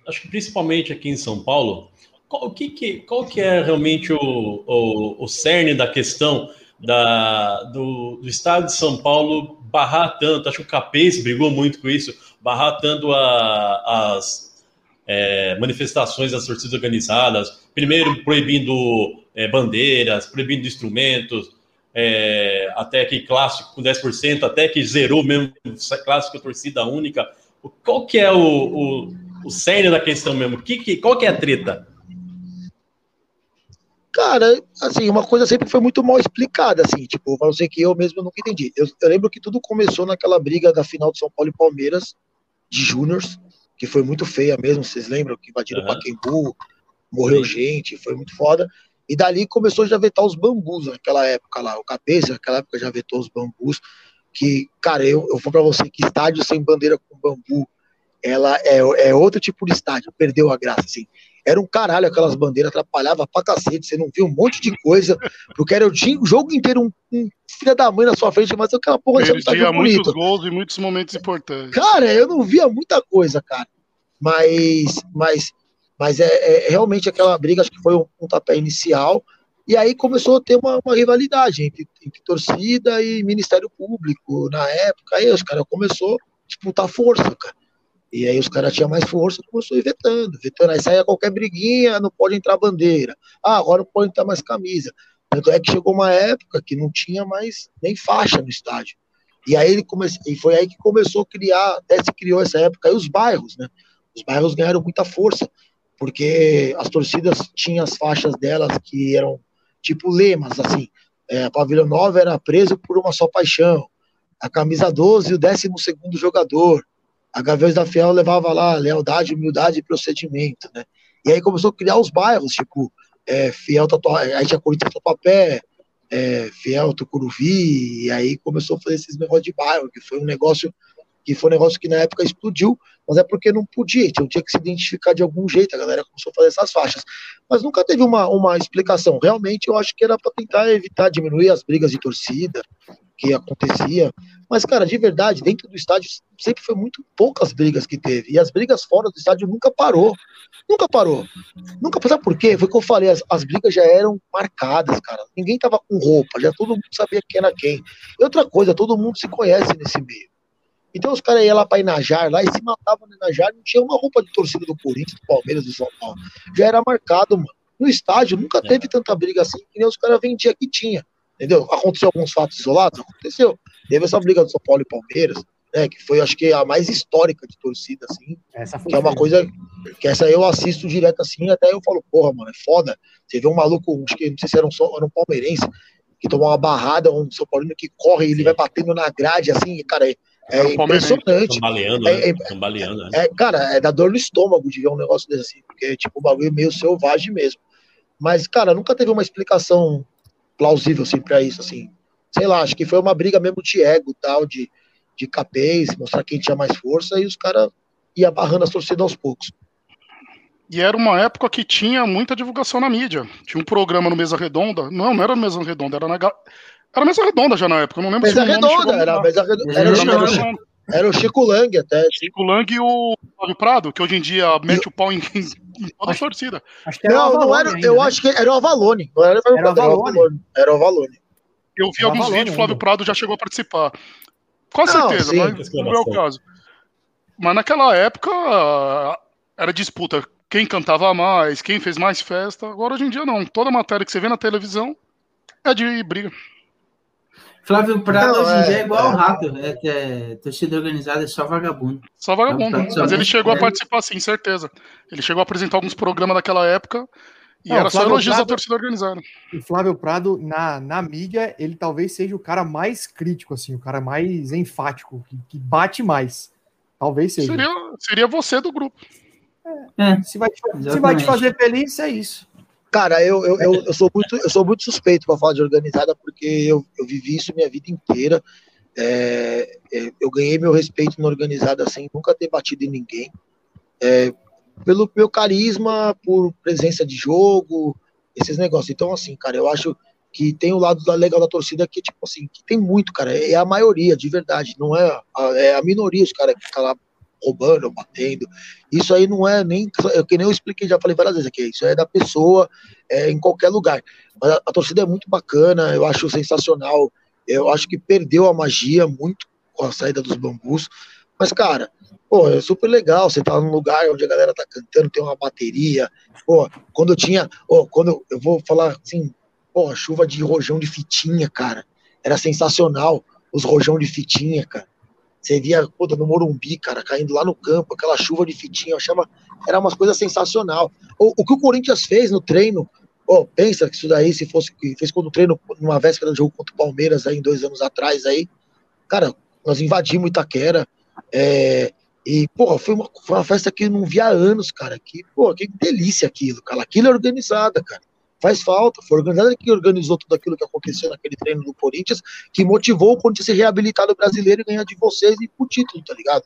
acho que principalmente aqui em São Paulo, qual que, que, qual que é realmente o, o, o cerne da questão da, do, do Estado de São Paulo barrar tanto? Acho que o Capês brigou muito com isso, barrar tanto a, as é, manifestações das torcidas organizadas, primeiro proibindo é, bandeiras, proibindo instrumentos, é, até que clássico com 10%, até que zerou mesmo clássico torcida única. Qual que é o, o, o cerne da questão mesmo? Que, que, qual que é a treta? Cara, assim, uma coisa sempre foi muito mal explicada, assim, tipo, pra você que eu mesmo nunca entendi. Eu, eu, lembro que tudo começou naquela briga da final de São Paulo e Palmeiras, de Júniors, que foi muito feia mesmo, vocês lembram? Que invadiram o uhum. Paquembu, morreu gente, foi muito foda. E dali começou já a vetar os bambus naquela época lá, o cabeça, naquela época já vetou os bambus, que, cara, eu, eu vou pra você que estádio sem bandeira com bambu, ela é, é outro tipo de estádio, perdeu a graça, assim. Era um caralho aquelas bandeiras, atrapalhava pra cacete, você não viu um monte de coisa, porque era o, o jogo inteiro um, um filho da mãe na sua frente, mas aquela porra você não muitos gols e muitos momentos importantes. Cara, eu não via muita coisa, cara. Mas, mas, mas é, é realmente aquela briga, acho que foi um pontapé inicial, e aí começou a ter uma, uma rivalidade entre, entre, torcida e Ministério Público na época. Aí os caras começou a disputar força, cara. E aí os caras tinham mais força, começou a ir vetando, vetando. Aí saía qualquer briguinha, não pode entrar bandeira. Ah, agora não pode entrar mais camisa. Tanto é que chegou uma época que não tinha mais nem faixa no estádio. E aí ele comece... e foi aí que começou a criar, até se criou essa época, aí os bairros, né? Os bairros ganharam muita força, porque as torcidas tinham as faixas delas que eram tipo lemas, assim. É, a Pavilhão 9 era preso por uma só paixão. A camisa 12, o 12 segundo jogador a Gaviões da Fiel levava lá lealdade, humildade e procedimento, né? E aí começou a criar os bairros, tipo, é, Fiel Tatuapé, aí tinha Corinthians Tatuapé, é, Fiel Tucuruvi, e aí começou a fazer esses negócios de bairro, que foi um negócio que foi um negócio que na época explodiu, mas é porque não podia, então tinha que se identificar de algum jeito, a galera começou a fazer essas faixas. Mas nunca teve uma, uma explicação. Realmente eu acho que era para tentar evitar, diminuir as brigas de torcida, que acontecia. Mas, cara, de verdade, dentro do estádio sempre foi muito poucas brigas que teve. E as brigas fora do estádio nunca parou. Nunca parou. Nunca Sabe por quê? Foi o que eu falei, as, as brigas já eram marcadas, cara. Ninguém tava com roupa, já todo mundo sabia quem era quem. E outra coisa, todo mundo se conhece nesse meio. Então os caras iam lá para Inajar lá e se matavam no Inajar, não tinha uma roupa de torcida do Corinthians, do Palmeiras, do São Paulo. Já era marcado, mano. No estádio nunca é. teve tanta briga assim, que nem os caras vendiam que tinha. Entendeu? Aconteceu alguns fatos isolados? Aconteceu. Teve essa briga do São Paulo e Palmeiras, né? Que foi, acho que, a mais histórica de torcida, assim. Essa que é uma coisa que essa eu assisto direto assim, até eu falo, porra, mano, é foda. Você vê um maluco, acho que não sei se era um, era um palmeirense, que tomou uma barrada, um São Paulino que corre e ele vai batendo na grade, assim, cara, é, é impressionante. Tambaleando, é, né? Tambaleando, né? É, cara, é da dor no estômago de ver um negócio desse assim, porque tipo, o bagulho é meio selvagem mesmo. Mas, cara, nunca teve uma explicação plausível assim, para isso, assim. Sei lá, acho que foi uma briga mesmo de ego, tal, de, de capês, mostrar quem tinha mais força, e os caras iam barrando as torcidas aos poucos. E era uma época que tinha muita divulgação na mídia. Tinha um programa no Mesa Redonda. Não, não era Mesa Redonda, era na. Era Mesa Redonda já na época, eu não lembro mesa se redonda, era, mesa redonda, era, era, era, o Chico, era o Chico Lang até. Chico Lang e o Flávio Prado, que hoje em dia mete o pau em, toda a torcida. não, não era, ainda, eu né? acho que era o Avalone. Não era, era, o Avalone. Era o Avalone. Eu vi alguns vídeos, Flávio Prado já chegou a participar. Com certeza, sim, mas não é o caso. Mas naquela época era disputa. Quem cantava mais, quem fez mais festa. Agora hoje em dia não. Toda matéria que você vê na televisão é de briga. Flávio Prado hoje em dia é, é igual é. ao rato, é, é torcida organizada é só vagabundo. Só vagabundo. Mas ele chegou a participar, sim, certeza. Ele chegou a apresentar alguns programas daquela época e não, era só elogios da torcida organizada. O Flávio Prado, na, na mídia, ele talvez seja o cara mais crítico, assim, o cara mais enfático, que, que bate mais. Talvez seja. Seria, seria você do grupo. É, é se, vai, se vai te fazer feliz, é isso. Cara, eu, eu, eu, eu, sou muito, eu sou muito suspeito para falar de organizada, porque eu, eu vivi isso minha vida inteira. É, é, eu ganhei meu respeito na organizada sem nunca ter batido em ninguém. É, pelo meu carisma, por presença de jogo, esses negócios. Então, assim, cara, eu acho que tem o lado da legal da torcida que, tipo assim, que tem muito, cara. É a maioria, de verdade. Não é a, é a minoria, os caras que tá lá roubando, batendo. Isso aí não é nem. É que nem eu expliquei, já falei várias vezes aqui. Isso é da pessoa é, em qualquer lugar. Mas a, a, torcida é muito bacana, eu acho sensacional. Eu acho que perdeu a magia muito com a saída dos bambus. Mas, cara, pô, é super legal. Você tá num lugar onde a galera tá cantando, tem uma bateria. Pô, quando eu tinha. Pô, quando eu vou falar assim, pô, chuva de rojão de fitinha, cara. Era sensacional. Os rojão de fitinha, cara. Você via puta, no Morumbi, cara, caindo lá no campo, aquela chuva de fitinha, achava, era uma coisa sensacional. O, o que o Corinthians fez no treino, oh, pensa que isso daí, se fosse fez quando o treino, numa véspera do jogo contra o Palmeiras, aí, dois anos atrás, aí, cara, nós invadimos Itaquera, é, e, porra, foi uma, foi uma festa que eu não via há anos, cara, que, pô, que delícia aquilo, cara, aquilo é organizada, cara faz falta. Foi organizada que organizou tudo aquilo que aconteceu naquele treino do Corinthians, que motivou o Corinthians a ser reabilitado brasileiro e ganhar de vocês e pro título, tá ligado?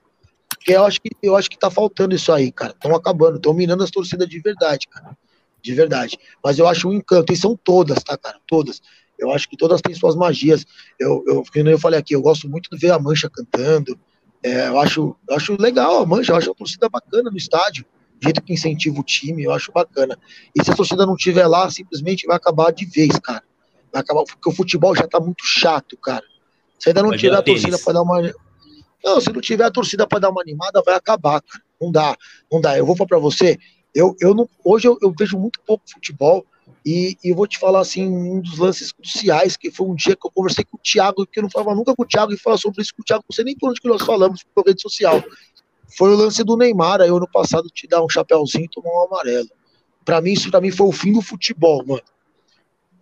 Porque eu acho que eu acho que tá faltando isso aí, cara. Estão acabando, estão minando as torcidas de verdade, cara. De verdade. Mas eu acho um encanto, e são todas, tá, cara? Todas. Eu acho que todas têm suas magias. Eu, eu, eu falei aqui, eu gosto muito de ver a Mancha cantando. É, eu, acho, eu acho legal a Mancha, eu acho a torcida bacana no estádio jeito que incentiva o time, eu acho bacana. E se a torcida não tiver lá, simplesmente vai acabar de vez, cara. Vai acabar, porque o futebol já tá muito chato, cara. Se ainda não vai tiver a torcida para dar uma. Não, se não tiver a torcida para dar uma animada, vai acabar, cara. Não dá, não dá. Eu vou falar para você, eu, eu não, hoje eu, eu, vejo muito pouco futebol e, e eu vou te falar assim, um dos lances cruciais, que foi um dia que eu conversei com o Thiago, que eu não falava nunca com o Thiago, e falar sobre isso com o Thiago, não sei nem por onde que nós falamos, por rede social. Foi o lance do Neymar, aí ano passado te dar um chapéuzinho e tomar um amarelo. Para mim, isso também foi o fim do futebol, mano.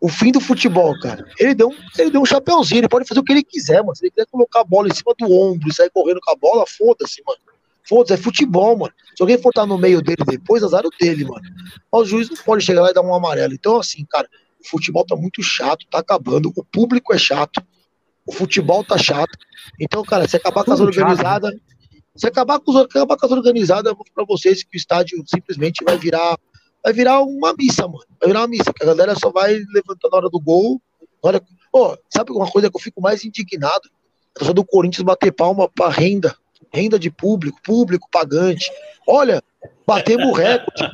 O fim do futebol, cara. Ele deu, um, ele deu um chapéuzinho, ele pode fazer o que ele quiser, mano. Se ele quiser colocar a bola em cima do ombro e sair correndo com a bola, foda-se, mano. Foda-se, é futebol, mano. Se alguém for estar no meio dele depois, azar o dele, mano. Mas o juiz não pode chegar lá e dar um amarelo. Então, assim, cara, o futebol tá muito chato, tá acabando. O público é chato. O futebol tá chato. Então, cara, se acabar com as organizadas. Né? Se acabar com, acabar com as organizadas, eu vou para vocês que o estádio simplesmente vai virar vai virar uma missa, mano. Vai virar uma missa, que a galera só vai levantando na hora do gol. Hora... Oh, sabe uma coisa que eu fico mais indignado? A pessoa do Corinthians bater palma para renda, renda de público, público pagante. Olha, batemos recorde.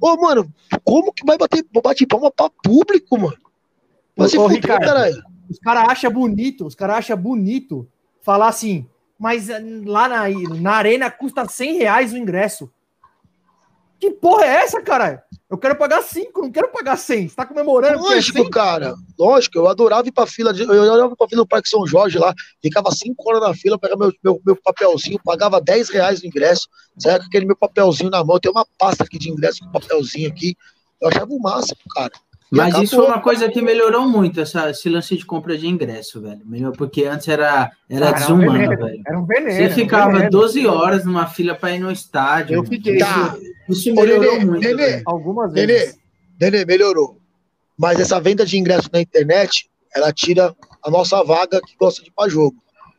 Ô, oh, mano, como que vai bater bate palma para público, mano? Mas ô, Ricardo, caralho. Os caras acham bonito, os caras acham bonito falar assim, mas eh, lá na, na arena custa 100 reais o ingresso. Que porra é essa, cara? Eu quero pagar 5, não quero pagar 100. Você tá comemorando? Lógico, cara. Lógico, eu adorava ir pra fila, de, eu adorava ir pra fila do Parque São Jorge lá. Ficava 5 horas na fila, pegava meu, meu, meu papelzinho, pagava 10 reais no ingresso, saia com aquele meu papelzinho na mão. Eu tenho uma pasta aqui de ingresso com papelzinho aqui. Eu achava o máximo, cara. Mas isso foi uma coisa que melhorou muito, essa, esse lance de compra de ingresso, velho. Melhor, porque antes era, era desumano, um velho. Era um veneno. Você ficava veneno. 12 horas numa fila para ir no estádio. Eu fiquei. Tá. Isso, melhorou muito. Nenê, algumas vezes. Nenê, melhorou. Mas essa venda de ingresso na internet, ela tira a nossa vaga que gosta de ir para jogo.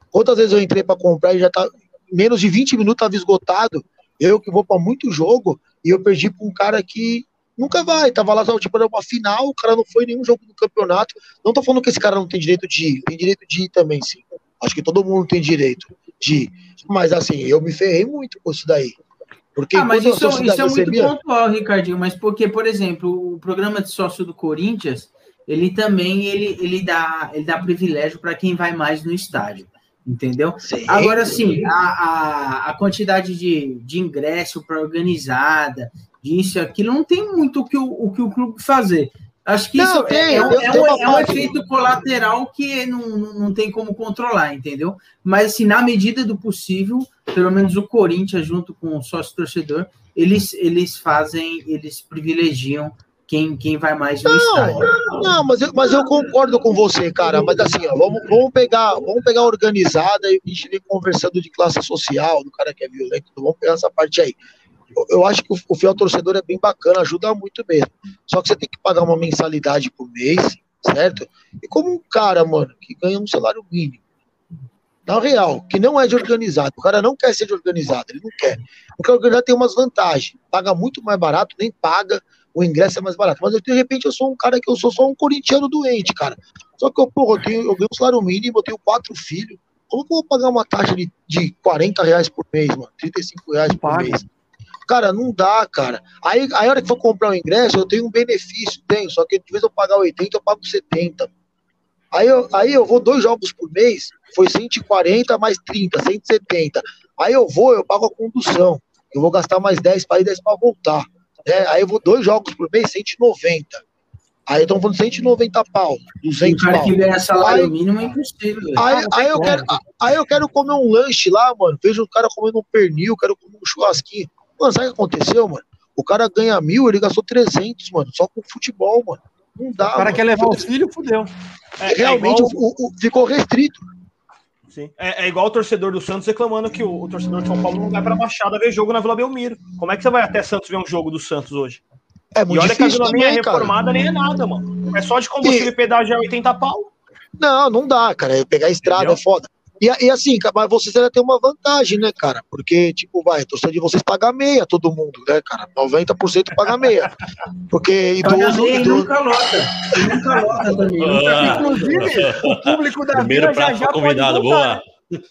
Quantas vezes eu entrei para comprar e já tá menos de 20 minutos estava esgotado. Eu que vou para muito jogo e eu perdi para um cara que Nunca vai. Tava lá, tipo, era uma final, o cara não foi nenhum jogo do campeonato. Não tô falando que esse cara não tem direito de ir. Tem direito de ir também, sim. Acho que todo mundo tem direito de ir. Mas assim, eu me ferrei muito com isso daí. Porque ah, mas isso, isso é muito pontual, Ricardinho. Mas porque, por exemplo, o programa de sócio do Corinthians, ele também ele, ele, dá, ele dá privilégio para quem vai mais no estádio. entendeu? Sim. Agora, sim, a, a, a quantidade de, de ingresso para organizada, disso e aquilo, não tem muito o que o, o, que o clube fazer. Acho que não, isso tem, é, é, um, é, um, efeito colateral que não, não, tem como controlar, entendeu? Mas, assim, na medida do possível, pelo menos o Corinthians, junto com o sócio-torcedor, eles, eles fazem, eles privilegiam quem, quem vai mais no não, estádio. Não, mas eu, mas eu concordo com você, cara. Mas assim, ó, vamos, vamos, pegar, vamos pegar organizada e a gente vem conversando de classe social, do cara que é violento, vamos pegar essa parte aí. Eu, acho que o, o fiel torcedor é bem bacana, ajuda muito mesmo. Só que você tem que pagar uma mensalidade por mês, certo? E como um cara, mano, que ganha um salário mínimo, na real, que não é de organizado, o cara não quer ser de organizado, ele não quer. Porque organizado tem umas vantagens, paga muito mais barato, nem paga, o ingresso é mais barato. Mas eu, de repente eu sou um cara que eu sou só um corintiano doente, cara. Só que eu, porra, eu, tenho, eu ganho um salário mínimo, eu tenho quatro filhos. Como que eu vou pagar uma taxa de, de 40 reais por mês, mano? 35 reais por mês? Cara, não dá, cara. Aí, aí a hora que for comprar o um ingresso, eu tenho um benefício, tenho. Só que de vez eu pagar 80, eu pago 70. Aí eu, aí eu vou dois jogos por mês, foi 140 mais 30, 170. Aí eu vou, eu pago a condução. Eu vou gastar mais 10 para ir, 10 para voltar. Né? Aí eu vou dois jogos por mês, 190. Aí estão falando 190 pau, 200 O cara pau. que ganha salário aí, mínimo é impossível. Aí, aí, eu quero, aí eu quero comer um lanche lá, mano. Vejo o cara comendo um pernil, quero comer um churrasquinho. Mano, sabe o que aconteceu, mano? O cara ganha mil, ele gastou 300, mano, só com futebol, mano. Não dá. O cara mano. quer levar os filhos, fudeu. É, Realmente é igual... o, o, ficou restrito. Sim. É, é, igual o torcedor do Santos reclamando que o, o, torcedor de São Paulo não vai para a Baixada ver jogo na Vila Belmiro. Como é que você vai até Santos ver um jogo do Santos hoje? É muito e olha difícil que a Vila também, é reformada cara. nem é nada, mano. É só de combustível e pedágio 80 pau. Não, não dá, cara. Pegar a estrada Entendeu? é foda. E, e assim, mas vocês ainda tem uma vantagem, né, cara? Porque, tipo, vai, a torcida de vocês paga meia, todo mundo, né, cara? 90% paga meia. Porque idoso. Meia idoso... nunca lota. Nunca lota também. Ah. Inclusive, o público da Primeiro Vila já já convidado, pode voltar. boa.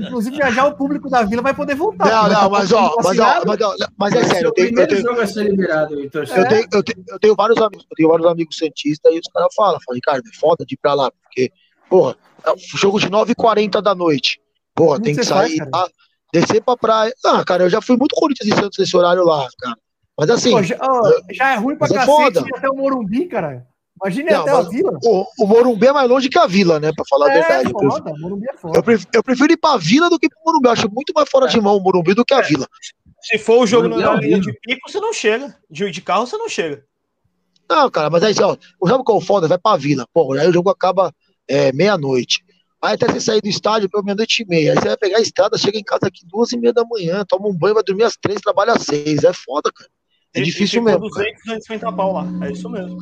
Inclusive, já já o público da Vila vai poder voltar. Não, não, mas, ó, mas, ó, mas, ó, mas é sério, eu tenho, eu tenho, eu tenho, liberado, eu, tenho, eu, tenho, eu tenho vários amigos, eu tenho vários amigos santistas e os caras falam, falam, Ricardo, é foda de ir pra lá, porque, porra, é jogo de 9h40 da noite. Porra, Como tem que sair, faz, tá? descer pra praia. Ah, cara, eu já fui muito Corinthians e Santos nesse horário lá, cara. Mas assim. Pô, já, ó, já, é ruim pra é cacete é até o Morumbi, cara. Imagine até a Vila. O, o, Morumbi é mais longe que a Vila, né? Pra falar é, a verdade. Foda, Morumbi é foda. Eu, prefiro, eu prefiro ir pra Vila do que pro Morumbi. Eu acho muito mais fora é. de mão o Morumbi do que a é. Vila. Se for o jogo na linha de pico, você não chega. De, de carro, você não chega. Não, cara, mas aí, ó, o jogo que é o foda vai pra Vila. Pô, aí o jogo acaba é, meia-noite. Aí até você sair do estádio pela meia-noite e meia. Aí você vai pegar a estrada, chega em casa aqui duas e meia da manhã, toma um banho, vai dormir às três, trabalha às seis. É foda, cara. É e, difícil e mesmo. 200, 250 pau lá. É isso mesmo.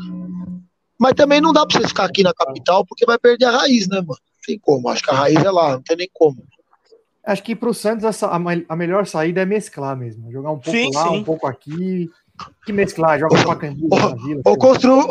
Mas também não dá pra você ficar aqui na capital, porque vai perder a raiz, né, mano? Não tem como. Acho que a raiz é lá, não tem nem como. Acho que pro Santos a, a melhor saída é mesclar mesmo. Jogar um pouco sim, lá, sim. um pouco aqui que mesclar, joga com a Candido na vila. Ou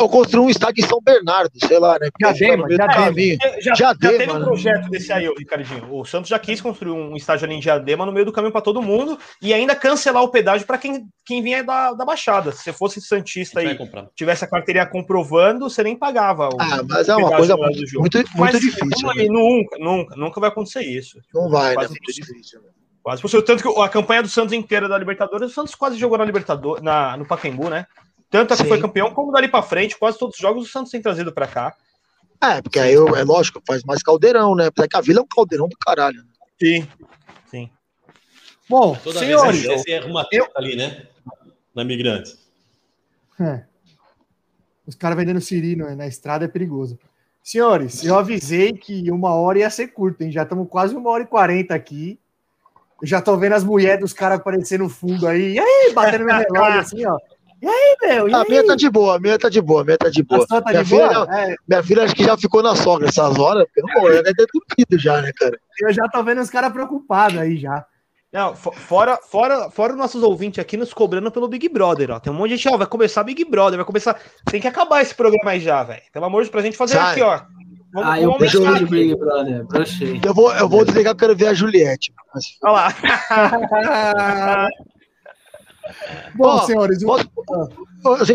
construir um estádio em São Bernardo, sei lá, né? Diadema, Diadema. Já, já, teve um projeto desse aí, Ricardinho. O Santos já quis construir um estádio ali em Diadema no meio do caminho para todo mundo e ainda cancelar o pedágio para quem, quem vinha da, da Baixada. Se você fosse Santista e tivesse a carteirinha comprovando, você nem pagava. O, ah, mas é uma coisa muito, muito, muito mas, difícil. Né? Nunca, nunca, nunca vai acontecer isso. Não vai, né? Muito difícil. Né? Quase. Por tanto que a campanha do Santos inteira da Libertadores, o Santos quase jogou na Libertadores, na, no Pacaembu, né? Tanto a que foi campeão, como dali para frente, quase todos os jogos o Santos tem trazido para cá. É, porque aí é lógico, faz mais caldeirão, né? Porque a Vila é um caldeirão do caralho. Né? Sim, sim. Bom, Toda senhores, vez você arruma eu... ali, né? Na Migrante. É. Os caras vendendo siri na estrada é perigoso. Senhores, eu avisei que uma hora ia ser curta, hein? Já estamos quase uma hora e quarenta aqui. Já tô vendo as mulheres dos caras aparecendo no fundo aí. E aí, batendo no relógio assim, ó. E aí, meu? E a minha tá de boa, a minha tá de boa, a minha tá de boa. Tá minha, de filha, boa? É. minha filha acho que já ficou na sogra essas horas, porque não, ela deve ter dormido já, né, cara? Eu já tô vendo os caras preocupados aí já. Não, fora, fora, fora os nossos ouvintes aqui nos cobrando pelo Big Brother, ó. Tem um monte de gente, ó, vai começar Big Brother, vai começar. Tem que acabar esse programa aí já, velho. Pelo amor de Deus, pra gente fazer Sai. aqui, ó. Vamos, ah, eu brochei de Big Brother, brochei. Eu vou, eu vou desligar, eu quero ver a Juliette. Olha lá. Bom, senhores, posso,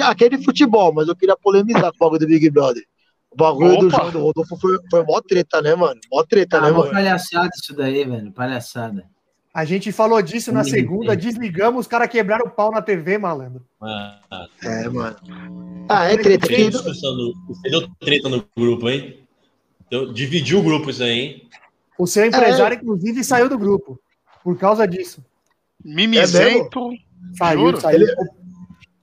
aquele futebol, mas eu queria polemizar com o bagulho do Big Brother. O bagulho Opa. do João do Rodolfo foi, foi mó treta, né, mano? Mó treta, né, ah, né, mano? Palhaçada isso daí, velho. Palhaçada. A gente falou disso na segunda, desligamos, os caras quebraram o pau na TV, malandro. Ah, é, mano. Ah, é treta. Você deu treta no grupo, hein? Então, dividiu o grupo isso aí, hein? O seu empresário, é. inclusive, saiu do grupo por causa disso. Mimizento. É saiu, saiu. Ele...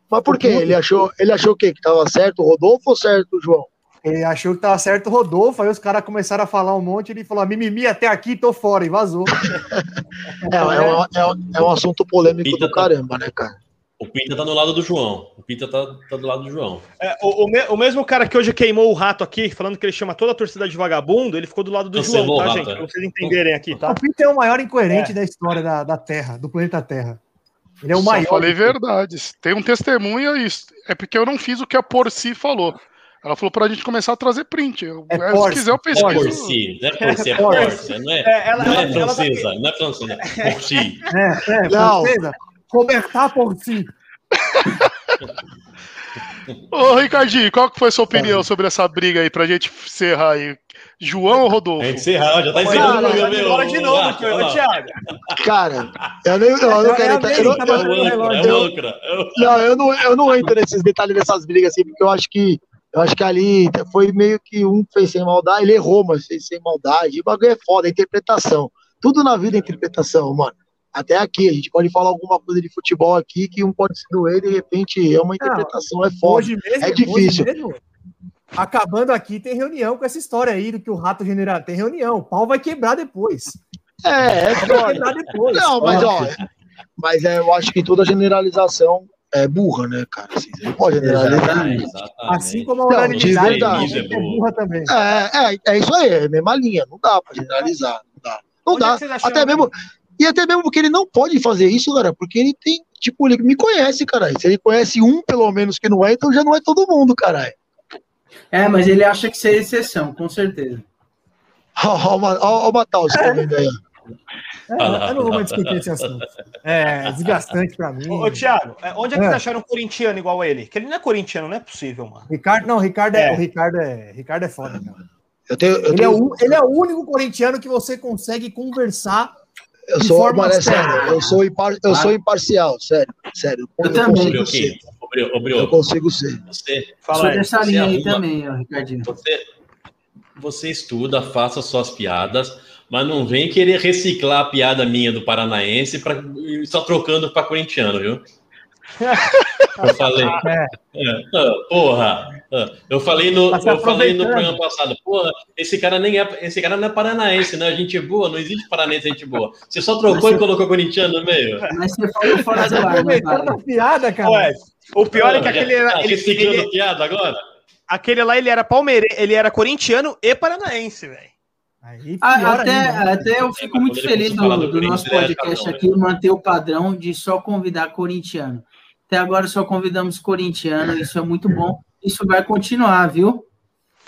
Mas por quê? Ele achou, ele achou o quê? Que tava certo o Rodolfo ou certo o João? Ele achou que tava certo o Rodolfo, aí os caras começaram a falar um monte, ele falou, mimimi, até aqui, tô fora, e vazou. é, é, um, é, é, um assunto polêmico do tá- caramba, né, cara? O Pinta tá no lado do João. O Pinta tá, tá do lado do João. É, o, o, me, o, mesmo cara que hoje queimou o rato aqui, falando que ele chama toda a torcida de vagabundo, ele ficou do lado do João, tá, gente? Pra vocês entenderem aqui, tá? O Pinta é o maior incoerente é. da história da, da Terra, do planeta Terra. Ele é o Só maior. falei verdades. Tem um testemunho isso. É porque eu não fiz o que a Porci falou. Ela falou pra gente começar a trazer print. É é, se quiser, eu pesquiso. Porci, não é Porci, é Porci. Não é, é, ela, não é ela, francesa, ela tá... não é francesa, é Porci. É, é, não. Francesa. Roberta Porci. Ô, Ricardinho, qual que foi a sua opinião sobre essa briga aí, pra gente encerrar aí? João ou Rodolfo? É encerrar, já tá encerrando o de novo aqui, ô, Thiago. Cara, eu, nem, eu, eu não quero entrar. Eu, não, eu, não, eu não entro nesses detalhes dessas brigas assim, porque eu acho que eu acho que ali foi meio que um fez sem maldade, ele errou, mas fez sem maldade. O bagulho é foda, é interpretação. Tudo na vida é interpretação, mano. Até aqui, a gente pode falar alguma coisa de futebol aqui que um pode se doer e de repente é uma interpretação, é foda. Mesmo, é difícil. Mesmo, acabando aqui, tem reunião com essa história aí do que o rato general. Tem reunião, o pau vai quebrar depois. É, é vai quebrar depois. Não, mas ó, mas é, eu acho que toda generalização é burra, né, cara? Assim, você não pode generalizar. Assim como a unanimidade é, é burra também. É, é, é isso aí, é a mesma linha. Não dá pra generalizar. Não dá. Não Onde dá. É até mesmo. E até mesmo porque ele não pode fazer isso, cara, porque ele tem, tipo, ele me conhece, caralho. Se ele conhece um, pelo menos, que não é, então já não é todo mundo, caralho. É, mas ele acha que isso é exceção, com certeza. Ó, o Matheus comendo aí. É, eu não vou discutir esse assunto. É desgastante pra mim. Ô, ô Thiago, é, onde é que é. acharam um corintiano igual a ele? Que ele não é corintiano, não é possível, mano. Ricardo, não, Ricardo é, é. O Ricardo é, Ricardo é foda, cara. Eu tenho, eu ele, tenho... É o, ele é o único corintiano que você consegue conversar eu sou, forma sério, eu sou, impar, eu ah. sou imparcial, sério, sério. Eu, eu também. Consigo ser. eu consigo ser. Você, Fala sou dessa linha aí também, ó, Ricardinho. Você, você estuda, faça suas piadas, mas não vem querer reciclar a piada minha do paranaense para só trocando para corintiano, viu? Eu falei. É. É, ah, porra! Ah, eu falei no, eu falei no programa passado, porra, esse cara nem é, esse cara não é paranaense, né? Gente boa, não existe paranaense gente boa. Você só trocou e colocou corintiano no meio. Mas você falou fora do ar, né, piada, cara. Ué, o pior é que aquele era. Tá ele, ele, piada agora? Aquele lá ele era palmeirense, ele era corintiano e paranaense, velho. Ah, até, ainda. até eu fico muito feliz do, do, do nosso podcast aqui manter o padrão de só convidar corintiano. Até agora só convidamos corintiano, isso é muito bom. Isso vai continuar, viu?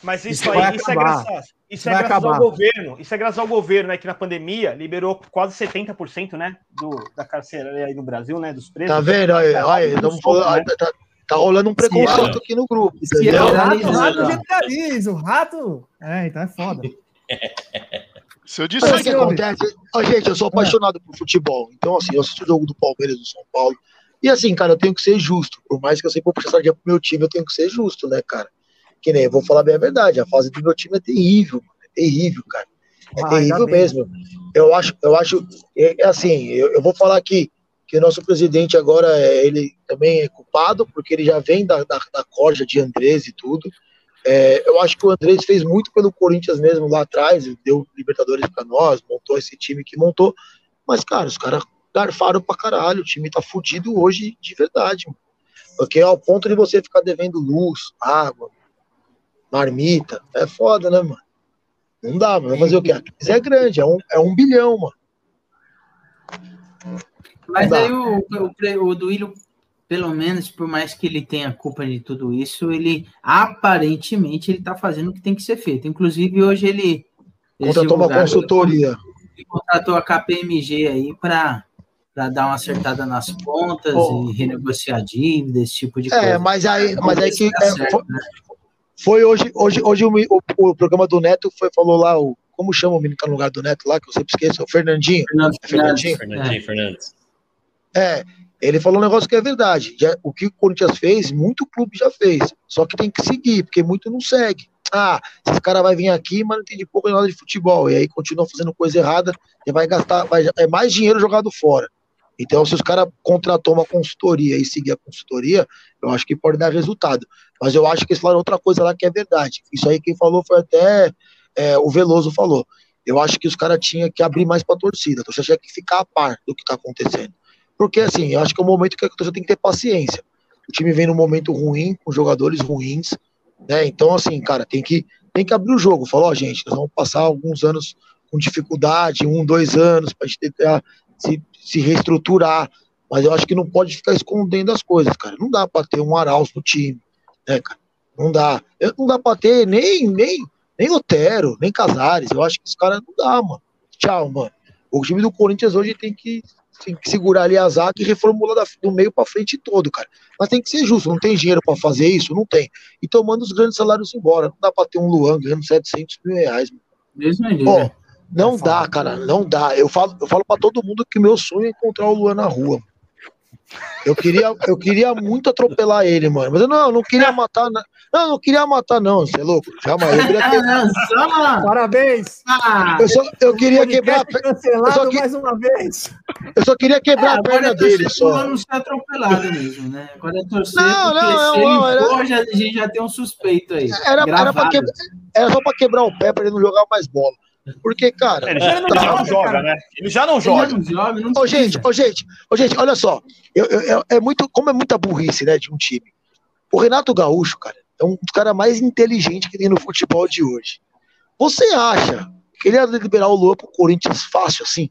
Mas isso, isso aí, isso é graças, isso é graças ao governo. Isso é graças ao governo, né? Que na pandemia liberou quase 70%, né? Do, da carceira aí no Brasil, né? Dos presos. Tá vendo? Olha, olha, falando, né? tá, tá, rolando um preconceito aqui no grupo. Entendeu? o rato, o rato generaliza, o rato. É, então é foda. Se eu disser o que acontece, oh, gente, eu sou apaixonado por futebol. Então, assim, eu assisto o jogo do Palmeiras do São Paulo. E assim, cara, eu tenho que ser justo. Por mais que eu sempre vou puxar sardinha pro meu time, eu tenho que ser justo, né, cara? Que nem, eu vou falar bem a verdade, a fase do meu time é terrível, é terrível, cara. É ah, terrível mesmo. Eu acho, eu acho, é, é assim, eu, eu, vou falar aqui que o nosso presidente agora, é, ele também é culpado, porque ele já vem da, da, da corja de Andrés e tudo. É, eu acho que o Andrés fez muito pelo Corinthians mesmo lá atrás, deu Libertadores para nós, montou esse time que montou. Mas, cara, os caras garfaram pra caralho. O time tá fudido hoje de verdade, mano. Porque ao ponto de você ficar devendo luz, água, marmita, é foda, né, mano? Não dá, mano. Mas o que? A crise é grande, é um, é um bilhão, mano. Mas aí o, o, o Duílio, pelo menos, por mais que ele tenha culpa de tudo isso, ele aparentemente ele tá fazendo o que tem que ser feito. Inclusive, hoje ele. Contratou uma consultoria. Ele contratou a KPMG aí para para dar uma acertada nas contas oh. e renegociar dívida, esse tipo de é, coisa. É, mas aí, mas aí que. É, certo, né? foi hoje, hoje, hoje o, o, o, programa do Neto foi, falou lá, o, como chama o menino que tá no lugar do Neto lá, que eu sempre esqueço, o Fernandinho. Fernando, é Fernandinho. Fernandinho é. Fernandes. É, ele falou um negócio que é verdade. Já, o que o Corinthians fez, muito clube já fez. Só que tem que seguir, porque muito não segue. Ah, esse cara vai vir aqui, mas não entende pouco nada de futebol. E aí continua fazendo coisa errada e vai gastar, vai, é mais dinheiro jogado fora. Então, se os caras contratou uma consultoria e seguir a consultoria, eu acho que pode dar resultado. Mas eu acho que eles falaram outra coisa lá que é verdade. Isso aí quem falou foi até é, o Veloso falou. Eu acho que os caras tinham que abrir mais para a torcida. A torcida tinha que ficar a par do que está acontecendo. Porque, assim, eu acho que é um momento que a torcida tem que ter paciência. O time vem num momento ruim, com jogadores ruins, né? Então, assim, cara, tem que, tem que abrir o jogo. Falou, ó, gente, nós vamos passar alguns anos com dificuldade, um, dois anos, para gente tentar se, se reestruturar. Mas eu acho que não pode ficar escondendo as coisas, cara. Não dá para ter um Arauz no time, né, cara? Não dá. Não dá para ter nem, nem, nem Otero, nem Casares. Eu acho que esse cara não dá, mano. Tchau, mano. O time do Corinthians hoje tem que tem que segurar ali a zaga e reformular da, do meio para frente todo, cara. Mas tem que ser justo, não tem dinheiro para fazer isso? Não tem. Então manda os grandes salários embora. Não dá para ter um Luan ganhando 700 mil reais. Mesmo Pô, não dá, cara, não dá. Eu falo, eu falo para todo mundo que meu sonho é encontrar o Luan na rua. Eu queria, eu queria muito atropelar ele, mano. Mas eu não, eu não queria matar. Não, não, não queria matar, não. Você é louco? Jamais. Eu queria ter... Parabéns! Eu, só, eu queria quebrar. Eu só que... mais uma vez. Eu só queria quebrar é, a perna dele. Só. não ser atropelado mesmo, né? Agora é torcer. Não, não, não, não era... for, já, a gente já tem um suspeito aí. Era, era, quebrar, era só pra quebrar o pé pra ele não jogar mais bola. Porque, cara. Ele já, tá, já não joga, né? Ele já não joga. Já não joga não ô, gente, ô, gente, ô, gente, olha só. Eu, eu, é muito, como é muita burrice, né, de um time. O Renato Gaúcho, cara, é um dos caras mais inteligentes que tem no futebol de hoje. Você acha que ele ia liberar o Luan pro Corinthians fácil assim?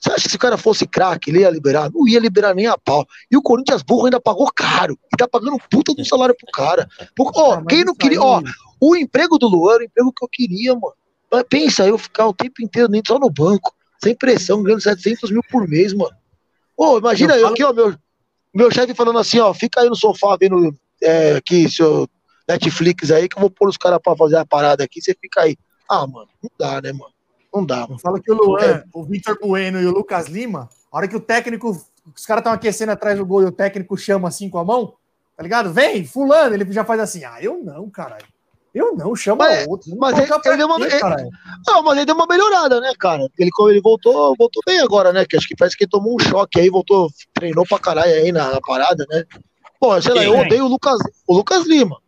Você acha que se o cara fosse craque, ele ia liberar? Não ia liberar nem a pau. E o Corinthians burro ainda pagou caro. E tá pagando puta do salário pro cara. Porque, ó, quem não queria. Ó, o emprego do Luan era o emprego que eu queria, mano. Pensa, eu ficar o tempo inteiro nem só no banco, sem pressão, ganhando 700 mil por mês, mano. Ô, imagina eu, eu aqui, ó, meu, meu chefe falando assim, ó, fica aí no sofá vendo é, aqui seu Netflix aí, que eu vou pôr os caras pra fazer a parada aqui, você fica aí. Ah, mano, não dá, né, mano? Não dá. Mano. Fala que o Luan, é. o Victor Bueno e o Lucas Lima, a hora que o técnico, os caras estão aquecendo atrás do gol e o técnico chama assim com a mão, tá ligado? Vem, fulano, ele já faz assim, ah, eu não, caralho. Eu não, chama mas, outro. Mas ele, ele deu uma, ele, não, mas ele deu uma melhorada, né, cara? Ele, ele voltou, voltou bem agora, né? Que acho que parece que ele tomou um choque aí, voltou, treinou pra caralho aí na, na parada, né? Pô, sei lá, eu odeio o Lucas, o Lucas Lima.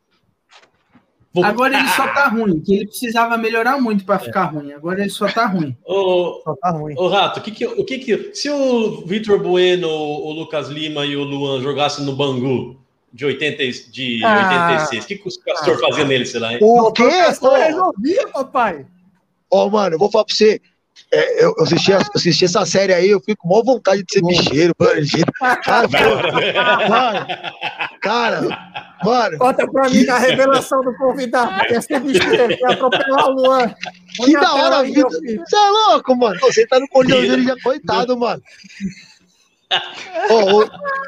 Agora ele só tá ruim, que ele precisava melhorar muito para ficar ruim. Agora ele só tá ruim. Ô, só tá ruim. Ô, Rato, o que que, o que que. Se o Vitor Bueno, o Lucas Lima e o Luan jogassem no Bangu, de, 80, de ah, 86. O que, que o Castor ah, fazia nele, sei lá? Hein? O quê? Castor resolvia, papai. Ó, oh, mano, eu vou falar pra você. É, eu, assisti, assisti essa série aí, eu fico com maior vontade de ser bicheiro, bandido. Cara, mano, cara, mano. Conta pra mim a revelação do convidado. Quer ser bicheiro, quer atropelar o Luan. Que da hora a vida. Você é louco, mano. Você tá no colhão dele já, coitado, mano oh,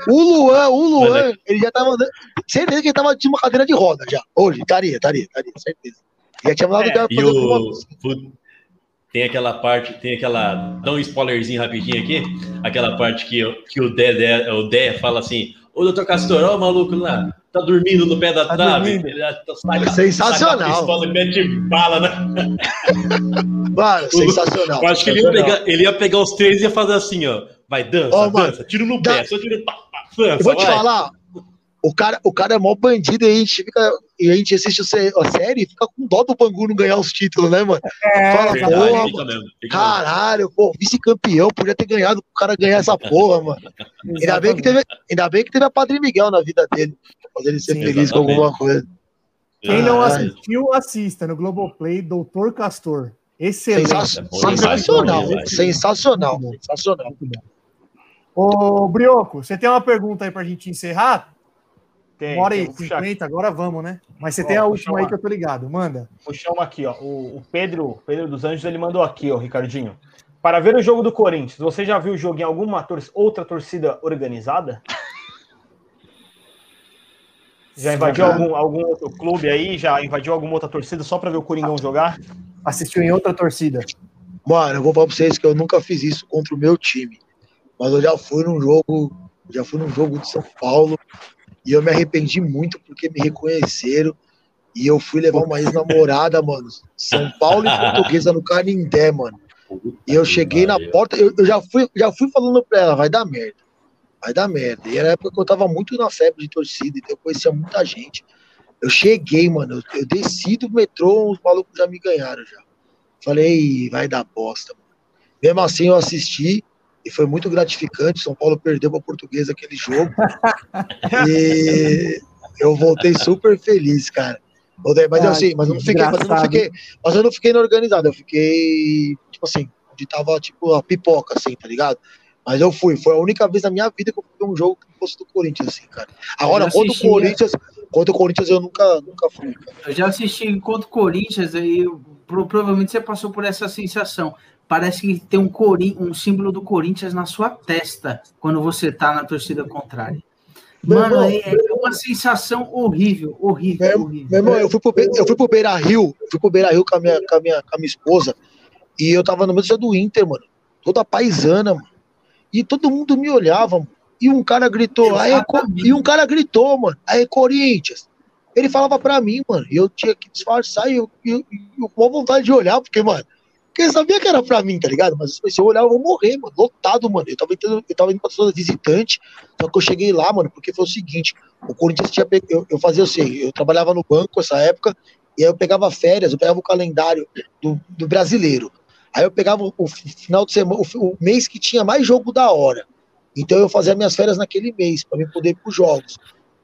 o, o, Luan, o Luan, ele já tava andando. Certeza que ele tava de uma cadeira de roda já. Hoje, estaria, estaria, estaria, certeza. Já tinha mandado é, e o, o, Tem aquela parte, tem aquela. Dá um spoilerzinho rapidinho aqui. Aquela parte que, que o Dé, o Dé fala assim: Ô doutor Castor, ó o maluco lá, tá dormindo no pé da tá trave. Saca, sensacional. Saca mete bala, né? Mano, sensacional. Eu acho que ele ia, pegar, ele ia pegar os três e ia fazer assim, ó. Vai, dança, oh, dança, tiro no pé, só tiro. Pá, pá, dança, eu vou te vai. falar, o cara, o cara é mó bandido e a gente fica. E a gente assiste a série e fica com dó do Bangu não ganhar os títulos, né, mano? É, Fala, verdade, porra, fica mesmo, fica caralho, pô, vice-campeão, podia ter ganhado o cara ganhar essa porra, mano. ainda, bem que teve, ainda bem que teve a Padre Miguel na vida dele, pra fazer ele ser Sim, feliz exatamente. com alguma coisa. Quem não assistiu, assista no Globoplay, Doutor Castor. Excelente. Sensacional, sensacional, sensacional. Ô, Brioco, você tem uma pergunta aí pra gente encerrar? Tem. Hora e cinquenta, agora vamos, né? Mas você ó, tem a última aí que eu tô ligado, manda. Puxar uma aqui, ó. O, o, Pedro, Pedro dos Anjos, ele mandou aqui, ó, Ricardinho. Para ver o jogo do Corinthians, você já viu o jogo em alguma tor outra torcida organizada? Já invadiu algum, algum outro clube aí? Já invadiu alguma outra torcida só para ver o Coringão jogar? Assistiu em outra torcida? Mano, eu vou falar pra vocês que eu nunca fiz isso contra o meu time. Mas eu já fui num jogo, já fui num jogo de São Paulo e eu me arrependi muito porque me reconheceram. E eu fui levar uma ex-namorada, mano. São Paulo e Portuguesa no Canindé, mano. E eu cheguei na porta, eu, eu, já, fui, já fui falando pra ela, vai dar merda. Vai dar merda. E era a época que eu tava muito na febre de torcida, então eu conhecia muita gente. Eu cheguei, mano, eu, eu desci do metrô, os malucos já me ganharam já. Falei, vai dar bosta, mano. Mesmo assim eu assisti e foi muito gratificante. São Paulo perdeu para Portuguesa aquele jogo. e eu voltei super feliz, cara. Mas ah, assim, mas eu não fiquei, mas eu não fiquei, mas eu não fiquei organizado, eu fiquei, tipo assim, onde tava tipo a pipoca, assim, tá ligado? Mas eu fui, foi a única vez na minha vida que eu fui um jogo que fosse do Corinthians, assim, cara. Agora, contra o Corinthians, contra o Corinthians eu nunca, nunca fui. Cara. Eu já assisti contra o Corinthians e provavelmente você passou por essa sensação. Parece que tem um, corin um símbolo do Corinthians na sua testa quando você tá na torcida contrária. Mano, é, é, uma sensação horrível, horrível, meu, horrível. Meu irmão, eu fui pro, eu fui pro Beira Rio, fui pro Beira Rio com a, minha, com, a minha, com a minha esposa, e eu tava no meio do Inter, mano. Toda paisana, mano. E todo mundo me olhava, mano. E um cara gritou, aí, e um cara gritou, mano, aí Corinthians. Ele falava pra mim, mano, e eu tinha que disfarçar e eu, eu, eu, com vontade de olhar, porque, mano, porque sabia que era pra mim, tá ligado? Mas se eu olhar, eu vou morrer, mano. Lotado, mano. Eu tava, indo, eu tava indo pra toda visitante, só que eu cheguei lá, mano, porque foi o seguinte: o Corinthians tinha. Eu, eu fazia assim, eu trabalhava no banco essa época, e aí eu pegava férias, eu pegava o calendário do, do brasileiro. Aí eu pegava o, final de semana, o, o, mês que tinha mais jogo da hora. Então eu fazia minhas férias naquele mês, para mim poder ir pros jogos.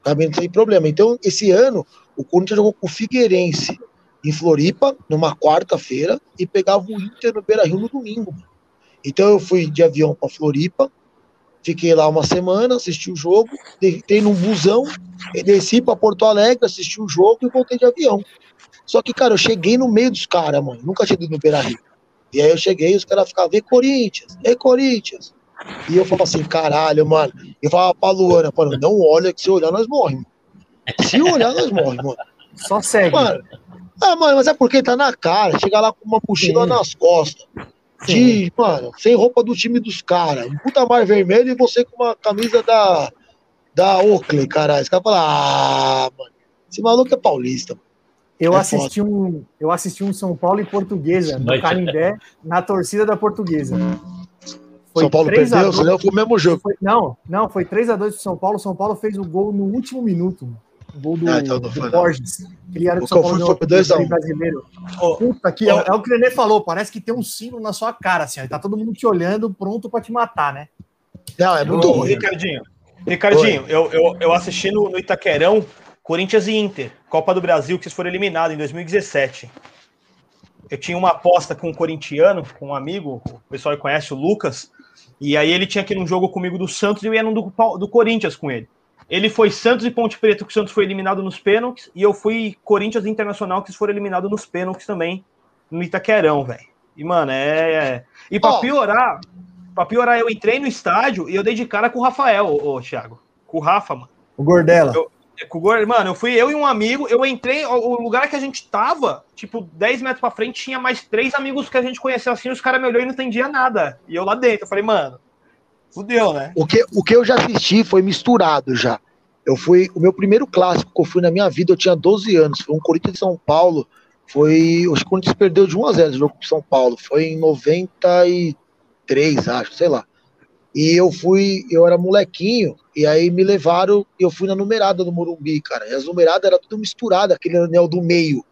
Também não tem problema. Então, esse ano, o Corinthians jogou com o Figueirense em Floripa, numa quarta-feira, e pegava o Inter no Beira Rio no domingo. Então eu fui de avião para Floripa, fiquei lá uma semana, assisti o jogo, deitei num busão, desci para Porto Alegre, assisti o jogo e voltei de avião. Só que, cara, eu cheguei no meio dos caras, mano. Nunca tinha ido no Beira Rio. E aí eu cheguei e os caras ficavam, vê Corinthians, vê Corinthians. E eu falava assim, caralho, mano. Eu falava pra Luana, mano, não olha, que se olhar nós morremos. Se olhar, nós morremos, mano. Só segue. Mano, ah, mano, mas é porque tá na cara. Chega lá com uma mochila Sim. nas costas. De, Sim. mano, sem roupa do time dos caras. Um puta mar vermelho e você com uma camisa da, da Oakley, caralho. Os caras falam, ah, mano, esse maluco é paulista. Eu, é assisti um, eu assisti um São Paulo e Portuguesa, no Canindé, na torcida da Portuguesa. Foi São Paulo perdeu, foi o mesmo jogo. Foi, não, não, foi 3x2 pro São Paulo. São Paulo fez o gol no último minuto. Mano. O gol do, ah, então do Borges. Ele era do São Paulo foi, dois a um. brasileiro. Oh, Puta, aqui, oh. é, é, o que o Nenê falou, parece que tem um sino na sua cara, assim, ó, tá todo mundo te olhando, pronto para te matar, né? Não, é muito oh, ruim. Ricardinho, Ricardinho eu, eu, eu assisti no, no Itaquerão Corinthians e Inter, Copa do Brasil, que eles foram eliminados em 2017. Eu tinha uma aposta com um corintiano, com um amigo, o pessoal conhece, o Lucas, e aí ele tinha que ir num jogo comigo do Santos e eu ia num do, do Corinthians com ele. Ele foi Santos e Ponte Preta, que o Santos foi eliminado nos pênaltis, e eu fui Corinthians Internacional, que eles foram eliminados nos pênaltis também, no Itaquerão, velho. E, mano, é. é... E pra oh. piorar, pra piorar, eu entrei no estádio e eu dei de cara com o Rafael, ô, ô Thiago. Com o Rafa, mano. O Gordela. Eu, é, com o Gordela, mano, eu fui eu e um amigo, eu entrei, o lugar que a gente tava, tipo, 10 metros pra frente, tinha mais três amigos que a gente conhecia assim, os caras me olhou e não entendia nada. E eu lá dentro, eu falei, mano, Fudeu, né? O que, o que eu já assisti foi misturado já. Eu fui. O meu primeiro clássico que eu fui na minha vida, eu tinha 12 anos. Foi um Corinthians de São Paulo. Foi. Acho que o Corinthians perdeu de 1 a 0 o jogo com São Paulo. Foi em 93, acho, sei lá. E eu fui, eu era molequinho, e aí me levaram, e eu fui na numerada do Morumbi, cara. E as numeradas era tudo misturado, aquele anel do meio,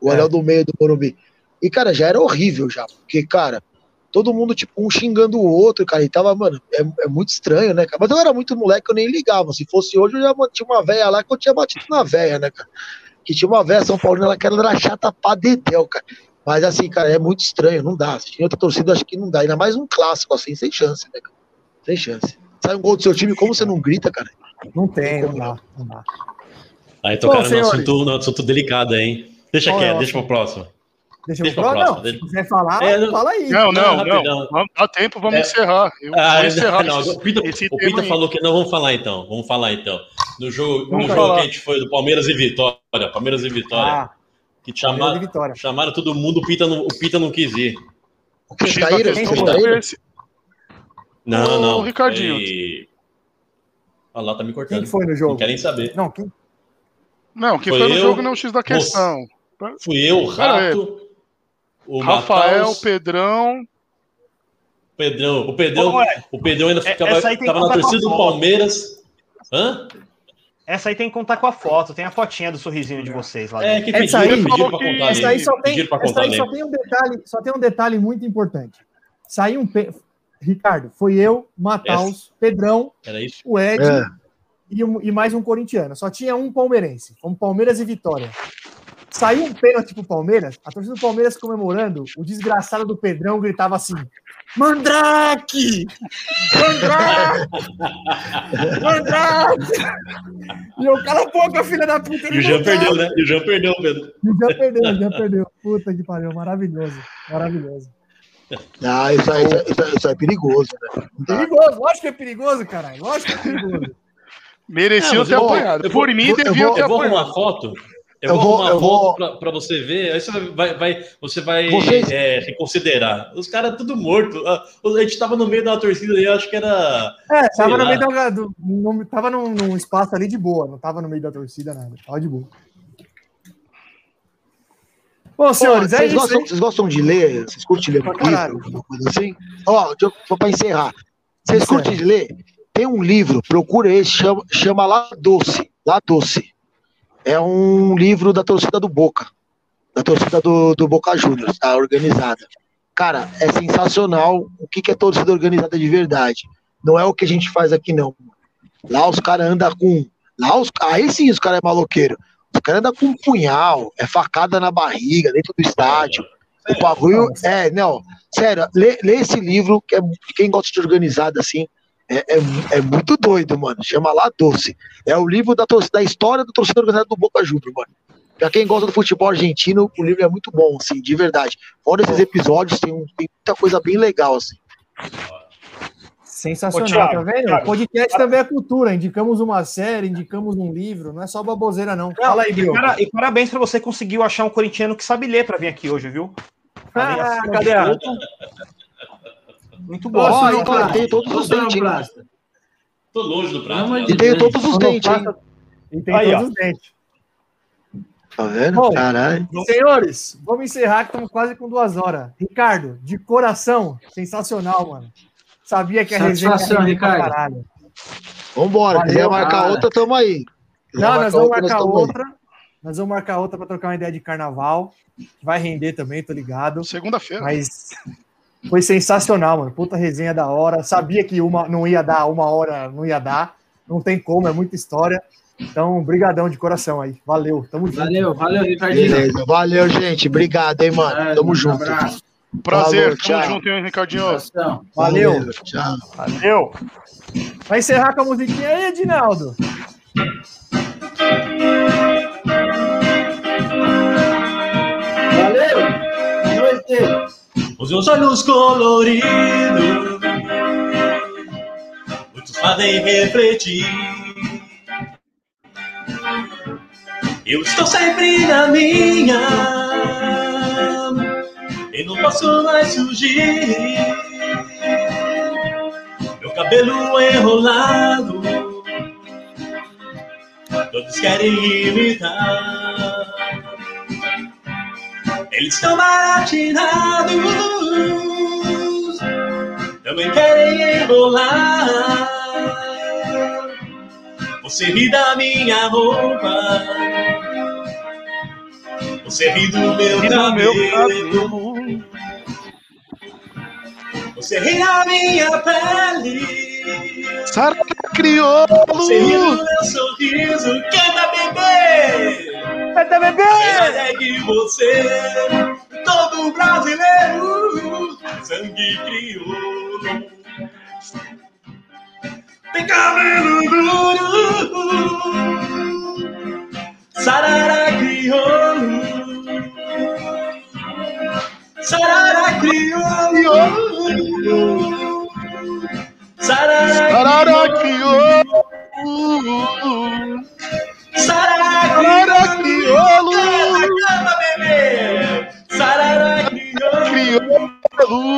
o é. anel do meio do Morumbi. E, cara, já era horrível já, porque, cara, todo mundo, tipo, um xingando o outro, cara, e tava, mano, é, é muito estranho, né, cara? Mas eu era muito moleque, eu nem ligava. Se fosse hoje, eu já tinha uma véia lá que eu tinha batido na véia, né, cara? Que tinha uma véia São Paulina lá que era chata pra dedéu, cara. Mas assim, cara, é muito estranho, não dá. Se tinha outra torcida, acho que não dá. Ainda mais um clássico assim, sem chance, né, cara? Sem chance. Sai um gol do seu time, como você não grita, cara? Não tem, não dá, não dá. Aí tocaram no assunto, no assunto delicado, hein? Deixa quieto, deixa pro próximo. Deixa, eu falar, não. Se quiser falar, é, fala aí. Não, não, não. não. Dá tempo, vamos é. encerrar. Eu ah, vou encerrar. Não, o Pita, o Pita falou que não, vamos falar então. Vamos falar então. No jogo, no jogo que a gente foi do Palmeiras e Vitória. Palmeiras e Vitória. Ah, que chamaram, Vitória. chamaram todo mundo, o Pita não, o Pita não quis ir. O que saíram? Não, não. O Ricardinho. E... Olha lá, tá me cortando. Quem foi no jogo? Não querem saber. Não, quem? Não, quem foi, foi no eu, jogo não é o X da questão. Fui eu, o Rato, o Rafael, Pedrão. Pedrão, o Pedrão, é? o Pedrão ainda ficava, tava na torcida do Palmeiras. Hã? Essa aí tem que contar com a foto, tem a fotinha do sorrisinho de vocês lá. É, que pediram, essa aí, pediram pra contar. Essa aí só tem, essa aí só tem um detalhe, só tem um detalhe muito importante. Saiu um Ricardo, foi eu, Mataus, Pedrão, o Ed é. e, e, mais um corintiano. Só tinha um palmeirense, como Palmeiras e Vitória. Saiu um pênalti pro Palmeiras, a torcida do Palmeiras comemorando, o desgraçado do Pedrão gritava assim: Mandrake! Mandrake! Mandrake! E eu, cala a boca, filha da puta. E o Jean perdeu, né? E o Jean perdeu, Pedro. E o Jean perdeu, o Jean perdeu. Puta que pariu, maravilhoso. Maravilhoso. Ah, isso aí, isso, aí, isso aí é perigoso, né? Perigoso, lógico que é perigoso, caralho. Lógico que é perigoso. Merecia ter apanhado. Por mim, devia ter apanhado. Eu vou uma foto eu, eu vou, eu vou para você ver, aí você vai, vai você vai Vocês... é, reconsiderar. Os caras tudo morto. Ah, a gente tava no meio da torcida aí, acho que era. É, tava no meio da, do, no, tava num, num, espaço ali de boa, não tava no meio da torcida, nada. Tava de boa. Bom, senhores, é vocês, isso, gostam, vocês gostam de ler? Vocês curtem ler um livro, alguma coisa assim? Ó, oh, para encerrar. Vocês curtem de ler? Tem um livro, procura esse, chama, chama Lá Doce. Lá Doce é um livro da torcida do Boca, da torcida do, do Boca Juniors, tá organizada. Cara, é sensacional o que, que é torcida organizada de verdade. Não é o que a gente faz aqui, não. Lá os caras andam com. Lá os, aí sim os caras é maloqueiro. Os caras andam com um punhal, é facada na barriga, dentro do estádio. O bagulho. É, não. Sério, lê, lê esse livro, que é quem gosta de organizada assim é, é, é, muito doido, mano. Chama lá Doce. É o livro da, da história do torcedor organizado do Boca Juniors, mano. Pra quem gosta do futebol argentino, o livro é muito bom, assim, de verdade. Fora esses episódios, tem, um, tem muita coisa bem legal, assim. Sensacional, Ô, Thiago, tá vendo? Thiago, podcast Thiago. também é cultura. Indicamos uma série, indicamos um livro, não é só baboseira, não. não Fala aí, Bill. E, parabéns para você conseguiu achar um corintiano que sabe ler para vir aqui hoje, viu? Ah, cadê a... Muito bom. Ó, oh, tem todos os dentes. Tô longe do prato. E tem todos os dentes, hein? E tem Aí, todos ó. os dentes. Tá vendo? Bom, Caralho. Senhores, vamos encerrar que estamos quase com duas horas. Ricardo, de coração, sensacional, mano. Sabia que a resenha era Ricardo. caralho. Vambora, Valeu, marcar cara. outra, tamo aí. Não, nós vamos marcar outra. Nós vamos marcar outra para trocar uma ideia de carnaval. Vai render também, tô ligado. Segunda-feira. Mas foi sensacional, mano. Puta resenha da hora. Sabia que uma não ia dar, uma hora não ia dar. Não tem como, é muita história. Então, brigadão de coração aí. Valeu, tamo junto. Valeu, valeu, Ricardinho. Beleza, valeu, gente. Obrigado, hein, mano. Tamo um junto. Abraço. Prazer, Falou, tamo tchau. junto, hein, Ricardinho. Valeu. valeu. Tchau. Valeu. Vai encerrar com a musiquinha aí, Edinaldo. Valeu. Boa noite os meus olhos coloridos, muitos fazem refletir. Eu estou sempre na minha, e não posso mais fugir. Meu cabelo enrolado, todos querem imitar. Estão baratinados, também querem enrolar. Você ri da minha roupa, você ri do meu cabelo, você ri da minha pele. Sara criou. Você ri do meu sorriso, canta bebê. Canta, bebê! É que você, todo brasileiro, sangue crioulo. Tem cabelo duro, sarara crioulo. Sarara crioulo. Sararaquiolo. Sararaquiolo. Sararaquiolo.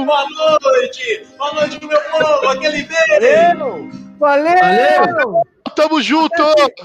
Boa noite. Boa noite, meu povo. Aquele beijo. Valeu. Valeu. Valeu. Tamo junto.